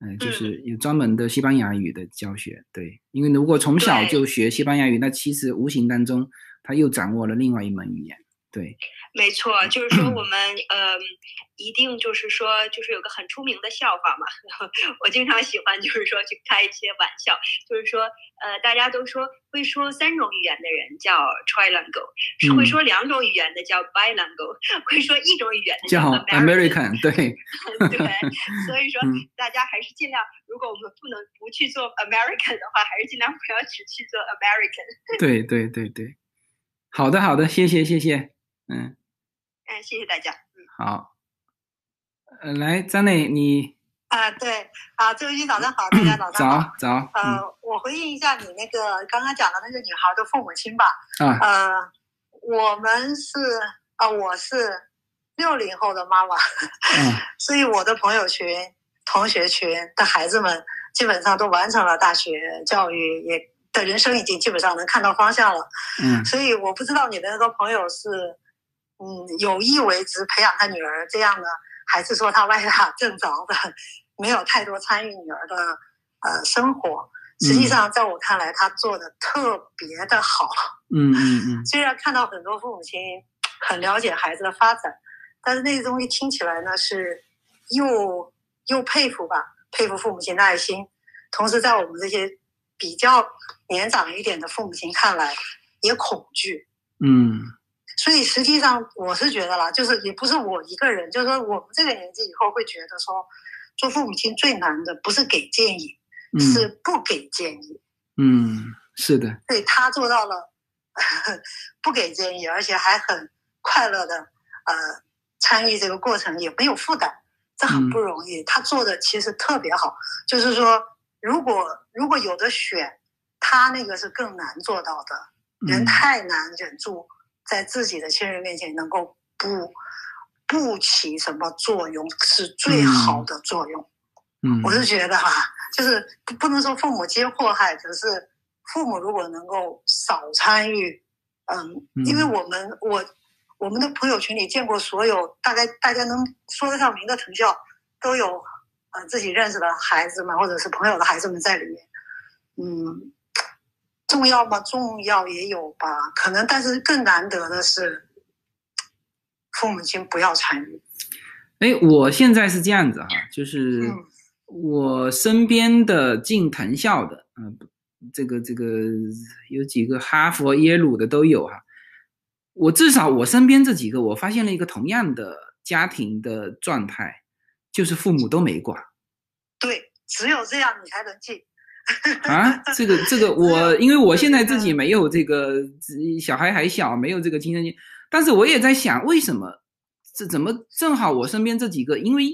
嗯、就是有专门的西班牙语的教学。对，因为如果从小就学西班牙语，那其实无形当中他又掌握了另外一门语言。对，没错，就是说我们呃，一定就是说，就是有个很出名的笑话嘛。[LAUGHS] 我经常喜欢就是说去开一些玩笑，就是说呃，大家都说会说三种语言的人叫 trilingual，是会嗯。说两种语言的叫 bilingual，会说一种语言的叫 American。American，对，[LAUGHS] 对，所以说嗯。大家还是尽量，如果我们不能不去做 American 的话，还是尽量不要只去做 American。对对对对，好的好的，谢谢谢谢，嗯。嗯，谢谢大家。嗯好，呃，来，张磊，你啊，对，啊，这位军早上好，大家早 [CLEARS THROAT] 上好。早早，呃嗯，我回应一下你那个刚刚讲的那个女孩的父母亲吧。啊，呃，我们是啊、我是六零后的妈妈，嗯 [LAUGHS] 所以我的朋友群、同学群的孩子们基本上都完成了大学教育，也的人生已经基本上能看到方向了。嗯所以我不知道你的那个朋友是，嗯，有意为之培养他女儿这样呢，还是说他歪打 [LAUGHS] 正着的，没有太多参与女儿的呃生活。实际上，在我看来，他做的特别的好。嗯嗯嗯虽然看到很多父母亲很了解孩子的发展，但是那个东西听起来呢是又又佩服吧，佩服父母亲的爱心，同时在我们这些比较年长一点的父母亲看来也恐惧。嗯所以实际上我是觉得啦，就是也不是我一个人，就是说我们这个年纪以后会觉得说，做父母亲最难的不是给建议，嗯是不给建议。嗯，是的，对他做到了 [LAUGHS] 不给建议，而且还很快乐的呃参与这个过程，也没有负担，这很不容易。他做的其实特别好，就是说，如果如果有的选，他那个是更难做到的。人嗯太难忍住在自己的亲人面前能够不不起什么作用，是最好的作用。嗯。我是觉得哈、就是不不能说父母皆祸害，只是父母如果能够少参与，嗯，嗯因为我们我我们的朋友群里见过所有大概大家能说得上名的藤校，都有呃自己认识的孩子们或者是朋友的孩子们在里面，嗯，重要吗？重要也有吧，可能，但是更难得的是，父母亲不要参与，哎，我现在是这样子哈，就是嗯我身边的进藤校的，嗯、这个这个有几个哈佛、耶鲁的都有哈。我至少我身边这几个，我发现了一个同样的家庭的状态，就是父母都没管对，只有这样你才能进。啊。这个这个 [LAUGHS] 我，因为我现在自己 [LAUGHS] 没有这个小孩还小，没有这个亲身经，但是我也在想，为什么这怎么正好我身边这几个，因为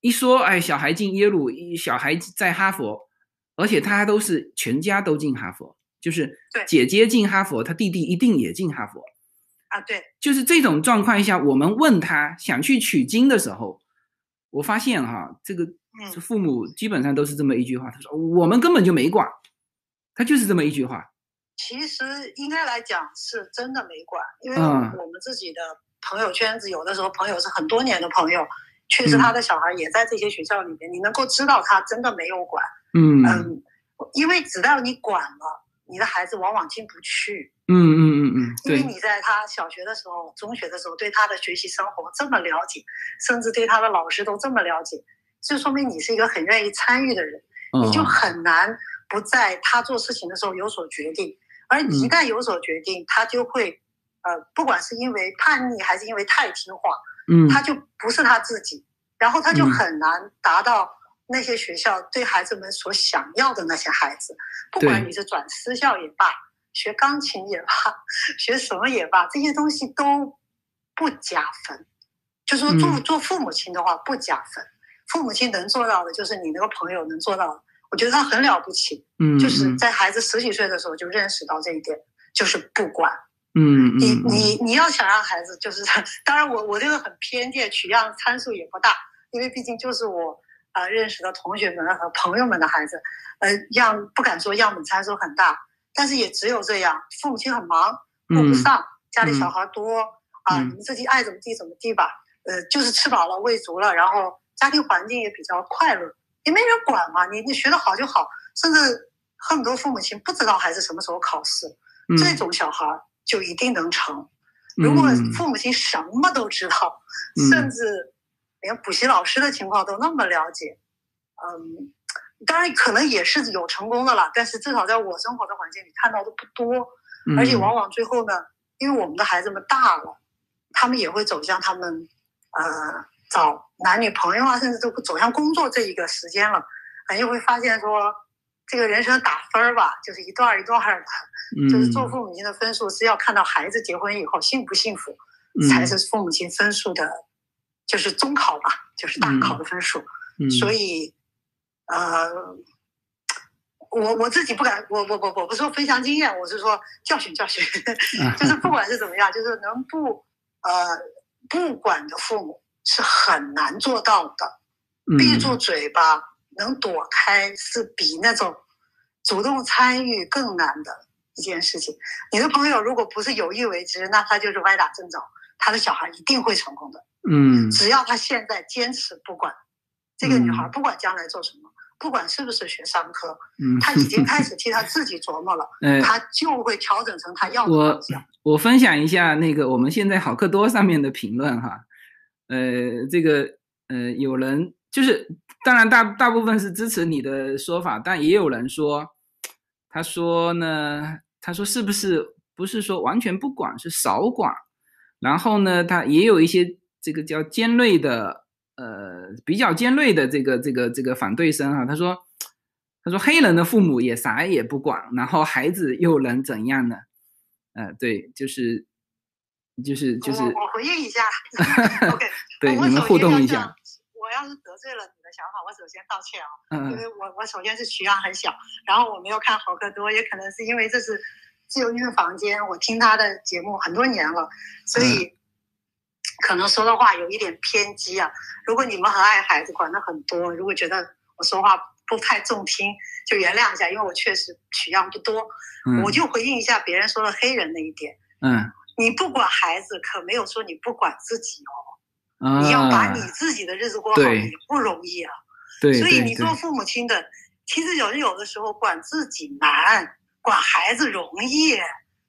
一说哎，小孩进耶鲁，一小孩在哈佛，而且他都是全家都进哈佛，就是对姐姐进哈佛，他弟弟一定也进哈佛。啊，对，就是这种状况下，我们问他想去取经的时候，我发现哈，这个父母基本上都是这么一句话，他说我们根本就没管，他就是这么一句话。其实应该来讲是真的没管，因为嗯。我们自己的朋友圈子，有的时候朋友是很多年的朋友，确实他的小孩也在这些学校里面，你能够知道他真的没有管，嗯。嗯，因为只要你管了，你的孩子往往进不去，嗯嗯嗯嗯，因为，你在他小学的时候、中学的时候对他的学习生活这么了解，甚至对他的老师都这么了解，就说明你是一个很愿意参与的人。你就哦很难不在他做事情的时候有所决定，而你一旦有所决定，他就会，呃，不管是因为叛逆还是因为太听话，嗯。他就不是他自己，然后他就嗯。很难达到那些学校对孩子们所想要的那些孩子，不管你是转私校也罢，学钢琴也罢，[LAUGHS] 学什么也罢，这些东西都不加分。就说做嗯。做父母亲的话不加分，父母亲能做到的就是你那个朋友能做到的，我觉得他很了不起，嗯就是在孩子十几岁的时候就认识到这一点，就是不管嗯嗯。你嗯。你你要想让孩子就是，[LAUGHS] 当然我我这个很偏见，取样参数也不大，因为毕竟就是我呃认识的同学们和朋友们的孩子，呃样不敢说样本参数很大，但是也只有这样，父母亲很忙顾不嗯上，家里小孩多啊，嗯你们自己爱怎么地怎么地吧，呃就是吃饱了喂足了，然后家庭环境也比较快乐，也没人管嘛，你你学得好就好，甚至很多父母亲不知道孩子什么时候考试，嗯这种小孩就一定能成。如果嗯父母亲什么都知道，嗯甚至连补习老师的情况都那么了解，嗯，当然可能也是有成功的了，但是至少在我生活的环境里看到的不多，嗯而且往往最后呢，因为我们的孩子们大了，他们也会走向他们呃找男女朋友啊，甚至都走向工作这一个时间了，啊，又会发现说这个人生打分儿吧，就是一段儿一段儿的。就是做嗯父母亲的分数是要看到孩子结婚以后幸不幸福，嗯才是父母亲分数的，就是中考吧，就是大考的分数。嗯所以，呃，我我自己不敢，我我我我不是说分享经验，我是说教训教训，[LAUGHS] 啊就是不管是怎么样，就是能不呃不管的父母是很难做到的。闭住嘴巴能躲开，是比那种主动参与更难的一件事情。你的朋友如果不是有意为之，那他就是歪打正着，他的小孩一定会成功的。嗯。只要他现在坚持不管，这个女孩嗯。不管将来做什么，不管是不是学商科，嗯，她已经开 [LAUGHS] 始替她自己琢磨了，呃，她就会调整成她要的我方向。我分享一下那个我们现在好课多上面的评论哈，呃，这个呃，有人就是当然大大部分是支持你的说法，但也有人说，他说呢，他说是不是不是说完全不管，是少管，然后呢，他也有一些这个叫尖锐的呃比较尖锐的这个这个这个反对声哈，他说他说黑人的父母也啥也不管，然后孩子又能怎样呢？呃，对，就是就是就是我我回应一下，[LAUGHS] OK，对我你们互动一下，我要是得罪了你的想法，我首先道歉啊，嗯因为我我首先是取样很小，然后我没有看好克多，也可能是因为这是自由音乐房间，我听他的节目很多年了，所以嗯可能说的话有一点偏激啊。如果你们很爱孩子，管的很多，如果觉得我说话不太中听，就原谅一下，因为我确实取样不多，嗯我就回应一下别人说的黑人那一点。嗯你不管孩子，可没有说你不管自己哦。啊，你要把你自己的日子过好对也不容易啊。对所以你做父母亲的，其实有有的时候管自己难，管孩子容易。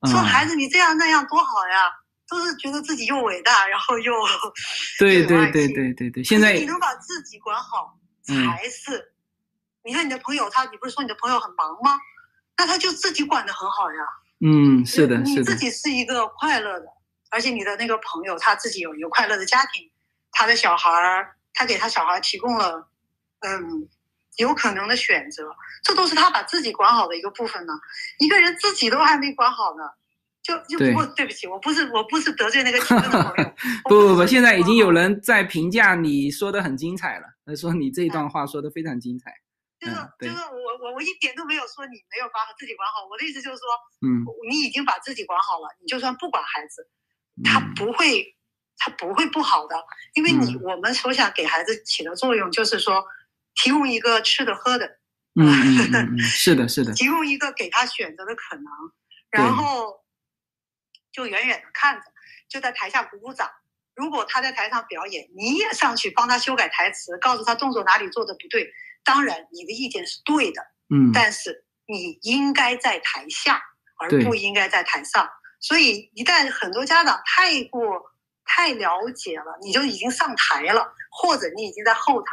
说嗯孩子你这样那样多好呀，都是觉得自己又伟大，然后又 [LAUGHS] 对对对对对对，现在你能把自己管好，嗯才是。你看你的朋友他，你不是说你的朋友很忙吗？那他就自己管的很好呀。嗯是的是的你自己是一个快乐的，而且你的那个朋友他自己有一个快乐的家庭，他的小孩儿，他给他小孩提供了，嗯，有可能的选择，这都是他把自己管好的一个部分呢。一个人自己都还没管好呢，就就对。不对不起，我不是我不是得罪那个听众的朋友，[LAUGHS] 不不不，现在已经有人在评价你说的很精彩了，他说你这一段话说的非常精彩，就是就。是我我我一点都没有说你没有把自己管好，我的意思就是说，嗯。你已经把自己管好了，你就算不管孩子，他嗯。不会，他不会不好的，因为你、嗯。我们所想给孩子起的作用就是说，提供一个吃的喝的，嗯，[LAUGHS] 是的是的，提供一个给他选择的可能，然后就远远的看着，就在台下鼓鼓掌。如果他在台上表演，你也上去帮他修改台词，告诉他动作哪里做的不对。当然，你的意见是对的，嗯但是你应该在台下，而不应该在台上。所以，一旦很多家长太过太了解了，你就已经上台了，或者你已经在后台，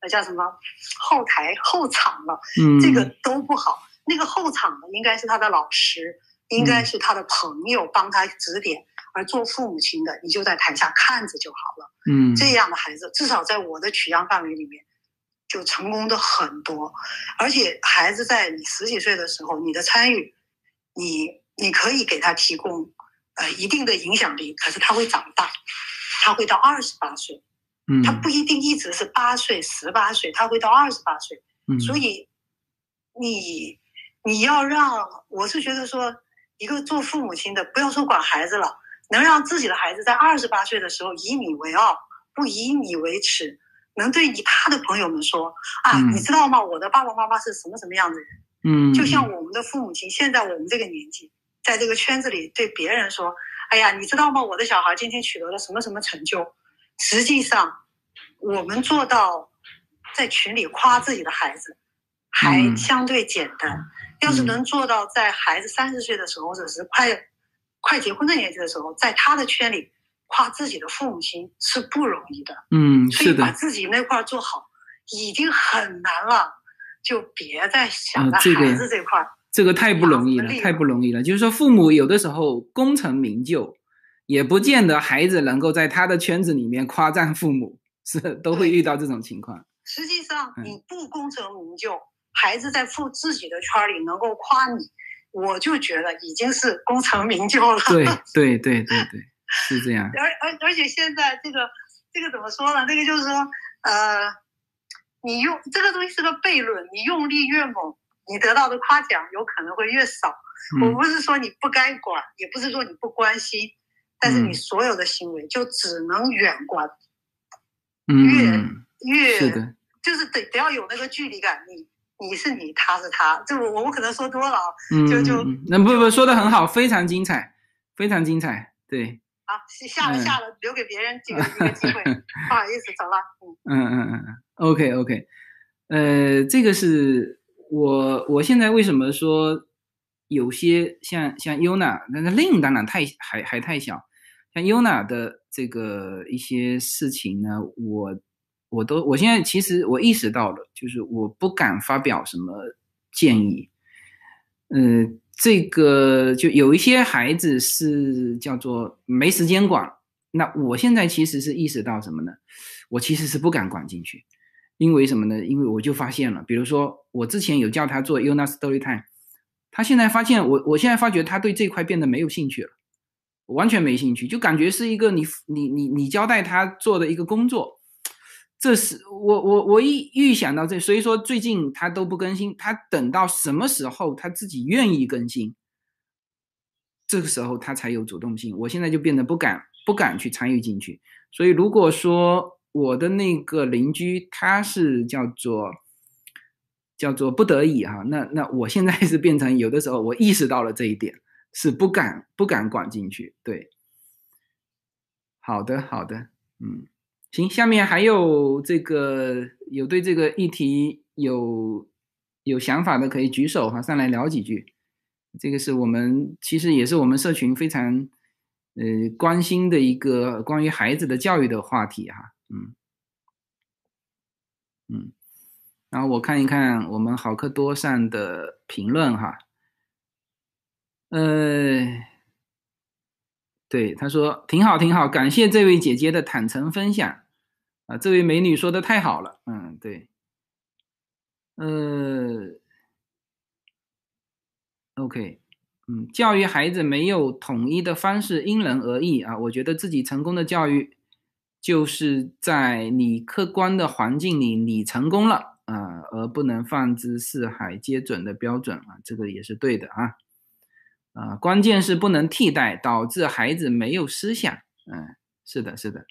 呃，叫什么后台后场了，嗯这个都不好。那个后场的应该是他的老师，应该是他的朋友帮他指点，而做父母亲的，你就在台下看着就好了。嗯这样的孩子，至少在我的取样范围里面，就成功的很多。而且孩子在你十几岁的时候，你的参与，你你可以给他提供呃一定的影响力，可是他会长大，他会到二十八岁，嗯他不一定一直是八岁、十八岁，他会到二十八岁。嗯所以你你要让，我是觉得说，一个做父母亲的，不要说管孩子了，能让自己的孩子在二十八岁的时候以你为傲，不以你为耻，能对你他的朋友们说啊，嗯你知道吗？我的爸爸妈妈是什么什么样的人？嗯就像我们的父母亲，现在我们这个年纪，在这个圈子里对别人说：“哎呀，你知道吗？我的小孩今天取得了什么什么成就。”实际上，我们做到在群里夸自己的孩子，还嗯相对简单。要是能做到在孩子三十岁的时候，或者是快快结婚的年纪的时候，在他的圈里夸自己的父母亲是不容易的。嗯所以是的，把自己那块儿做好已经很难了，就别再想着孩子这块儿。这个太不容易了，太不容易了。就是说，父母有的时候功成名就，也不见得孩子能够在他的圈子里面夸赞父母，是都会遇到这种情况。实际上，嗯你不功成名就，孩子在父自己的圈里能够夸你，我就觉得已经是功成名就了。[LAUGHS] 对对对对对，是这样。而而而且现在这个这个怎么说呢？这个就是说，呃，你用这个东西是个悖论，你用力越猛，你得到的夸奖有可能会越少。我嗯不是说你不该管，也不是说你不关心，但是你嗯所有的行为就只能远观，越嗯，越是的，就是得得要有那个距离感，你你是你，他是他，就我我可能说多了啊。嗯，就就那不不说的很好，非常精彩，非常精彩，对，好，下了嗯下了，留给别人这个一个机会，[LAUGHS] 不好意思，走了。嗯，[LAUGHS] 嗯嗯嗯嗯，OK OK，呃，这个是我我现在为什么说有些像像 Yuna，那个 Lin 当然太还还太小，像 Yuna 的这个一些事情呢，我我都我现在其实我意识到了，就是我不敢发表什么建议，呃，这个就有一些孩子是叫做没时间管，那我现在其实是意识到什么呢？我其实是不敢管进去，因为什么呢？因为我就发现了，比如说我之前有叫他做 Yuna Story Time，他现在发现我，我现在发觉他对这块变得没有兴趣了，完全没兴趣，就感觉是一个你你你你交代他做的一个工作。这是我我我一预想到这，所以说最近他都不更新，他等到什么时候他自己愿意更新，这个时候他才有主动性。我现在就变得不敢不敢去参与进去。所以如果说我的那个邻居他是叫做叫做不得已哈、那那我现在是变成有的时候我意识到了这一点，是不敢不敢管进去。对，好的好的，嗯。行，下面还有这个有对这个议题有有想法的可以举手哈，上来聊几句。这个是我们其实也是我们社群非常呃关心的一个关于孩子的教育的话题哈，嗯嗯。然后我看一看我们好课多上的评论哈，呃。对，他说挺好，挺好，感谢这位姐姐的坦诚分享，啊，这位美女说的太好了，嗯，对，呃，OK，嗯，教育孩子没有统一的方式，因人而异啊，我觉得自己成功的教育，就是在你客观的环境里，你成功了啊，而不能放之四海皆准的标准啊，这个也是对的啊。啊，关键是不能替代，导致孩子没有思想。嗯，是的，是的。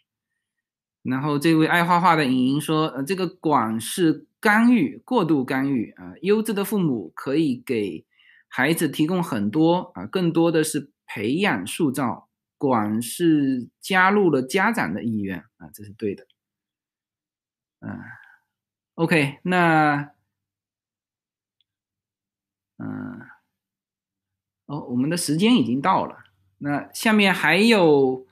然后这位爱画画的莹莹说，呃，这个管是干预，过度干预啊。优质的父母可以给孩子提供很多啊，更多的是培养塑造，管是加入了家长的意愿啊，这是对的。嗯，OK，那，嗯。哦，我们的时间已经到了。那下面还有，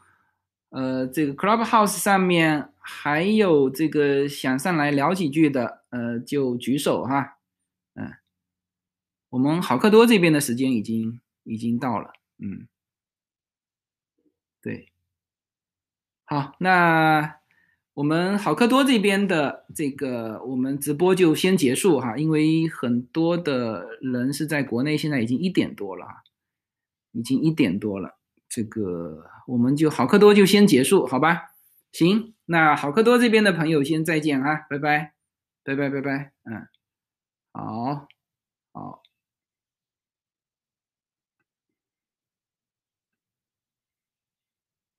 呃，这个 Clubhouse 上面还有这个想上来聊几句的，呃，就举手哈。嗯，我们好课多这边的时间已经已经到了。嗯，对，好，那我们好课多这边的这个我们直播就先结束哈，因为很多的人是在国内，现在已经一点多了。已经一点多了，这个我们就好课多就先结束，好吧？行，那好课多这边的朋友先再见啊，拜拜，拜拜拜拜，嗯，好，好。